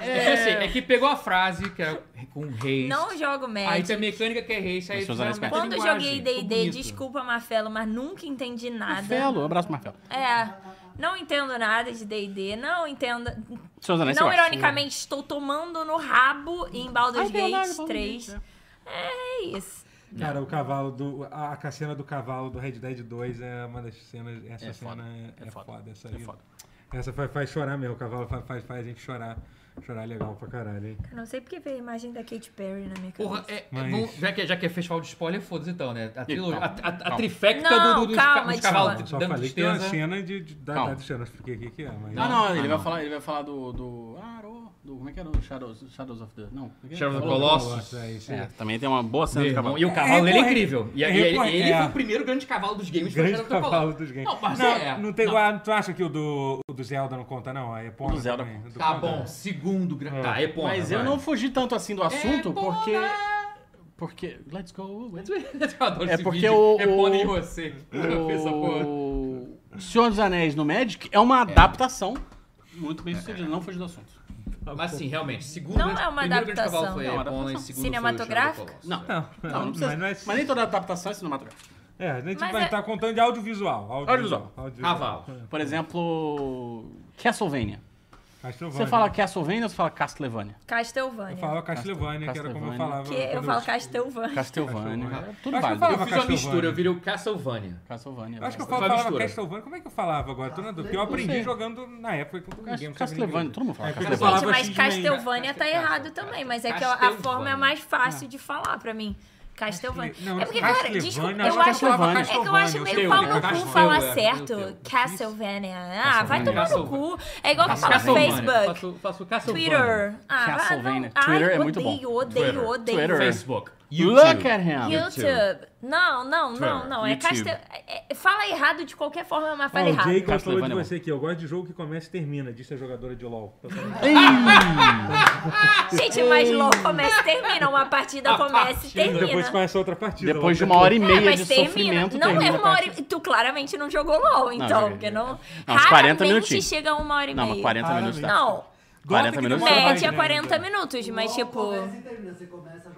É, assim, é que pegou a frase, que era com haste. Não jogo Aí Magic. tem a mecânica que é haste, aí Quando joguei D&D, desculpa, Marcelo, mas nunca entendi nada. Marcelo, um abraço, Marcelo. É, não entendo nada de D&D, não entendo... Anéis Não, ironicamente, estou tomando no rabo em Baldur's Ah, é verdade, Gate Baldur's 3. Gate, É isso. Cara, o cavalo do. A, a cena do cavalo do Red Dead 2 é uma das cenas. Essa É cena foda. é, É é foda. foda. Essa, É aí, foda. essa faz, faz chorar mesmo. O cavalo faz, faz, faz a gente chorar. Chorar legal pra caralho, hein? Eu não sei porque veio a imagem da Katy Perry na minha cabeça. Porra, é, é Mas- bom, já, que, já que é festival de spoiler, foda-se então, né? A, trilogia, a, calma, a- a trifecta Não, do, do, dos, calma, ca- dos cavalos desculpa. Eu só dando falei que tem uma tristeza. cena de, de, da, da expliquei o que, que é. Mas... Não, não, ele, Ah, vai não. Falar, ele vai falar do. do Aro, do como é que era? O Shadows, Shadows of the. Não. é que é? Shadows of Falou. Colossus. É, isso É, é. também tem uma boa cena de cavalo. E o cavalo dele é incrível. E, É e ele, ele é. foi o primeiro grande cavalo dos games. Grande the cavalo dos games. Não, mas não, é. não tem Não. igual- Tu acha que o do, o do Zelda não conta, não? A Epona O do Zelda também. conta. Do Tá conta. bom, segundo grande. Tá, é bom. Mas eu não fugi tanto assim do assunto Epona! porque. Porque. Let's go. É esse porque vídeo. o- É Pony o- em você. O Senhor dos Anéis no Magic é uma adaptação muito bem sucedida. Não fugi do assunto. Mas sim, realmente. Segundo Não grande, é uma primeiro grande adaptação. cavalo foi Não, é Epona e adaptação. segundo Cinematográfica? foi o Colossus. Não. Não, Não, não precisa. mas não é- Mas nem toda adaptação é cinematográfica. É, a gente Mas vai é- estar contando de audiovisual. Audiovisual. Cavalo. Por exemplo, Castlevania. Castlevania. Você fala Castlevania ou você fala Castlevania? Castlevania. Eu falava Castlevania, que era como eu falava. Que eu falo eu- Castlevania. Castlevania. Castlevania. É Tudo que eu falava Eu fiz uma mistura, eu virei o Castlevania. Castlevania. Eu acho que eu falava, falava. Castlevania. Como é que eu falava agora? Tô na dúvida. Porque eu aprendi jogando na época que ninguém não sabia Castlevania, ninguém. todo mundo fala É, eu Castlevania. Gente, mas X-Men. Castlevania tá errado também, mas é que a- forma é mais fácil de falar pra mim. Castlevania. Não, é porque, cara, desculpa, acho eu que eu acho, falava é que eu acho meio pau no cu falar é, certo. Castlevania. Ah, vai tomar no cu. É igual que Castlevania. Facebook, Faço, faço. Twitter. Ah, vai- Castlevania. não. Twitter é muito bom. odeio, odeio, odeio. Twitter. Facebook. Look at him. YouTube. Não, não, não, Twitter. não. É YouTube. Castel... é- é- Fala errado de qualquer forma, mas fala o errado. Jacob falou de é você aqui. Eu gosto de jogo que começa e termina, disse a jogadora de LoL. Gente, mas LOL começa e termina. Uma partida começa e termina. Depois começa outra partida. Depois de uma hora e É, meia mas de termina. sofrimento, Não termina é uma hora e... Tu claramente não jogou LOL, então. porque não... Não, uns 40 Raramente minutinhos. chega a uma hora e Não, mas meia. 40 minutos tá. Não. 40 que minutos. Média né, 40 então. minutos, mas tipo... Começa e termina. Você começa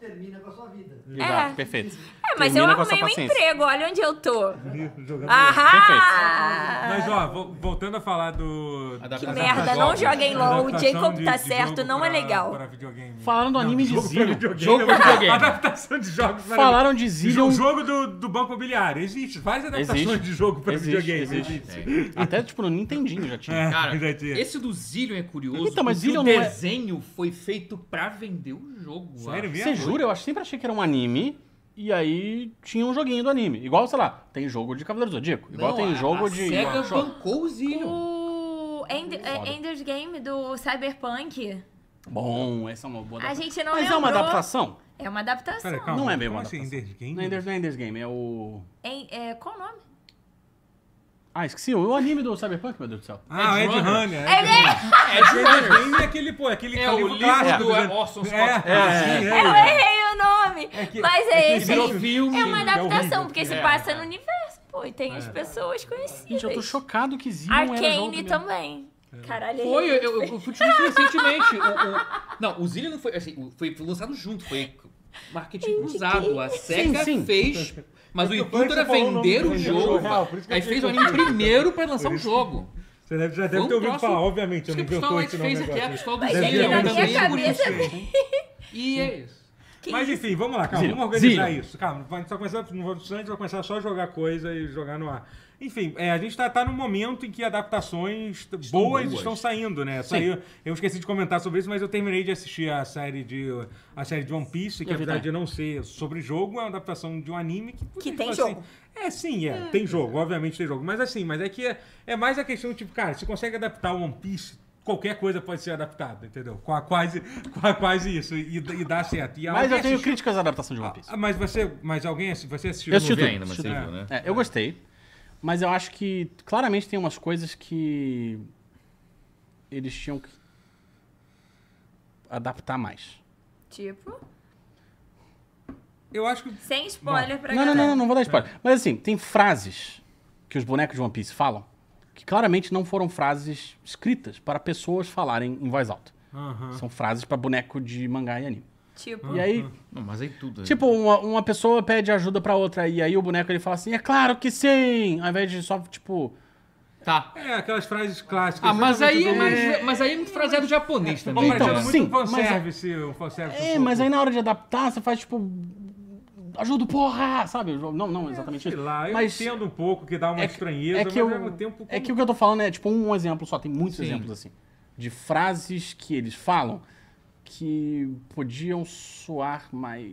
termina com a sua vida. Exato, É. perfeito. É, mas Termina eu arrumei um paciência. emprego. Olha onde eu tô. Jogando Ahá! Mas ó, vo- voltando a falar do. Que Que da merda, não joguem LOL. O Jacob de- tá de certo, não é legal. Falaram do anime de Zillion. Jogo pra videogame. Adaptação de jogos para Falaram de O Zillion. jogo do, do Banco Imobiliário. Existe. Várias adaptações Existe. de jogo pra Existe, videogame. existe. Até, tipo, no Nintendinho já tinha. É, Cara, já tinha. esse do Zillion é curioso. Então, mas porque Zillion o é- desenho foi feito pra vender o jogo. Sério mesmo? Você jura? Eu sempre achei que era um anime. E aí tinha um joguinho do anime. Igual, sei lá, tem jogo de Cavaleiro do Zodíaco. Igual Não, tem a- jogo a de. SEGA bancou o Zillion. O End- é, Foda. Ender's Game do Cyberpunk. Bom, essa é uma boa A adaptação. gente não Mas é uma lembrou. adaptação? É uma adaptação. Pera, calma. Não é bem como uma assim, adaptação. Ender's Game? Não é Ender's, não é Ender's Game, é o. Em- é, qual o nome? Ah, esqueci. O anime do Cyberpunk, meu Deus do céu. Ah, o Ed Runner. É Ed Runner. É é aquele, pô, aquele É o livro clássico. do do- Orson Scott É, sim, Eu é. errei o nome! que- mas é é que esse. virou filme. É uma é horrível. adaptação, porque se É. passa no universo, pô, e tem as pessoas conhecidas. Gente, eu tô chocado que jogo Arcane mesmo. também. Caralho, Foi, eu, eu, eu fui te isso recentemente. O, o- não, o Zillion não foi assim, foi lançado junto, foi marketing cruzado. A SEGA fez, mas o É que intuito era o vender o jogo, jogo. real, por isso que eu Aí fez o anime primeiro pra lançar o isso jogo. Você deve, já deve um ter ouvido troço- falar, obviamente. Eu não o inventou é esse nome aqui, agora. a pessoal do ter na minha cabeça. E é isso. Que Mas enfim, vamos lá, calma, Zillion. vamos organizar Zillion. isso. Calma, só começar, não a gente vai começar só a jogar coisa e jogar no ar. Enfim, é, a gente tá, tá num momento em que adaptações boas, boas. estão saindo, né? Saiu, eu esqueci de comentar sobre isso, mas eu terminei de assistir a série de, a série de One Piece, que vi apesar de não ser sobre jogo, é uma adaptação de um anime que... Que tem assim, jogo. É, sim, é, tem jogo, obviamente tem jogo. Mas assim, mas é que é, é mais a questão, tipo, cara, se consegue adaptar o One Piece qualquer coisa pode ser adaptada, entendeu? Qua- Quase, qua- quase isso, e, e dá certo. E Mas eu tenho assistiu- críticas à adaptação de One Piece. ah, mas você, mas alguém, você assistiu? Eu assisti ainda, mas você viu, né? É, eu gostei. Mas eu acho que claramente tem umas coisas que eles tinham que adaptar mais. Tipo, Eu acho que sem spoiler pra Não, não, galera. não, não, não vou dar spoiler. Mas assim, tem frases que os bonecos de One Piece falam que claramente não foram frases escritas para pessoas falarem em voz alta. Aham. São frases para boneco de mangá e anime. Tipo, E aí, Não, mas aí tudo. tipo, uma, uma pessoa pede ajuda pra outra e aí o boneco ele fala assim: "É claro que sim", ao invés de só tipo, Tá. É, aquelas frases clássicas. Ah, mas aí, é do- mais, mas aí é muito fraseado japonês também. Bom, Então, mas é né? muito sim, fanservice, um fanservice. É, um mas aí na hora de adaptar, você faz tipo. Ajuda, porra! Sabe? Não, não exatamente Sei isso. lá, eu mas entendo um pouco que dá uma é que- estranheza, é que mas eu, ao mesmo tempo... É que o que eu tô falando é tipo um exemplo só, tem muitos Sim. exemplos assim. De frases que eles falam que podiam soar mais.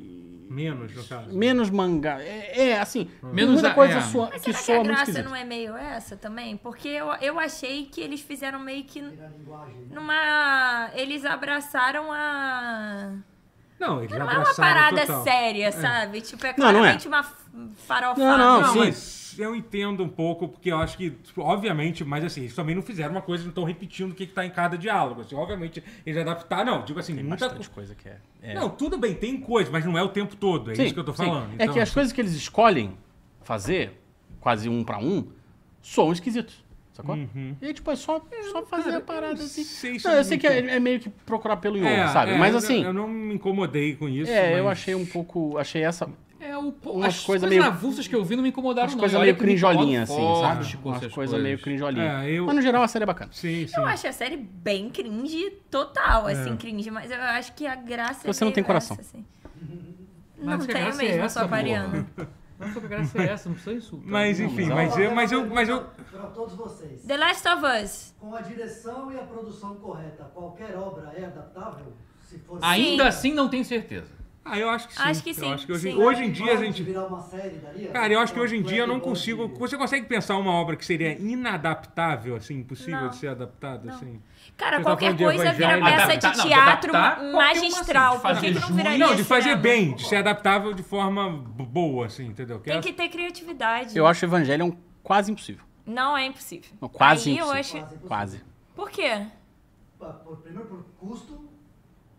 Menos, no caso. Menos mangá. É, é, assim. Menos muita a- coisa é. soa- Mas que será que soa a muito graça não é meio essa também? Porque eu, eu achei que eles fizeram meio que né? numa... Eles abraçaram a... Não, eles Não é uma parada total. séria, sabe? Tipo, é Não, não é. claramente uma f- farofada. Não, não, Não, sim. mas eu entendo um pouco, porque eu acho que, tipo, obviamente, mas assim, eles também não fizeram uma coisa, não estão repetindo o que, que tá em cada diálogo. Assim, obviamente, eles adaptaram, não, digo assim, Tem muita coisa que é. é. Não, tudo bem, tem coisa, mas não é o tempo todo, é Sim, isso que eu tô sim. falando. É Então, que as coisas que eles escolhem fazer, quase um pra um, soam esquisitos. Sacou? Uhum. E aí, tipo, é só, só fazer a parada assim. sei se Não, eu eu sei que é, é meio que procurar pelo ovo, É, sabe? é, Mas eu- assim, Eu não me incomodei com isso. é, eu mas- achei um pouco. Achei essa. É, É, o, Umas as coisas meio- avulsas que eu vi não me incomodaram, Umas não. coisas meio crinjolinha, assim, sabe? forte Umas essas coisas meio crinjolinha. É, eu- Mas no geral a série é bacana. Sim, sim. Eu acho a série bem cringe total, assim, cringe, mas eu acho que a graça Você é não tem meio coração. essa, assim. Mas Não que a tenho é mesmo, eu essa, sou aquariana. Mas só que a graça é essa, não precisa insultar. Mas Não, enfim, não. mas eu, mas eu, mas eu, Para todos vocês. The Last of Us. Com a direção e a produção correta, qualquer obra é adaptável? Se for Ainda Sim. assim não tenho certeza. Ah, eu acho que sim. Acho que Eu sim, acho que hoje, sim. hoje em dia a gente virar uma série, daria? Cara, eu acho que hoje em dia eu não consigo. Você consegue pensar uma obra que seria inadaptável, assim, impossível Não. de ser adaptada, assim? Cara, Você tá qualquer de coisa vira Evangelho. peça de não, de teatro magistral. assim, de Por que, que fazer não viraria Não, de fazer cinema? bem, de ser adaptável de forma boa, assim, entendeu? Tem é- que ter criatividade. Eu acho Evangelion quase impossível. Não é impossível. Não, quase Aí eu impossível. acho... Quase. Por quê? Primeiro por custo,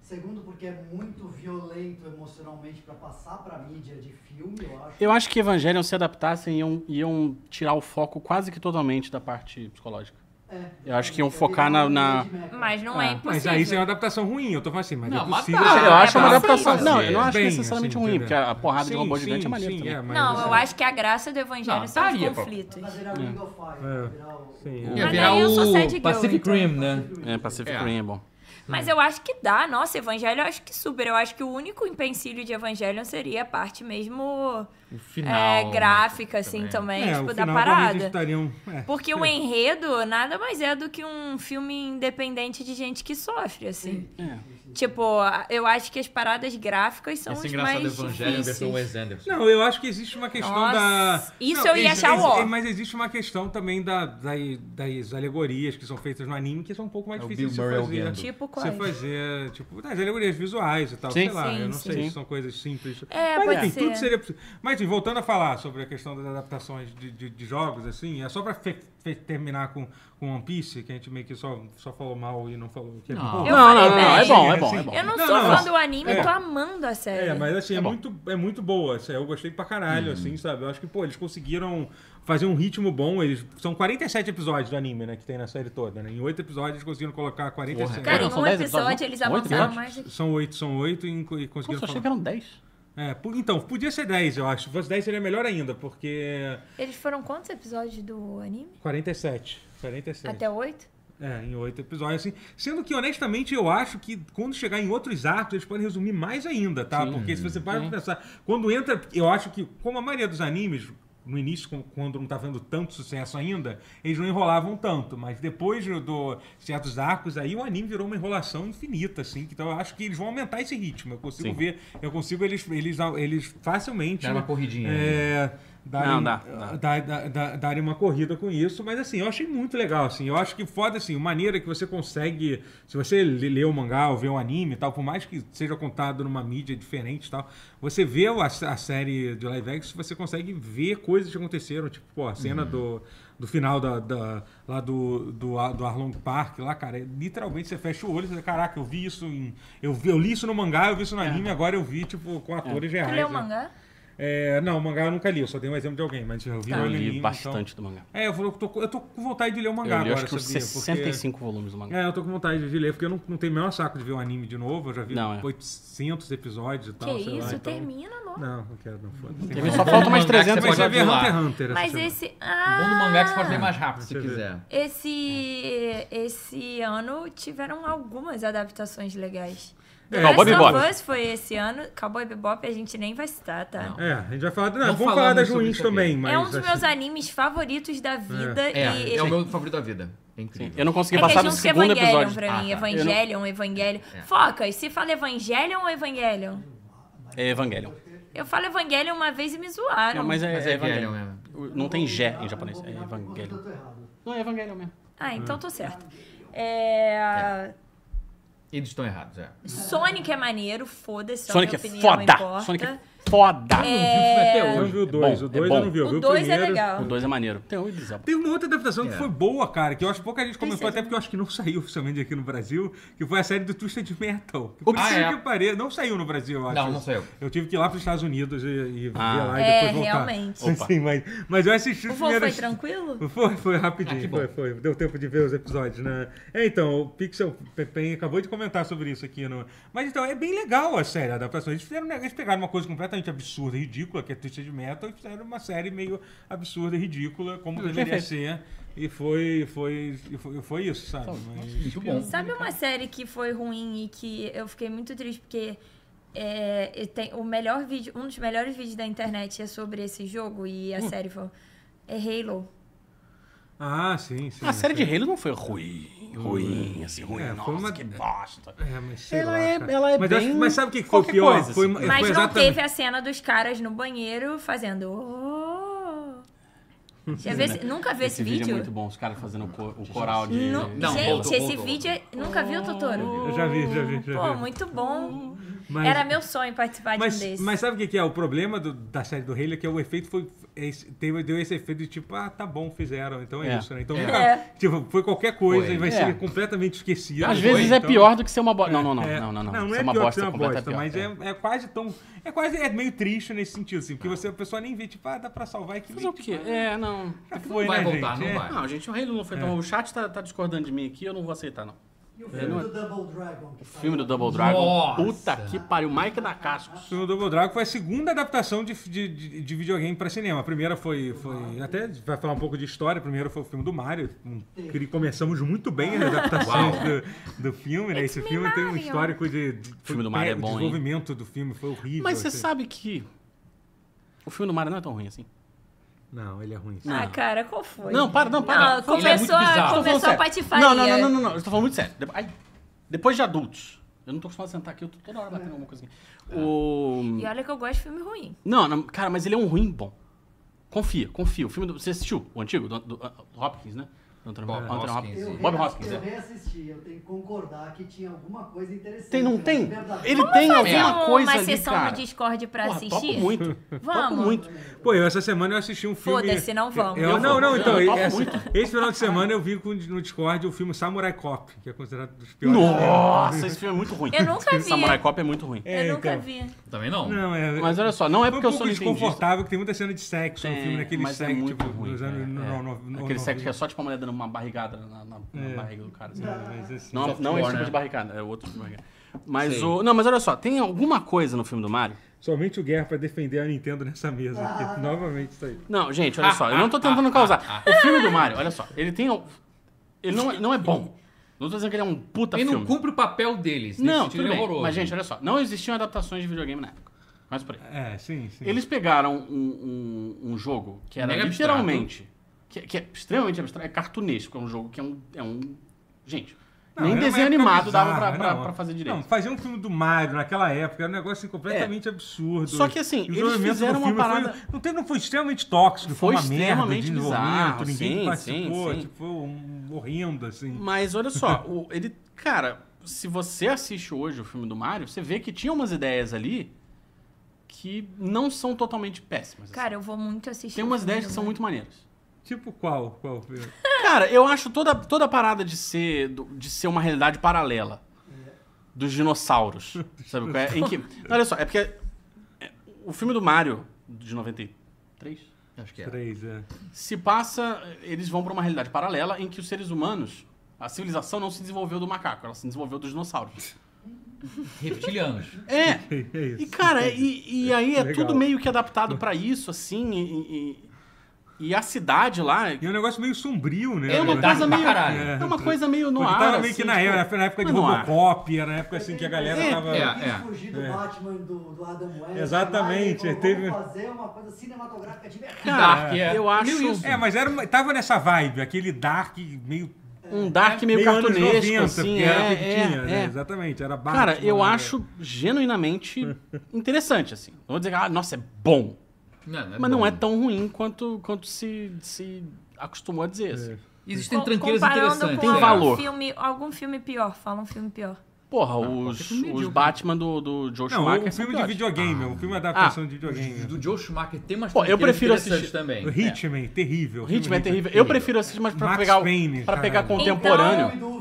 segundo porque é muito violento emocionalmente pra passar pra mídia de filme, eu acho. Eu acho que Evangelion se adaptassem iam, iam tirar o foco quase que totalmente da parte psicológica. É, Eu acho que iam é focar na- na-. Mas não Ah, é mas impossível. Mas aí isso é uma adaptação ruim, eu tô falando assim, mas Não, é mas possível. tá. ser eu acho uma é adaptação. possível. Não, eu não acho Bem, necessariamente assim, ruim, entendeu? porque a porrada de Sim, robô sim, gigante é maneiro sim, também. é, mas Não, assim, eu acho que a graça do Evangelho Não, são os daria pra- conflitos. Vai virar Ring of Fire, É. virar o... O- é. Ia Mas virar aí o Pacific então. Rim, né? É, Pacific É. Rim é bom. Mas eu acho que dá. Nossa, Evangelho eu acho que super. Eu acho que o único empecilho de Evangelho seria a parte mesmo O final. é, né, gráfica, assim, também, É, tipo, o da final parada. estariam... é. Porque o enredo nada mais é do que um filme independente de gente que sofre, assim. É. Tipo, eu acho que as paradas gráficas são Esse os engraçado mais Evangelho é difíceis. Wes Anderson. Não, eu acho que existe uma questão Nossa, da. isso Não, eu ia ex- achar ex- ó. Mas existe uma questão também da, da- das alegorias que são feitas no anime que são um pouco mais É o difíceis de Bill você fazer. Tipo Você quais? fazer, tipo, das alegorias visuais e tal, Sim. sei lá, Sim, eu não sim. sei Sim. se são coisas simples. É, mas pode enfim, ser. tudo seria possível. Mas voltando a falar sobre a questão das adaptações de, de- de jogos, assim, é só pra fe- fe- terminar com, com One Piece, que a gente meio que só, só falou mal e não falou que é Não. bom. Eu Não, não, não, não, é bom, é bom, é bom. Eu não, Não, sou não, fã do anime, é. eu tô amando a série. É, mas assim, é, É muito, é muito boa. assim, Eu gostei pra caralho, assim, sabe? Eu acho que, pô, eles conseguiram fazer um ritmo bom. Eles, são 47 episódios do anime, né? Que tem na série toda, né? Em 8 episódios eles conseguiram colocar 47. Porra, Cara, em um 10 episódio episódios, eles? Oito avançaram mais. São 8, são 8 e, conseguiram Nossa, eu achei que eram 10. É, então, podia ser 10, eu acho. Se fosse 10 seria melhor ainda, porque. Eles foram quantos episódios do anime? 47. 47. Até oito? É, em oito episódios, assim. Sendo que, honestamente, eu acho que quando chegar em outros arcos, eles podem resumir mais ainda, tá? Sim. Porque se você para pra pensar, quando entra. Eu acho que, como a maioria dos animes, no início, quando não tá vendo tanto sucesso ainda, eles não enrolavam tanto. Mas depois do, do certos arcos, aí o anime virou uma enrolação infinita, assim. Então eu acho que eles vão aumentar esse ritmo. Eu consigo Sim. ver, eu consigo eles, eles, eles facilmente. Dá uma corridinha. É, darem, Não, dá, dá. dar- dar- dar- darem uma corrida com isso, mas assim, eu achei muito legal, assim, eu acho que foda, assim, maneira que você consegue, se você lê o mangá ou vê o anime e tal, por mais que seja contado numa mídia diferente e tal, você vê a, a série de live action, você consegue ver coisas que aconteceram, tipo, pô, a cena do, do final da, da- lá do, do, do Arlong Park, lá, cara, é- literalmente você fecha o olho e você fala, caraca, eu vi isso em... Eu, vi, eu li isso no mangá, eu vi isso no anime, agora eu vi, tipo, com atores Tu reais. leu o né? mangá? É, não, o mangá eu nunca li, eu só dei um exemplo de alguém, mas eu vi Tá. no Eu li então- bastante do mangá. É, eu, eu tô, eu tô com vontade de ler o mangá Eu li agora, acho que uns sabia? 65 volumes do Porque... mangá. É, eu tô com vontade de ler, porque eu não, não tenho o menor saco de ver o anime de novo, eu já vi Não, é. 800 episódios e Que tal, sei lá, isso? então... Termina logo. Não, não quero, não. Teve só falta mais mangá que você 300 Mas vai ver. Hunter x Hunter Mas esse. O Ah! bom do mangá é que você pode ler mais rápido se quiser. Esse, esse ano tiveram algumas adaptações legais. É, Last Cowboy of Bebop. Us foi esse ano. Cowboy Bebop a gente nem vai citar, tá? Não. É, a gente vai falar... Não, Não vamos falar das ruins também, mas... é um dos meus animes favoritos da vida. É, e é o meu favorito da vida. É incrível. Eu não consegui É é passar do segundo Evangelion episódio. pra mim. Ah, tá. Evangelion, Evangelion. É. Focas, se fala Evangelion ou Evangelion? É Evangelion. Eu falo Evangelion uma vez e me zoaram. É, mas é, Mas é é Evangelion. Mesmo. Não tem Gé em japonês, é Evangelion. eu tô errado. Não, é Evangelion mesmo. Ah, então tô certo. É... Eles estão errados, é. Sonic é maneiro, foda-se. só Sonic é minha opinião foda! importa. Sonic é foda! Eu não vi o filme até Eu hoje. vi o 2, bom, o é 2 eu bom. não vi, eu vi O o 2 é primeiro. legal. O 2 é maneiro. Tem Elba. Tem uma outra adaptação que É. foi boa, cara, que eu acho que pouca gente comentou, até porque eu acho que não saiu oficialmente aqui no Brasil, que foi a série do Twisted Metal. Que Ah, é. que pareça, não saiu no Brasil, eu acho. Não, não saiu. Eu tive que ir lá para os Estados Unidos e, e Ah. ver lá e É, depois voltar. realmente. Opa. Sim, mas, mas eu assisti O voo foi tranquilo? Foi, foi Ah, rapidinho, que bom. foi, foi. Deu tempo de ver os episódios, né? É, então, o Pixel Pen acabou de comentar sobre isso aqui. No... Mas então, é bem legal a série, a adaptação. Eles, fizeram, um eles pegaram uma coisa completamente completamente absurda e ridícula, que é Twisted Metal, e fizeram uma série meio absurda e ridícula, como deveria ser. E foi, foi, e foi, foi isso, sabe? Mas- Muito bom. Sabe uma série que foi ruim e que eu fiquei muito triste porque é, tem o melhor vídeo, um dos melhores vídeos da internet é sobre esse jogo e Hum. a série foi é Halo. Ah, sim, sim. A série de. Halo não foi ruim, ruim, assim, ruim. É, foi Nossa, uma- que bosta. É, mas sei Ela lá, é- ela é mas, eu acho- bem mas sabe o que foi o pior? coisa, foi, assim. foi Mas não exatamente- teve a cena dos caras no banheiro fazendo "Oh". Já vê esse- nunca viu esse, vídeo vídeo? é muito bom, os caras fazendo o, co- o coral de... Não, Gente, voltou, esse voltou, vídeo é... nunca viu, Totoro? Eu já vi, já vi, já Pô, vi. muito bom. Mas- Era meu sonho participar de um Mas, desses. mas sabe o que, que é? O problema do- da série do Halo é que o efeito foi. esse- teve- deu esse efeito de tipo, ah, tá bom, fizeram, então é, É. isso, né? Então, É. nunca- É. tipo, foi qualquer coisa Foi. e vai É. ser completamente esquecido. Às Foi, vezes é Então- pior do que ser uma bosta. Não, não, não, É, não, não, não. Não, Ser é uma pior que bosta ser uma bosta, é pior. mas é, é quase tão. É quase é meio triste nesse sentido, assim, porque você, a pessoa nem vê, tipo, ah, dá pra salvar aqui. Fazer o quê? É, não. Já Não foi, vai né, voltar, gente? não É. vai. Não, gente, o Halo não foi tão... O chat tá, tá discordando de mim aqui, eu não vou aceitar, não. E o filme é- do Double Dragon? saiu Filme do? Double Dragon. Nossa. Puta que pariu. Mike da Cascos. O filme do Double Dragon foi a segunda adaptação de, de, de, de videogame para cinema. A primeira foi, foi. Até vai falar um pouco de história. A primeira foi o filme do Mario. Um, que começamos muito bem as adaptações do, do filme, né? Esse me filme tem um histórico de. de O filme do Mario é o bom, hein? desenvolvimento do filme foi horrível. Mas você assim. sabe que o filme do Mario não é tão ruim assim. Não, ele é ruim. sim. Ah, cara, qual foi? Não, para, não, para. Não, Ele é começou, a, começou a patifaria. Não, não, não, não, não, não. Eu tô falando muito sério. De- ai, Depois de adultos. Eu não tô acostumado a sentar aqui, eu tô toda hora batendo alguma coisa aqui. O... E olha que eu gosto de filme ruim. Não, não, cara, mas ele é um ruim bom. Confia, confia. O filme do. Você assistiu? O antigo? Do, do- do Hopkins, né? Anthony, Bob Anthony Hoskins. Eu, Bob rea- Hoskins, eu é. reassisti, eu tenho que concordar que tinha alguma coisa interessante. Tem, não tem? Ele tem Fazer alguma um- coisa uma ali, sessão cara. no Discord pra Porra, assistir? topo muito. Topo Vamos. muito. Pô, eu essa semana eu assisti um filme. Foda-se, não vamos. Eu, Eu não, vou. não, então. Eu topo esse, esse final de semana eu vi no Discord o filme Samurai Cop, que é considerado um dos piores. Nossa, esse filme é muito ruim. Eu nunca vi. Samurai Cop é muito ruim. É, eu nunca então. vi. Também não. Não, é. Mas olha só, não é porque um eu sou desconfortável, que tem muita cena de sexo no filme, naquele é sexo, tipo, ruim, nos anos. É. no- no- no- Aquele no- sexo que é só tipo uma mulher dando uma barrigada na, na- na É. barriga do cara. assim. Mas, assim, Não, Soft não core, esse tipo né? de barrigada, é outro tipo de barrigada. Mas Sei. o. Não, mas olha só, tem alguma coisa no filme do Mario? Somente o Guerra pra defender a Nintendo nessa mesa aqui. Novamente isso aí. Não, gente, olha só, eu não tô tentando causar. O filme do Mario, olha só, ele tem. Ele não é, não é bom. Não tô dizendo que ele é um puta Ele filme. não cumpre o papel deles. Não, tudo ele é bem. horroroso. Mas, gente, olha só, não existiam adaptações de videogame na época. Mas por aí. É, sim, sim. Eles pegaram um, um, um jogo que era Mega literalmente. Que, que é extremamente abstrato, é cartunesco, é um jogo que é um. É um gente, Não, nem desenho animado dava bizarra, pra, pra, não. pra fazer direito. Não, fazer um filme do Mario naquela época era um negócio assim, completamente absurdo. Só que, assim, eles fizeram uma filme foi- parada- não, teve, não foi extremamente tóxico, Foi foi merda extremamente desenvolvimento, bizarro, ninguém sim, participou, sim, sim. tipo, foi um, horrendo, assim. Mas olha só, o- ele. Cara, se você assiste hoje o filme do Mario, você vê que tinha umas ideias ali que não são totalmente péssimas. assim. Cara, eu vou muito assistir. Tem umas ideias que são muito maneiras. Tipo qual? qual filme? Cara, eu acho toda, toda a parada de ser, de ser uma realidade paralela dos dinossauros. Sabe qual é? Em que, olha só, é porque é, o filme do Mario, de 93, Acho que é. Três, é. se passa. Eles vão pra uma realidade paralela em que os seres humanos. A civilização não se desenvolveu do macaco, ela se desenvolveu dos dinossauros. Reptilianos. É! É E, isso. cara, e, e aí é Legal. tudo meio que adaptado pra isso, assim, e, e- a cidade lá. E é um negócio meio sombrio, né? É uma? Dark coisa meio. caralho. É uma coisa meio no ar. tava meio que assim, na, tipo, época, na época de. Robocop, era na época assim que a galera É, tava... é. Quis fugir do Batman do, do Adam West. Exatamente, lá, falou, teve- fazer uma coisa cinematográfica de verdade. Dark, é. eu acho. É, mas era uma- tava nessa vibe, aquele dark meio... um dark meio, meio anos cartunesco, 90, assim. É, era o que é, tinha, né? é. Exatamente, era Batman. Cara, eu né? acho genuinamente interessante, assim. Não vou dizer que, ah, nossa, é bom. Não, não é mas não bom. é tão ruim quanto, quanto se, se acostumou a dizer, assim. Existem Com- tranqueiras interessantes. Tem é. valor. algum Filme, algum filme pior. Fala um filme pior. Porra, os, filme os medíocre. Batman do, do Joe Não, Schumacher o são filme de videogame, o filme adaptação de videogame. Do Joe Schumacher tem umas Pô, eu prefiro interessantes assistir- O também. Hitman, terrível. O ritmo é terrível. Eu prefiro assistir mais pra Max pegar, o- Payne, pra pegar caralho. contemporâneo. Do o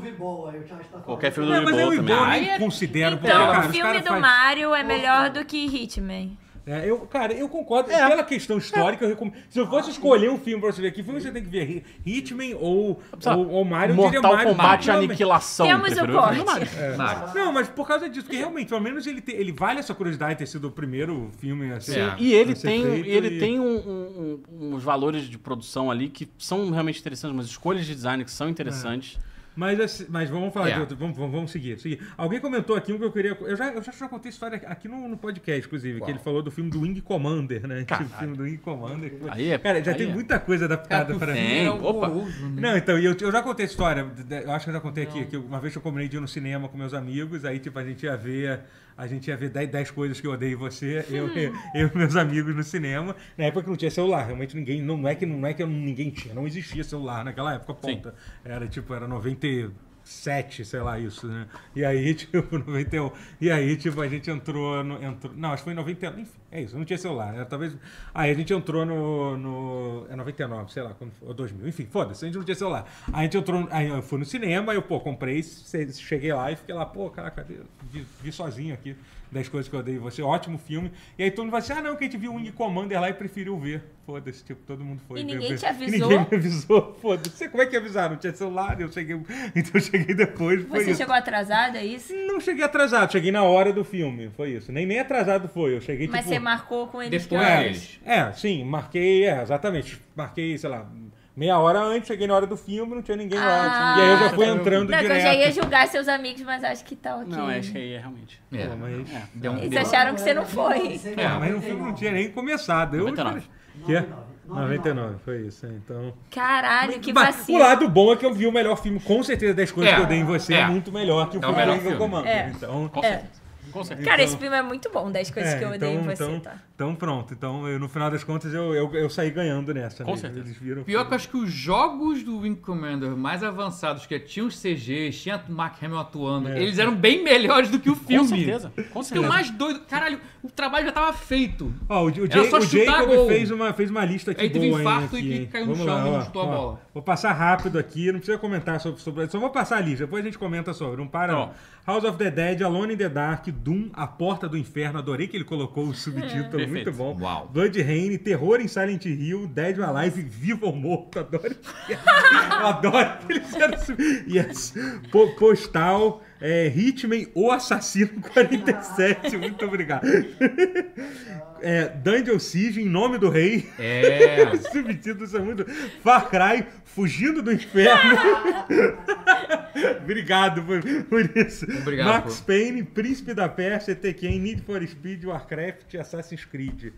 falando. Qualquer filme do É, mas eu também. é- considero, Então, cara, o os filme do Mario é melhor do que Hitman. É, eu, cara, eu concordo. É. Pela questão histórica, eu recomendo. Se eu fosse escolher um filme pra você ver, que filme você tem que ver? Hi- Hitman ou, ou, ou Mario? eu diria Mortal Mario, Kombat tranquilamente. Aniquilação. Temos o corte. Mario. Mario. Não, mas por causa disso, porque realmente, pelo menos ele, te- ele vale essa curiosidade de ter sido o primeiro filme assim. Sim, E ele a ser tem, feito ele e- tem um- um- um- uns valores de produção ali que são realmente interessantes, umas escolhas de design que são interessantes. Mas, assim, mas vamos falar É. de outro. Vamos, vamos, vamos seguir, seguir. Alguém comentou aqui um que eu queria. Eu já, eu já, já contei a história aqui no, no podcast, inclusive, que ele falou do filme do Wing Commander, né? Caralho. Tipo, filme do Wing Commander. Aí é- Cara, já aí tem é. muita coisa adaptada para mim. Tem, é opa. né? Não, então, eu, eu já contei a história, eu acho que eu já contei aqui, que uma vez eu combinei de ir no cinema com meus amigos, aí tipo, a gente ia ver, a gente ia ver 10, 10 coisas que eu odeio em você, eu, eu, eu e meus amigos no cinema, na época que não tinha celular, realmente ninguém, não, é que, não é que ninguém tinha, não existia celular naquela época, ponta. Era tipo, era 97, sei lá, isso, né? E aí, tipo, 91, e aí, tipo, a gente entrou, no, entrou não, acho que foi em 99, enfim, é isso, não tinha celular, era, talvez, aí a gente entrou no, no, é 99, sei lá, quando ou 2000, enfim, foda-se, a gente não tinha celular. Aí a gente entrou, aí eu fui no cinema, eu, pô, comprei, cheguei lá e fiquei lá, pô, caraca, vi, vi sozinho aqui, 10 coisas que eu odeio em você, ótimo filme. E aí todo mundo vai assim, ah não, que a gente viu o Wing Commander lá e preferiu ver. Foda-se, tipo, todo mundo foi E ver- ninguém ver. te E avisou? ninguém me avisou, foda-se. Como é que ia avisar? Não tinha celular, eu cheguei, então eu cheguei depois, foi Você isso. chegou atrasado, é isso? Não cheguei atrasado, cheguei na hora do filme, foi isso. Nem, nem atrasado foi, eu cheguei Mas tipo... você marcou com eles Depois que É, é, sim, marquei, é, exatamente. Marquei, sei lá, meia hora antes, cheguei na hora do filme, não tinha ninguém lá. Ah, E aí eu já fui tá. entrando Não, que eu direto. já ia julgar seus amigos, mas acho que tá ok. Não, acho que aí é realmente. É. Pô, mas... É. Deu um- Eles acharam que você não foi. É, mas o filme não tinha nem começado. Eu, 99. Que é? 99. 99, foi isso, é, então... Caralho, que Mas vacilo. o lado bom é que eu vi o melhor filme, com certeza, das coisas É, que eu dei em você, é, é. muito melhor que o É o filme melhor do Wing filme. Commander. É. Então, Com É. certeza. Com certeza. Cara, Então- esse filme é muito bom, das coisas é, que eu odeio então, em você, então, tá? então pronto. Então, eu, no final das contas, eu, eu, eu saí ganhando nessa. Com né? certeza. Eles viram. Pior que eu acho que os jogos do Wing Commander mais avançados, que tinham os CGs, tinha o Mark Hamill atuando, É. eles eram bem melhores do que o filme. Com certeza. Com Isso é o certeza. mais doido. Caralho, o trabalho já tava feito. Ó, o, o, Jay, o chutar Jacob gol. fez uma, fez uma lista aqui Aí teve boa, hein, infarto e aqui, que hein? caiu no Vamos chão lá, e ó, chutou a bola. Vou passar rápido aqui, não precisa comentar sobre, sobre só vou passar a lista, depois a gente comenta sobre, não para não. House of the Dead, Alone in the Dark, Doom, A Porta do Inferno, adorei que ele colocou o subtítulo, Perfeito. muito bom. Uau. Blood Rain, Terror em Silent Hill, Dead or Alive, Vivo ou Morto, adoro. Eu adoro que eles sub- Yes. Po- Postal, é, Hitman, O Assassino 47, muito obrigado. É, Dungeon Siege, Em Nome do Rei. É. Os subtítulos são muito. Far Cry, Fugindo do Inferno. Obrigado por, por isso. Obrigado, Max pô. Payne, Príncipe da Pérsia, Tekken, Need for Speed, Warcraft Assassin's Creed.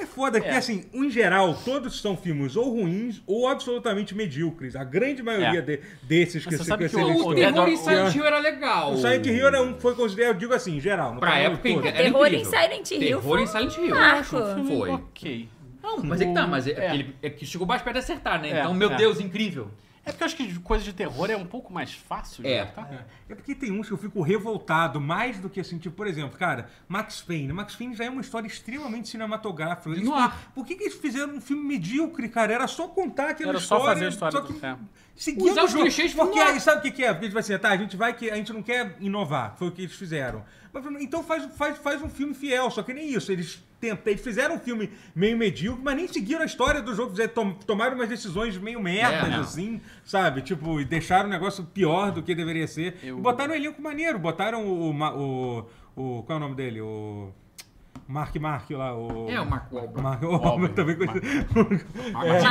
É foda que, É. assim, em geral, todos são filmes ou ruins ou absolutamente medíocres. A grande maioria É. de- desses que você sabe que que o- O terror em Silent Hill era legal. O Silent Hill era um, foi considerado, eu digo assim, em geral. no Pra época todo. era Terror em. Silent Hill Terror foi em Silent Hill. marco. Foi. Ok. Não, mas é que tá, mas é, É. é. Ele, é que chegou mais perto de acertar, né? É, então, meu é. Deus, incrível. É porque eu acho que coisa de terror é um pouco mais fácil de É. adaptar. É porque tem uns que eu fico revoltado, mais do que assim, tipo, por exemplo, cara, Max Payne. Max Payne já é uma história extremamente cinematográfica. Eles- No ar. por que, que eles fizeram um filme medíocre, cara? Era só contar aquela Era só história. fazer a história Só do- que é. Seguindo Usar o os jogo. clichês Porque ar. aí, sabe o que, que é? Porque eles vão assim, tá, a gente vai que a gente não quer inovar. Foi o que eles fizeram. Mas, então faz, faz, faz um filme fiel, só que nem isso. Eles tentam, eles fizeram um filme meio medíocre, mas nem seguiram a história do jogo, fizeram, tom- tomaram umas decisões meio merdas, É, assim, sabe? Tipo, e deixaram o negócio pior do que deveria ser. Eu- E botaram um elenco maneiro, botaram o, Ma- o, o. Qual é o nome dele? O. Mark Mark lá, o. É, o Mark Wahlberg. Mark Wahlberg, também conhecido.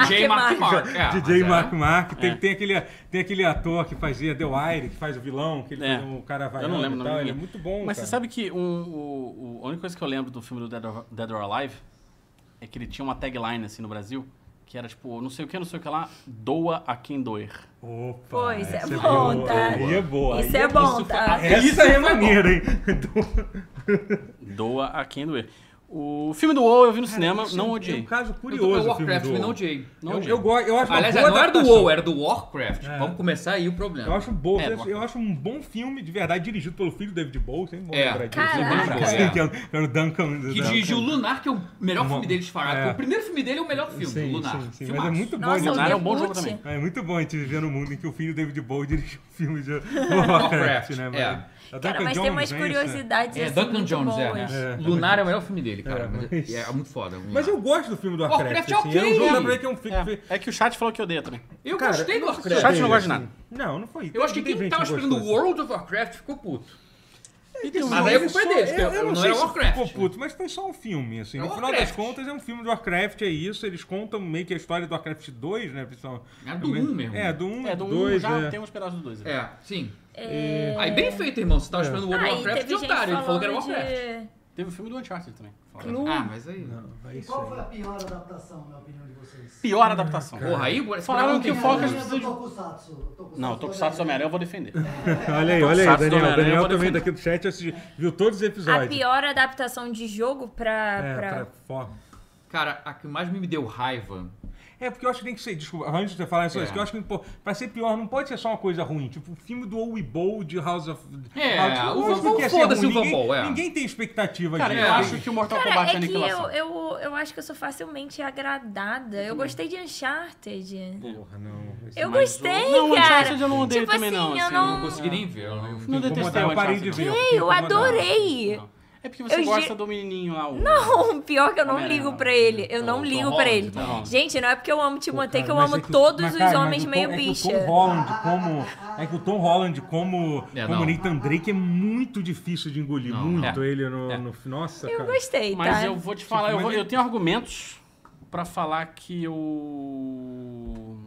DJ Mark Mark. Mark. é, DJ mas é. Mark Mark. Tem, É. tem, aquele, tem aquele ator que fazia The Wire, que faz o vilão, que ele É. faz o cara Eu não lembro o tal. nome Ele é dele. muito bom, Mas cara. você sabe que um, o, o- a única coisa que eu lembro do filme do Dead or, Dead or Alive é que ele tinha uma tagline assim no Brasil, que era tipo, não sei o que, não sei o que lá, doa a quem doer. Opa, Pô, isso é essa bom, boa. tá? Aí é boa. Isso aí é bom, isso tá? Isso é foi maneira, hein? Doa a quem doer. O filme do WoW eu vi no cinema, é não um- É odiei. um caso Eu curioso. o filme Warcraft, do mas não odiei. Não Eu, odiei. eu, gosto- eu acho Aliás, não era do. WoW, era do Warcraft. É. Vamos começar aí o problema. Eu acho, um bom, É, do eu, acho um bom filme, de verdade, dirigido pelo filho do David Bowie. Sempre bom É. lembrar disso. Sim, que é o- que era o Duncan. Que dirigiu o Lunar, que é o melhor Bom, filme dele disparado. é. O primeiro filme dele é o melhor filme, Sim, o Lunar. sim, sim. Mas é muito bom. Nossa, Lunar é um bom jogo também. É muito bom a gente viver num mundo em que o filho do David Bowie dirigiu filmes de Warcraft, Warcraft, né? é. É Cara, mas tem umas é isso? curiosidades É, assim, Duncan muito Jones, é. boas. É. Lunar é o melhor filme dele, cara. É, mas mas- É, é muito foda. Mas eu gosto do filme do Warcraft. Warcraft é assim, ok. É um jogo que é um filme. É, é que o chat falou que odeia também. Eu Cara, gostei do Warcraft. Chat não gosta de nada. Não, não foi. Eu acho que quem tava esperando assim. World of Warcraft ficou puto. Mas Mas aí a culpa é deles, eu, não não sei era se Warcraft. ficou puto, mas foi só um filme, assim. É no final das contas, é um filme do Warcraft, é isso. Eles contam meio que a história do Warcraft 2, né? pessoal? É do um mesmo. É, do 1 É, do do 2, 1 já é. tem uns pedaços do 2. É, sim. É... Aí bem feito, irmão. Você tava esperando o World of Warcraft de otário. Ele falou que era Warcraft. de... Teve o filme do Uncharted também. Clube. Ah, mas aí... Não, é E qual foi a aí. pior adaptação, na opinião de vocês? Pior adaptação. Porra, aí... Falaram que o foco é precisa de- Tokusatsu. Tokusatsu Não, Tokusatsu Homem-Aranha eu vou defender. Olha aí, olha aí, Tokusatsu do Daniel. Daniel também defender. daqui do chat assisti- viu todos os A episódios. pior adaptação de jogo pra... É, pra... pra forma. Cara, a que mais me deu raiva... É, porque eu acho que tem que ser. Desculpa, antes de você falar isso, É. que eu acho que pô, pra ser pior não pode ser só uma coisa ruim. Tipo, o filme do Owie Bowl de House of. É, House, o Van que ia ser foda-se o ninguém, Bowl, é. ninguém tem expectativa Cara, disso. eu acho que o Mortal Cara, Kombat é é que eu, eu, eu acho que eu sou facilmente agradada. Eu gostei de Uncharted. Porra, não. Eu gostei, o- Não, o cara. Uncharted eu não odeio tipo também, assim, não. eu assim, não- Não consegui nem ver. Eu não- Não Fiquei detestei o eu parei de ver. eu adorei. Não. É porque você Eu gosta ge- do menininho lá. O... Não, pior que eu não ligo não. pra ele. Eu não ligo Holland, pra ele. Gente, não é porque eu amo Timothée que eu amo é que todos mas, os cara, mas homens Tom- meio é que bicha. O Tom Holland como. É que o Tom Holland como, É, como. Nathan Drake é muito difícil de engolir. Não. muito É. ele no, É. no. Nossa, Eu cara. gostei, tá? Mas eu vou te falar, eu, mas vou- ele- eu tenho argumentos pra falar que o.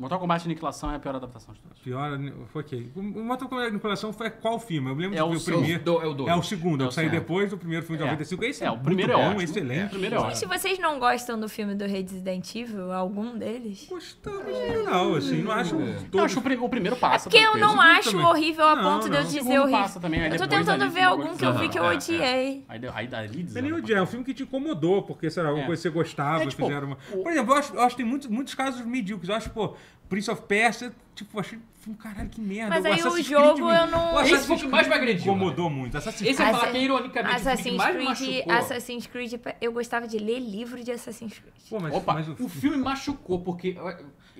Mortal Kombat Aniquilação é a pior adaptação de todas. Pior, foi ok. O Mortal Kombat Aniquilação foi qual filme? Eu me lembro É de ver o o primeiro. do- é o dois. É o segundo, É é o o saiu segundo. depois do primeiro filme de É. 95. Esse é, É, o primeiro muito é bom, ótimo. excelente. É, o primeiro é Gente, ótimo. vocês não gostam do filme do Resident Evil? Algum deles? Gostamos geral, assim. Não acho Eu todos... acho o, pri- o primeiro passa. Porque eu não acho também. horrível a Não, ponto de eu não. dizer horrível. passa também, eu tô tentando ver você algum que eu vi que eu Aham, é, odiei. Aí, dali Não é nem odiar, é um filme que te incomodou, porque, sei lá, alguma É. coisa que você gostava, É, tipo, fizeram uma... Por exemplo, eu acho, eu acho que tem muitos, muitos casos medíocres. Eu acho, pô, Prince of Persia, tipo, achei filme, caralho, que merda. Mas aí o Assassin's jogo Creed me- eu não- o Esse Assassin's foi o que mais me Creed me agrediu, incomodou muito. Assassin's Esse eu ia falar Assa- que, ironicamente, o filme que Assassin's mais me Creed, machucou... Assassin's Creed, eu gostava de ler livro de Assassin's Creed. Pô, mas, Opa, mas o O filme machucou, porque...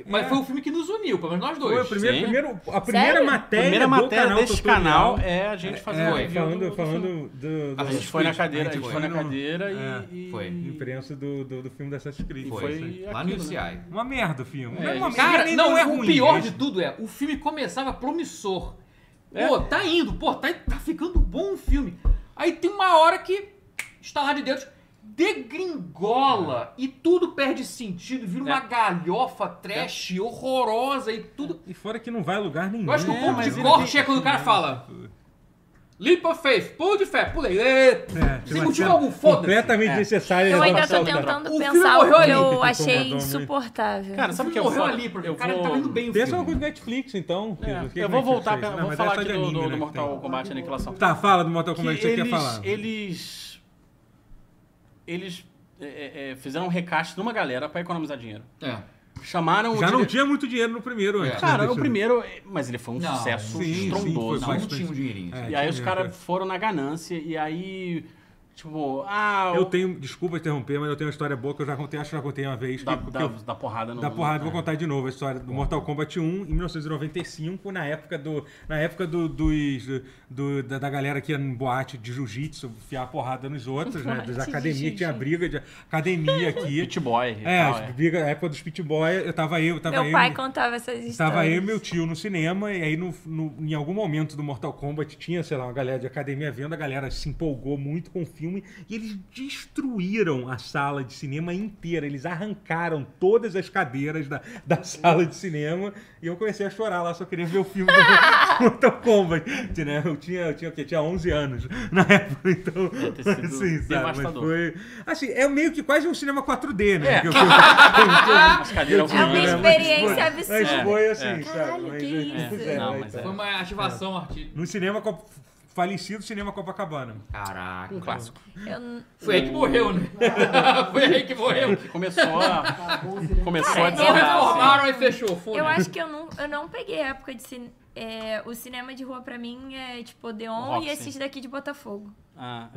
Mas É. foi o filme que nos uniu, pelo menos nós dois. Foi o primeiro, primeiro, a primeira Sério? A matéria primeira do matéria canal canal é a gente fazer É, um review falando, do, do filme. falando do, do A gente foi na cadeira, a Creed, gente foi na cadeira é, e, e- foi. Imprensa do, do, do filme da Assassin's Creed. Foi, foi lá no UCI. Uma merda o filme. É, não é uma merda, Cara, não, é o pior é- de tudo é, o filme começava promissor. É. Pô, tá indo, pô, tá, tá ficando bom o filme. Aí tem uma hora que, estalar de dedos, degringola e tudo perde sentido, vira uma É. galhofa trash horrorosa e tudo. E fora que não vai a lugar nenhum. Eu acho que o É, ponto de corte é quando o cara fala Leap of Faith, pulo de fé, pulei. É, É, Sem motivo algum, foda-se. Completamente É. desnecessário. Eu ainda tô tentando pensar o morreu que ali. eu achei insuportável. Cara, sabe o que é morreu foda? ali, porque Eu o cara vou- tava indo bem o Pensa filme. uma coisa do Netflix, então. É, que eu vou Netflix voltar, pra, Não, vou falar é aqui de do, anime, do- né, do que Mortal tem. Kombat Aniquilação. Tá, fala do Mortal Kombat que você quer eles, falar. eles, eles é, é, é, fizeram um recast de uma galera pra economizar dinheiro. É. Chamaram o Já não dire- tinha muito dinheiro no primeiro, antes. Cara, né, o desse- primeiro, é, mas ele foi um Não, sucesso sim, sim, estrondoso. foi Não, não tinha um dinheirinho. É, E aí os caras cara. foram na ganância e aí, tipo, ah, Eu tenho, desculpa interromper, mas eu tenho uma história boa que eu já contei, acho que já contei uma vez. da, que, que da, eu- da porrada no... Da porrada, vou é. contar de novo a história do Mortal Kombat 1 em 1995, na época do na época do, dos do, da, da galera que ia em boate de jiu-jitsu, fiar porrada nos outros, né? Das de academias, tinha briga de academia aqui. Pit Boy é, tal, as briga, a época dos pit boy, eu tava eu, tava Meu eu, pai contava essas histórias. Tava eu e meu tio no cinema, e aí no, no- em algum momento do Mortal Kombat tinha, sei lá, uma galera de academia vendo, a galera se empolgou muito com o filme e eles destruíram a sala de cinema inteira. Eles arrancaram todas as cadeiras da, da sala de cinema e eu comecei a chorar lá, só queria ver o filme do Mortal Kombat. Né? Eu tinha, eu tinha o quê? Tinha 11 anos na época, então. Sido assim, sabe? Mas devastador. foi. Assim, é meio que quase um cinema 4D, né? É. Que eu- que eu- As cadeiras É uma ruins. né? experiência absurda. foi- Mas foi assim, É. sabe? Caralho, Mas, isso? é, Não, mas mas é. Foi uma ativação artística. No cinema, falecido cinema Copacabana. Caraca. Um clássico. Eu- Foi aí que morreu, né? Foi aí que morreu. Que começou a, cinema. começou a Cara, Não desandar, assim. reformaram e fechou. Eu acho que eu não, eu não peguei a época de cine... é, o cinema de rua pra mim é tipo Odeon e esses daqui de Botafogo. Ah,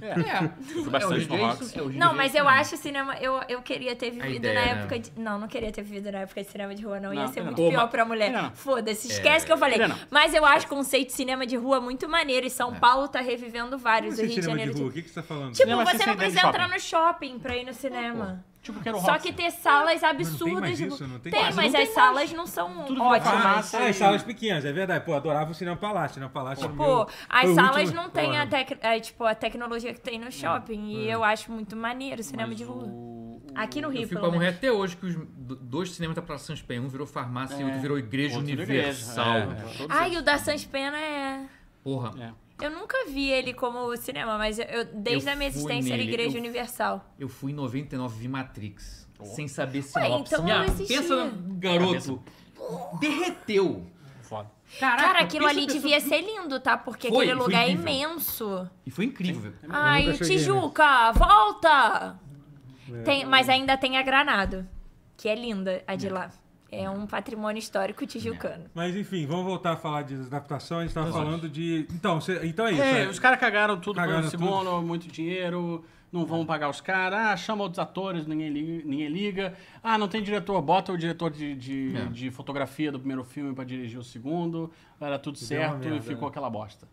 É. bastante no dia é Rocks. isso, é, hoje em Não, mas é eu acho cinema. Eu, eu queria ter vivido ideia, na né? época de. Não, não queria ter vivido na época de cinema de rua, não. Ia Não, ser queria muito não. pior Pô, pra mulher. não. Foda-se, esquece que eu falei. Não. Mas eu acho o conceito de cinema de rua muito maneiro. E São Paulo tá revivendo vários. Como o Rio de Janeiro. de rua? O tipo- que, que você tá falando? Tipo, Cinema você não de precisa entrar no shopping pra ir no cinema. Tipo, quero Só que ter salas não absurdas. mais tipo, isso, não tem tem, mais. mas Não as tem salas não são Tudo ótimas. Ah, as salas pequenas, é verdade. Pô, adorava o Cinema Palácio. Cinema Palácio Tipo, meu- as salas último- não têm a, tec... é, tipo, a tecnologia que tem no shopping. E eu acho muito maneiro o cinema Mas de rua. o- Aqui no Eu Rio, fico pelo pra morrer menos. até hoje que os do- dois cinemas da Praça Sans Penha, um virou farmácia e É. outro virou Igreja Outro Universal. igreja, é, é, Ah, e o da Sans Pena é... Porra. É. Eu nunca vi ele como cinema, mas eu, eu- desde Eu a minha existência era Igreja eu- Universal. Eu fui em 99, vi Matrix. Sem saber se Ué, então não existia. Pensa no garoto. Derreteu. Foda. Caraca, Cara, aquilo ali pessoa- devia ser lindo, tá? Porque Foi, aquele lugar é imenso. E foi incrível. Ai, né? Tijuca, volta! É. Tem, mas ainda tem a Granado, que é linda, a de lá. É um patrimônio histórico tijucano. Mas enfim, vamos voltar a falar de adaptação. A gente tava Exato. falando de. Então, cê- então é isso. É, é. os caras cagaram tudo Cagaram pelo segundo, muito dinheiro, não vão pagar os caras, ah, chama outros atores, ninguém liga, ninguém liga. Ah, não tem diretor, bota o diretor de, de, É. de fotografia do primeiro filme pra dirigir o segundo, era tudo certo e merda, ficou né? aquela bosta.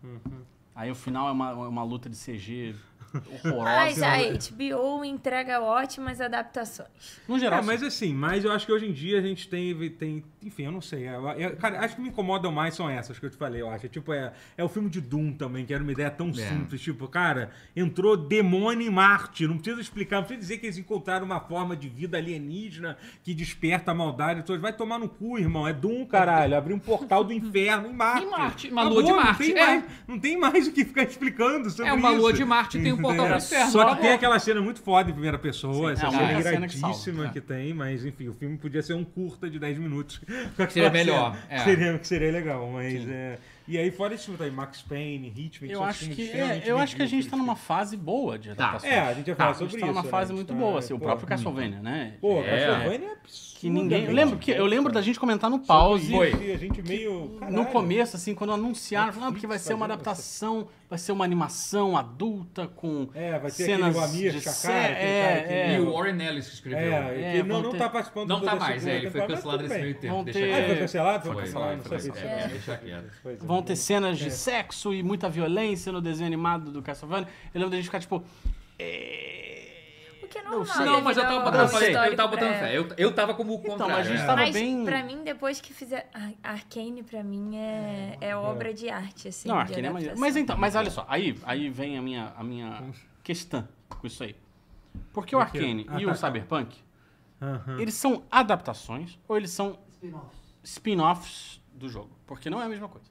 Aí o final é uma, é uma luta de CG horrorosa. Mas a HBO entrega ótimas adaptações. no geral, É, mas assim, mas eu acho que hoje em dia a gente tem. tem enfim, eu não sei. Eu- eu- cara, acho que me incomodam mais são essas que eu te falei, eu acho. É, tipo, é, é o filme de Doom também, que era uma ideia tão simples. Tipo, cara, entrou demônio em Marte. Não precisa explicar, não precisa dizer que eles encontraram uma forma de vida alienígena que desperta a maldade. Então, vai tomar no cu, irmão. É Doom, caralho. Abrir um portal do inferno em Marte. Em Marte, uma lua de não Marte, tem é. mais- não tem mais o que ficar explicando sobre É uma isso. lua de Marte tem um portal Entendeu? pro inferno. Só que Acabou. tem aquela cena muito foda em primeira pessoa, Sim, essa é cena cena que iradíssima salva, que, é. tem, mas enfim, o filme podia ser um curta de 10 minutos. Seria melhor, é. Seria, que seria legal, mas é... E aí, fora esse filme também, Max Payne, Hitman, eu acho que, é, eu acho que a gente tá numa fase boa de adaptação. É, a gente vai falar a sobre gente isso. tá numa né? fase A gente muito tá- boa, assim, o próprio Castlevania, né? Pô, É. Castlevania é absurdo. Que ninguém. Eu lembro, que, eu lembro da gente comentar no pause. Foi. A gente meio... No caralho. começo, assim, quando anunciaram, falaram, não, porque vai ser uma adaptação, vai ser uma animação adulta com É, vai ter cenas aquele Amir de cara é, que- é. E o Warren Ellis que escreveu. É, É, que não, vão não ter- tá participando Não tá mais, é, ele foi cancelado nesse meio tempo. Vão Deixa ter- Ah, ele foi cancelado? Foi Foi, cancelado, não foi, sabia é, deixa quieto. É. Vão ter cenas É. de sexo e muita violência no desenho animado do Castlevania. Eu lembro da gente ficar tipo. é, O que é Não normal. sei. Não, mas eu tava ao- botando. Eu histórico tava botando fé. Eu, eu tava como o Então, contrário. mas a gente é. tava Mas bem. pra mim, depois que fizer. Ai, Arcane, pra mim, é, é obra de arte, assim. Não, aquele é maneiro. Mas então, mas olha só, aí, aí vem a minha, a minha questão com isso aí. Porque o? Arcane Ah, e tá, o tá. Cyberpunk, Aham. eles são adaptações ou eles são Spin-offs. spin-offs do jogo? Porque não é a mesma coisa.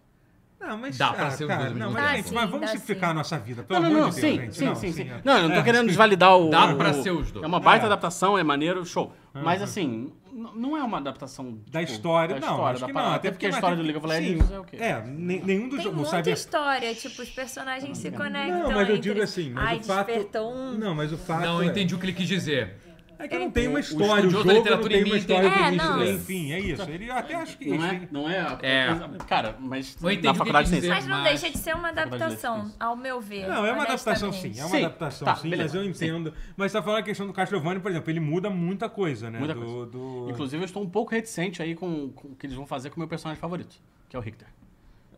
Não, mas Dá pra ah, ser os cara, dois não, mas, tempo. gente, mas sim, vamos simplificar sim. a nossa vida, pelo Não, não, amor não, de Deus, sim, gente. sim, não, sim, sim. é. Não, eu não tô É. querendo desvalidar o. Dá pra ser os dois. É uma baita É. adaptação, é maneiro, show. Mas assim, não é uma adaptação. Da tipo, história, da não, história acho da que não. Até porque a história tem- do League of sim, Legends é o quê? É, ne- nenhum dos Tem muita Cyber- história, tipo, os personagens se conectam. Não, mas eu digo assim, mas Ai, o fato. despertou um. Não, mas o fato. Não, é- eu entendi o que ele quis dizer. É que não tem uma O- o história, o, jogo não tem em uma história É, início não. ao fim, é isso. Ele até acho que. Não é, enfim, não é. É. Cara, mas na faculdade tem. Mas não deixa de ser uma adaptação, ao meu ver. Não, é uma adaptação sim, é uma Sim, adaptação tá, sim, beleza, mas eu entendo. Mas tá falando a questão do Castlevania, por exemplo, ele muda muita coisa, né? Muita do, coisa. do- Inclusive, eu estou um pouco reticente aí com, com o que eles vão fazer com o meu personagem favorito, que é o Richter.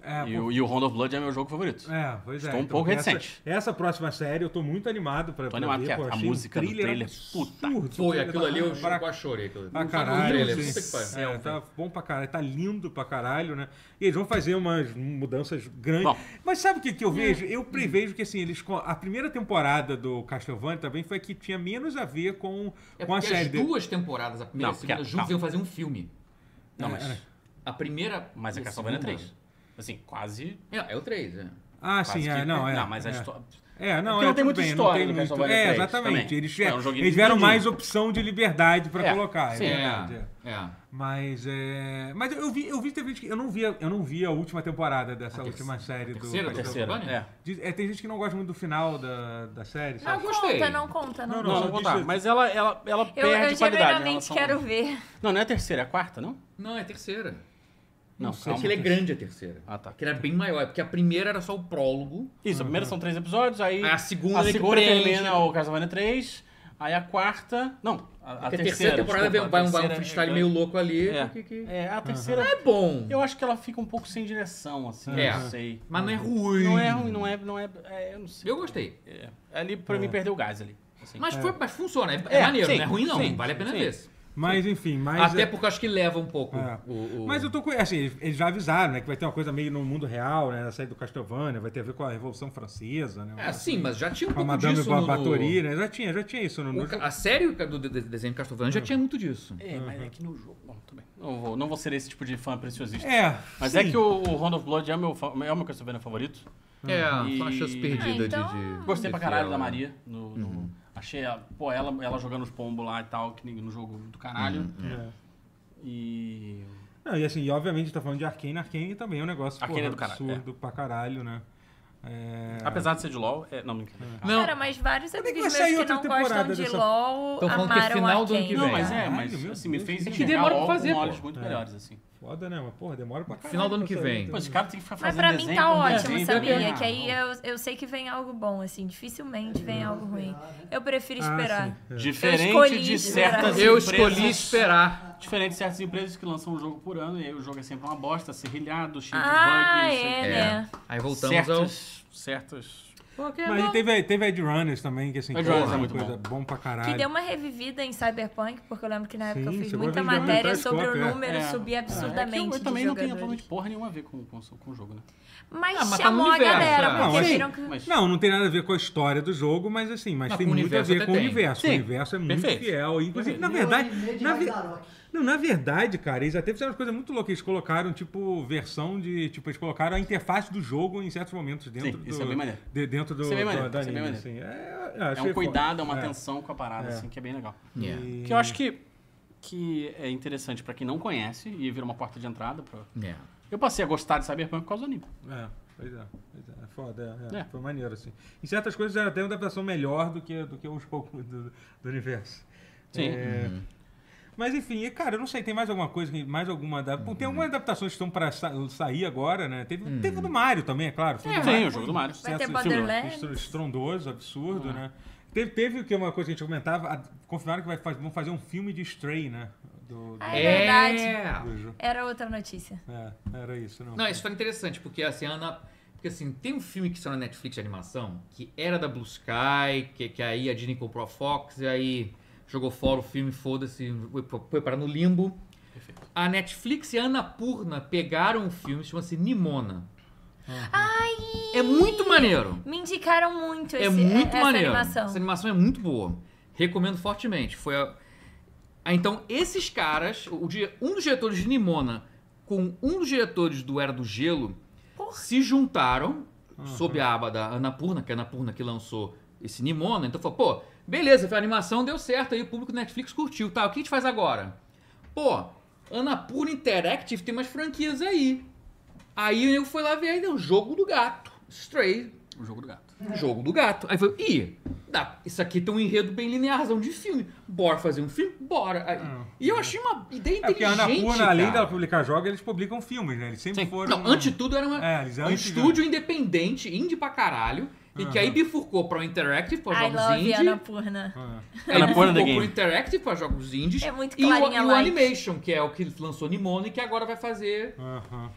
É, e, o, e o Round of Blood é meu jogo favorito. É, pois é. Estou um então, pouco essa- reticente. Essa, próxima série eu tô muito animado pra, Tô pra animado, ver. pô, a música um do trailer absurdo. puta. Foi, aquilo tá ali eu pra quase chorei. aquilo. Pra caralho, trailer, sim. pariu. É, tá bom pra caralho, tá lindo pra caralho, né? E eles vão fazer umas mudanças grandes. Bom. Mas sabe o que, que eu vejo? Eu prevejo que assim, eles. A primeira temporada do Castlevania também foi a que tinha menos a ver com, É com a série as duas temporadas, a primeira e a segunda, porque- juntos iam fazer um filme. Não, É, mas, é. A primeira. mas é a Castlevania segunda- 3. Assim, quase. É, é o 3, é. Ah, quase sim, que- é, não, é. Não, mas a é. história. É, não, Porque é, não tem muita bem, história não tem muito. É, 3 exatamente. também. Eles, É um joguinho eles tiveram mais opção de liberdade pra É, colocar, sim. é É, verdade. é. é. Mas é. Mas eu vi, eu vi teve gente que. Eu não vi, eu não vi a última temporada dessa A última série do. terceira? A Castlevania. terceira. É. É, tem gente que não gosta muito do final da, da série, Não sabe? gostei. conta, não conta, não, Não, Não, conta. não contar. disse- Mas ela, ela, ela Eu, perde eu qualidade. em genuinamente relação- quero ver. Não, não é a terceira, é a quarta, não? Não, é a terceira. Não, Porque calma. ele é grande a terceira. Ah, tá. Porque ele é bem maior. Porque a primeira era só o prólogo. Isso, a primeira são três episódios, aí A segunda a ele segunda termina o Castlevania 3, aí a quarta... Não, a, a terceira, terceira temporada desculpa, vai, a um- vai um terceira freestyle é- meio louco ali. É, que- que- é, a terceira... É bom. Eu acho que ela fica um pouco sem direção, assim, É. não sei. Mas não é ruim. Não é ruim, não é... Não é, é eu não sei. Eu gostei. É, ali, pra mim, perdeu o gás ali. assim. Mas, foi, mas funciona. É, é É, maneiro, sim, não é ruim não. sim, vale a pena sim. ver. Mas enfim, mas. Até é- porque eu acho que leva um pouco É. o, o- Mas eu tô com. Assim, eles já avisaram, né? Que vai ter uma coisa meio no mundo real, né? Na série do Castlevania, vai ter a ver com a Revolução Francesa, né? É, sim, mas já tinha um pouco Madame disso no... Batory, né? Já tinha, já tinha isso no, no a série do de- de- desenho de Castlevania já tinha muito disso. É, mas é que no jogo... Bom, tudo bem. Não vou, não vou ser esse tipo de fã preciosista. É. Mas sim. é que o, o Round of Blood é o meu, é o meu Castlevania favorito. É, E- foi uma chance perdida Ah, então- de, de... Gostei de pra caralho da né? Maria. No, no- Achei, a- pô, ela, ela jogando os pombos lá e tal, que no jogo do caralho. É. E. Não, e assim, e obviamente a gente tá falando de Arkane, Arkane também é um negócio Arkane porra, é do caralho, absurdo pra caralho, né? É... Apesar de ser de LOL, é. Não, brincadeira. Não, Cara, mas vários Quando é que amigos meus que não gostam de dessa- LOL Tão falando que é amaram final do ano que Não, vem. mas é, mas meu assim, me fez que enxergar demora pra fazer, com olhos muito É. melhores, assim. Foda, né? Mas, porra, demora pra caralho. Final do ano que vem. Pô, esse cara tem que ficar Mas fazendo pra mim tá ótimo, desenho, sabia? Que aí eu, eu sei que vem algo bom, assim. Dificilmente vem algo ruim. Eu prefiro Ah, esperar. é. Diferente de certas eu escolhi esperar. Diferente de certas empresas que lançam um jogo por ano e aí o jogo é sempre uma bosta, serrilhado, cheio Ah, de bugs. é, sei- né? Aí voltamos ao... certas, certas... Mas teve, teve Ed Runners também, que assim, Ed Runners é é muito coisa bom pra caralho. Que deu uma revivida em Cyberpunk, porque eu lembro que na época eu Sim, fiz chegou a muita matéria sobre o é. número É. subir É que absurdamente eu, eu de também não tenho absolutamente porra nenhuma a ver com, com, com o jogo, né? Mas Ah, mas tá chamou a universo, galera, é. porque Não, assim, viram que... Mas, Não, não tem nada a ver com a história do jogo, mas assim, mas Não, tem muito a ver com o universo. Sim, O universo é muito perfeito. fiel. Inclusive, na Meu verdade. Na, ve-. Não, na verdade, cara, eles até fizeram uma coisa muito louca. Eles colocaram, tipo, versão de. Tipo, eles colocaram a interface do jogo em certos momentos dentro Sim, do. isso é bem maneiro. de- dentro do, Isso é bem do- maneiro, da isso é bem anime, maneiro. assim. É, é, É um cuidado, é uma É. atenção com a parada, É. assim, que é bem legal. Yeah. E- Que eu acho que, que é interessante pra quem não conhece e vira uma porta de entrada. Pra... Yeah. Eu passei a gostar de Cyberpunk por causa do anime. É, pois é. Pois é, é foda, é, é, É. Foi maneiro, assim. Em certas coisas era até uma adaptação melhor do que, do que os poucos do, do universo. Sim. É, Mas enfim, e, cara, eu não sei, tem mais alguma coisa, mais alguma adaptação. Tem algumas adaptações que estão pra sa- sair agora, né? Teve, teve o do Mario também, é claro. Foi Sim, Mario, o jogo do Mario. Vai ter Borderlands. estro- Estrondoso, absurdo, Ah. né? Teve, teve o que é uma coisa que a gente comentava, a- confirmaram que vai faz- vão fazer um filme de Stray, né? Do, do- Ah, é verdade. É. Era outra notícia. É, era isso, não. Não, isso foi interessante, porque assim, a Ana. Porque assim, tem um filme que saiu na Netflix de animação, que era da Blue Sky, que, que aí a Disney comprou a Fox, e aí jogou fora o filme, foda-se, foi, foi parar no limbo. Perfeito. A Netflix e a Annapurna pegaram o filme, chama-se Nimona. Ai! É muito maneiro. Me indicaram muito esse, É muito essa maneiro. animação. Essa animação é muito boa. Recomendo fortemente. Foi a... Então, esses caras, o, um dos diretores de Nimona com um dos diretores do Era do Gelo Porra. se juntaram sob a aba da Annapurna, que é a Annapurna que lançou esse Nimona. Então, falou, pô, beleza, a animação, deu certo aí, o público do Netflix curtiu. Tá, o que a gente faz agora? Pô, Annapurna Interactive tem umas franquias aí. Aí eu fui lá ver aí, o jogo do gato. Stray, O jogo do gato. Jogo do gato. Aí foi, ih, dá, isso aqui tem um enredo bem linearzão de filme. Bora fazer um filme? Bora. Aí- E eu achei uma ideia É porque a Annapurna, além dela publicar jogos, eles publicam filmes, né? Eles sempre Sim. foram... Não, antes de tudo era uma, É, um estúdio independente, indie pra caralho, e que aí bifurcou pra um Interactive, pra I jogos love indie. Annapurna. Ah. Aí Annapurna the bifurcou Game. pro Interactive pra jogos indies. É muito e o, e o. Animation, que é o que lançou Nimona e que agora vai fazer... Aham.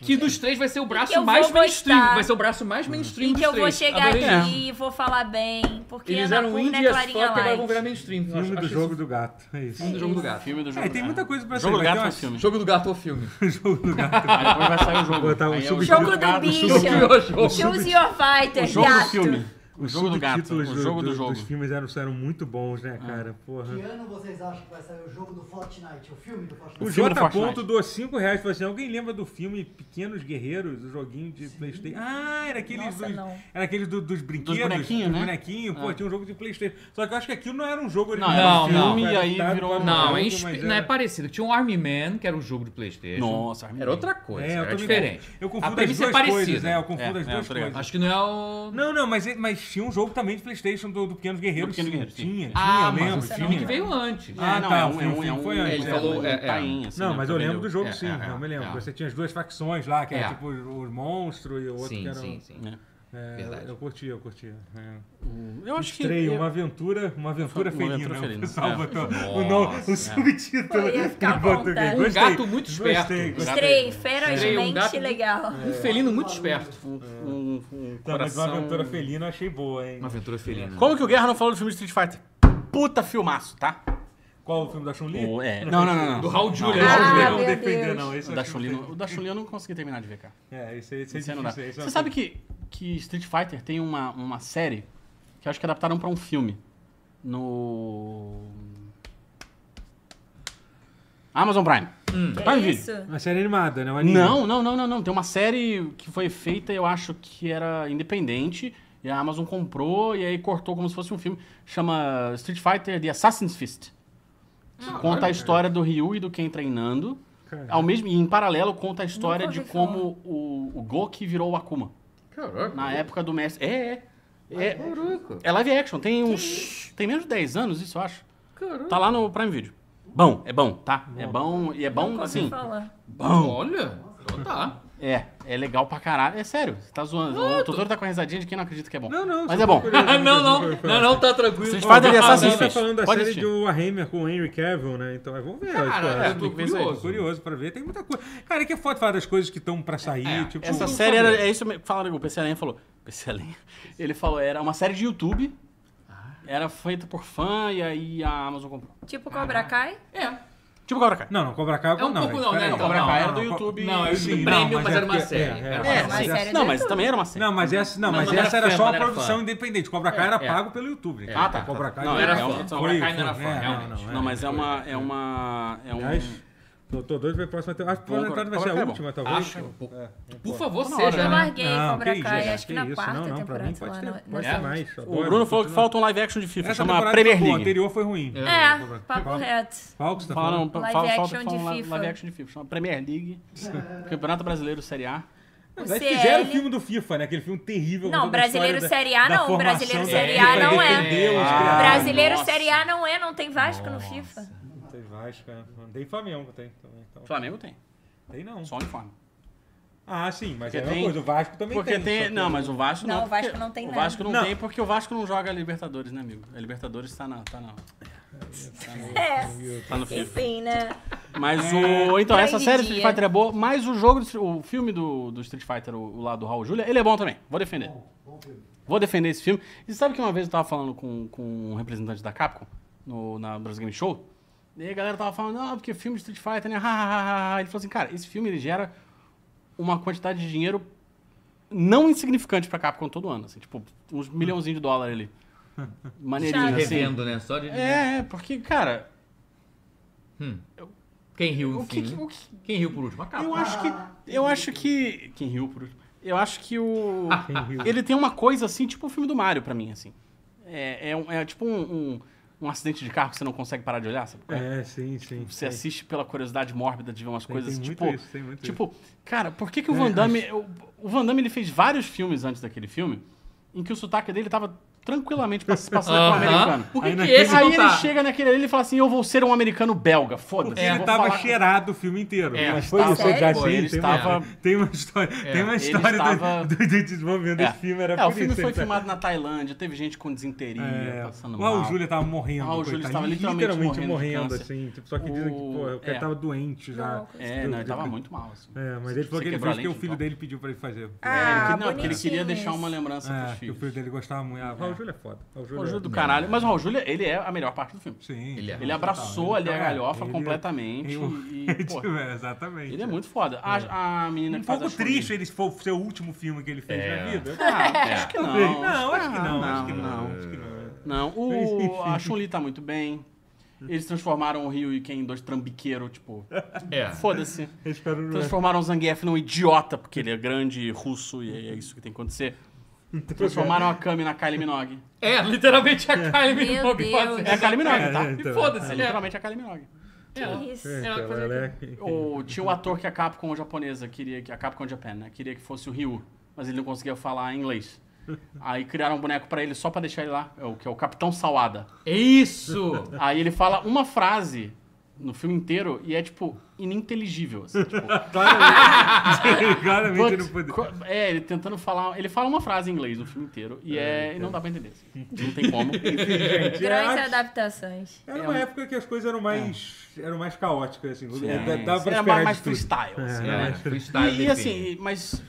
Que dos três vai ser o braço mais mainstream. gostar. Vai ser o braço mais mainstream E dos que eu vou três. chegar Adorei. aqui e vou falar bem, porque Eles eram indie é fuck, clarinha agora vão virar mainstream. Eu Filme acho- do acho jogo isso- do gato, é isso. Filme do jogo do gato. Filme do jogo É, do tem gato. muita coisa pra Jogo sair. do Vai gato ter é o filme. Jogo do gato ou filme? jogo do gato. Aí depois vai sair o jogo. Botar um Aí é. Jogo do gato, bicho. jogo- jogo. Choose your fighter, O jogo do gato. Filme. O Os jogo do gato. O jogo do do- jogo. Dos filmes eram, eram muito bons, né, cara? Porra. Que ano vocês acham que vai sair o jogo do Fortnite? O filme do Fortnite? O O do J. Fortnite. Ponto doou 5 reais falou assim: alguém lembra do filme Pequenos Guerreiros, o joguinho de Playstation? Ah, era aqueles Nossa, dos. não. Era aqueles do- dos brinquedos. bonequinhos, né? bonequinhos, pô, É. tinha um jogo de Playstation. Só que eu acho que aquilo não era um jogo Não, original. era um Era filme era e aí virou- para um Não, jogo, é, não é parecido. Tinha um Army Man, que era o jogo do Playstation. Nossa, Armin Era outra É, coisa, eu era diferente. Eu A confundo as duas é coisas, né? Eu confundo É, as é, duas coisas. Acho que não é o... Não, não, mas, mas tinha um jogo também de Playstation do, do Pequenos Guerreiros. Do Pequenos sim, Guerreiros, sim. Tinha, tinha, Ah, eu mas lembro. tinha. que veio antes. Ah, não, tá, é o um, é um, é um, foi antes, ele é, falou, é, é. tain, assim, Não, né, mas eu lembro do jogo É, sim, é, eu me lembro. é. Você tinha as duas facções lá, que era É. tipo os monstros e o outro que Sim, era. sim, sim. É. É, Verdade. Eu curtia, eu curtia. É. Eu acho que. Estreia, eu- uma aventura, uma aventura Uma felina. aventura O felina, pessoal é. botou o, é. o subtítulo. Ia ficar vontade. Um gato muito gostei, esperto. gostei. Estrei, Estrei, um ferozmente gato- legal. Um felino muito esperto. Um, um, um Tá, mas uma aventura felina eu achei boa, hein? Uma aventura felina. Como que o Guerra não falou do filme Street Fighter? Puta filmaço, tá? Qual o filme da Chun-Li? O- é. Não, não, não, não. Do Raul Julia. Não, Ah, não, meu defender, Deus. não. Esse O eu da acho Chun-Li, não- o da Chun-Li eu não consegui terminar de ver, cara. É, esse, aí- esse é Esse não dá. difícil. esse é Você sabe que, que Street Fighter tem uma, uma série que eu acho que adaptaram pra um filme no Amazon Prime. Que Prime Video. isso? Uma série animada, né? Um anime. Não, não, não, não, não. Tem uma série que foi feita, eu acho que era independente, e a Amazon comprou e aí cortou como se fosse um filme. Chama Street Fighter The Assassin's Fist. Que conta a história do Ryu e do Ken treinando. Caralho. Ao mesmo, e em paralelo conta a história de como o, o Goki virou o Akuma. Caraca. Na época do mestre. É, é. É, Caraca. é live action, tem uns. Tem menos de 10 anos, isso eu acho. Caraca. Tá lá no Prime Video. Bom, é bom, tá? É bom e é bom Nunca ouvi assim. falar. Bom. Olha, então tá. É, é legal pra caralho. É sério, você tá zoando. O Totoro tá com a risadinha de quem não acredita que é bom. Não, não. Mas é bom. tô curioso, não, não, não, não, tá tranquilo. Street Fighter e Ah, Assassin's você tá falando da Pode série assistir. do Warhammer com o Henry Cavill, né? Então, vamos ver. Cara, tipo, eu tô tô curioso. curioso. curioso pra ver. Tem muita coisa. Cara, é que é foda falar das coisas que estão pra sair. É, tipo, Essa série era. É isso que fala, o PC Lenha falou. PC Lenha. Ele falou, era uma série de YouTube. Era feita por fã e aí a Amazon comprou. Tipo Cobra Kai? É. Tipo Cobra Kai. Não, não, Cobra Kai É um não. pouco gente, não, né? peraí. Não, Cobra Kai era do. YouTube. Não, é o Sim, YouTube não, Premium, mas mas é era uma porque- série. é, é. Era É, uma uma série. série não, mas também era uma série. Não, mas essa, não, Não, mas mas essa era só mas a era produção fã. independente. Cobra Kai era É. pago pelo YouTube. Ah, tá. Cobra Kai Não, era é, fã. é, Cobra Kai não era fã, é, realmente. não, Não, mas é uma. É uma. É um. Tô, tô doido pra próxima temporada. Acho que a próxima temporada vai ser a é bom. última, talvez. Acho. Por, É, por pô. favor, Tá seja, Eu larguei Cobra Kai, acho que, na quarta não, não, pra temporada, pode lá. ter- pode ter mais. O Bruno falou que falta um live action de FIFA, chama Premier League. O anterior foi ruim. É, papo reto. Qual que você tá falando? Live action de live- FIFA. live action de FIFA, chama Premier League, Campeonato Brasileiro Série A. O Mas fizeram o CL. filme do FIFA, né? Aquele filme terrível. Não, brasileiro Série A não, brasileiro Série A não é. Ah. Brasileiro. Série A não é, não tem Vasco no FIFA. Tem Vasco, é. Tem Flamengo, tem também. Então, Flamengo tem, tem não. só uniforme. Ah, sim, mas Porque é a mesma tem- coisa. O Vasco também Porque tem. tem, não, mas o Vasco não. Não, o Vasco não tem O nada. Vasco não, Não. tem porque o Vasco não joga Libertadores, né, amigo? A Libertadores tá na, tá na, É, tá no FIFA. enfim, né? Mas o. Então, essa Grande série dia. Street Fighter é boa, mas o jogo, do- o filme do, do Street Fighter, o, o lá do Raul Julia, ele é bom também. Vou defender. Bom, bom filme. Vou defender esse filme. E sabe que uma vez eu tava falando com, com um representante da Capcom no, na Brasil Game Show? E aí a galera tava falando, não, porque filme de Street Fighter, né? Ha, ha, ha, ha. Ele falou assim, cara, esse filme ele gera uma quantidade de dinheiro não insignificante pra Capcom todo ano. Assim, tipo, uns milhãozinhos de dólar ali. Maneirinho, Chato. assim. Revendo, né? Só de. É, é, porque, cara, Hum. Quem riu, o que, enfim. que- o que, Quem riu por último? A Eu acho que. Eu acho que. Quem riu por último? Eu acho que o. Quem riu? Ele tem uma coisa assim, tipo o filme do Mario pra mim, assim. É, é, um- é tipo um, um, um acidente de carro que você não consegue parar de olhar, sabe? é? É, sim, sim. Você sim. assiste pela curiosidade mórbida de ver umas Tem- coisas, tem muito tipo. isso, tem muito tipo, cara, por que, que o É, Van Damme. O, o Van Damme ele fez vários filmes antes daquele filme em que o sotaque dele tava tranquilamente pass- passando por um Aham. americano. Por que, Aí que naquele- esse Aí não ele tá? chega naquele ali e fala assim: Eu vou ser um americano belga, foda-se. Ele tava falar- cheirado o filme inteiro. É, mas foi isso, já sim, Ele tem, estava- uma, tem uma história, tem uma história estava- do, do, do desenvolvimento É. desse filme, era É, o filme foi tá- filmado na Tailândia, teve gente com desinteria, É, passando o mal. Júlia tava morrendo. O Júlia coitado, estava literalmente morrendo morrendo, assim. Tipo, só que dizem que, O- pô, o cara é. tava doente já. É, não, ele tava muito mal, assim. É, mas ele falou que ele fez porque o filho dele pediu pra ele fazer. Ah, É, ele, que- ele queria deixar uma lembrança É, pros que o filhos. filho dele gostava muito. Ah, o Raul Júlia é foda. O Júlia Júlio é do caralho. Mas o Raul Júlia, ele é a melhor parte do filme. Sim. Ele é. Ele abraçou ali a É, galhofa ele- completamente ele- e, pô, É, exatamente. ele é muito foda. A, a menina Um que faz pouco a triste ele for ser o último filme que ele fez É. na vida. Ah, acho que não. Não, acho que não, não, acho que não. não. Acho que não. Não, o, a Chun-Li tá muito bem. Eles transformaram o Ryu e Ken em dois trambiqueiros, tipo, É. foda-se. Eu espero Transformaram o Zangief num idiota, porque ele é grande, russo, e é isso que tem que acontecer. Transformaram a Kami na Kylie Minogue. É, literalmente a Kylie Meu Minogue É a Kylie Minogue, É, tá? é, E então. foda-se, É é. literalmente a Kylie Minogue. Que isso? É, Ela então, fazia ela é- O, tinha o ator que a Capcom japonesa queria que a Capcom Japan, né, queria que fosse o Ryu, mas ele não conseguia falar inglês. Aí criaram um boneco pra ele só pra deixar ele lá, é o que é o Capitão Salada. É isso! Aí ele fala uma frase no filme inteiro e é, tipo, ininteligível. Assim, tipo, Claramente. Claramente não É, ele tentando falar. Ele fala uma frase em inglês no filme inteiro e, é, e não dá pra entender. assim. Não tem como. Gente. é, Grandes acho- adaptações. Era É uma um- época que as coisas eram mais, eram mais caóticas, assim. É, Dava pra era mais tudo. freestyle. assim, É, né? É, freestyle E, e assim, mas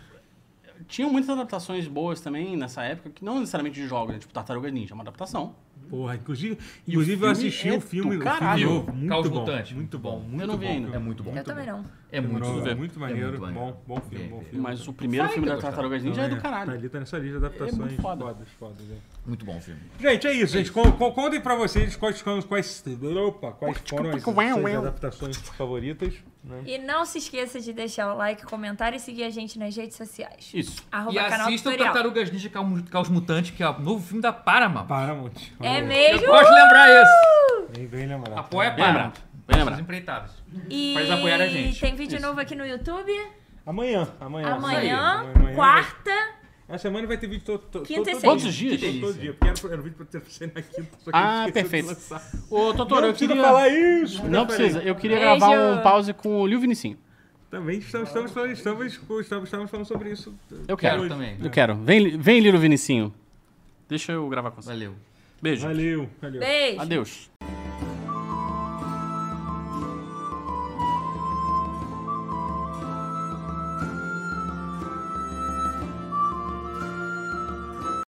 tinham muitas adaptações boas também nessa época, que não necessariamente de jogos, né? tipo Tartaruga Ninja, é uma adaptação. Porra, inclusive, inclusive eu assisti é o filme, do o filme caralho. novo, muito Caos bom, Mutante, muito muito bom, bom. muito Eu não vi bom. ainda. É muito bom. Eu também não. É muito Muito, bom. ver. muito É maneiro, muito maneiro. bom, bom filme, Vê, bom filme. Mas o primeiro Vai filme da. Tartarugas Ninja é do Tá caralho. ali, tá nessa lista de adaptações muito foda. fodas, fodas. é. Muito bom o filme. Gente, é isso, gente. Con- con- Contem pra vocês quais, foram- quais, opa, quais foram as suas adaptações favoritas. Né? E não se esqueça de deixar o like, comentar e seguir a gente nas redes sociais. Isso. Arroba E canal assista o. Tartarugas Ninja Caos Mutantes, que é o novo filme da Paramount. Paramount. É Olha, mesmo? Eu gosto de lembrar isso. Bem, bem lembrado. Apoia Bem lembrado. Bem lembrado. As empreitadas. E Faz apoiar a gente. tem vídeo Isso. novo aqui no YouTube. Amanhã, amanhã. Amanhã, Amanhã. quarta. Essa semana vai ter vídeo todo, todo, Quinta e todo. Todos dia. os dias? Todo, dia. Porque era, era um vídeo pra ter sair na quinta, só que Ah, perfeito. Ô, Totoro, Não eu precisa queria... falar isso. Não falei. precisa. Eu queria Beijo. gravar um pause com o Liu Vinicinho. Também estamos, estamos, falando- estamos, estamos, estamos falando sobre isso. Eu quero. hoje. também. Eu quero. Vem, vem Lilo Vinicinho. Deixa eu gravar com você. Valeu. Beijo. Valeu, valeu. Beijo. Adeus.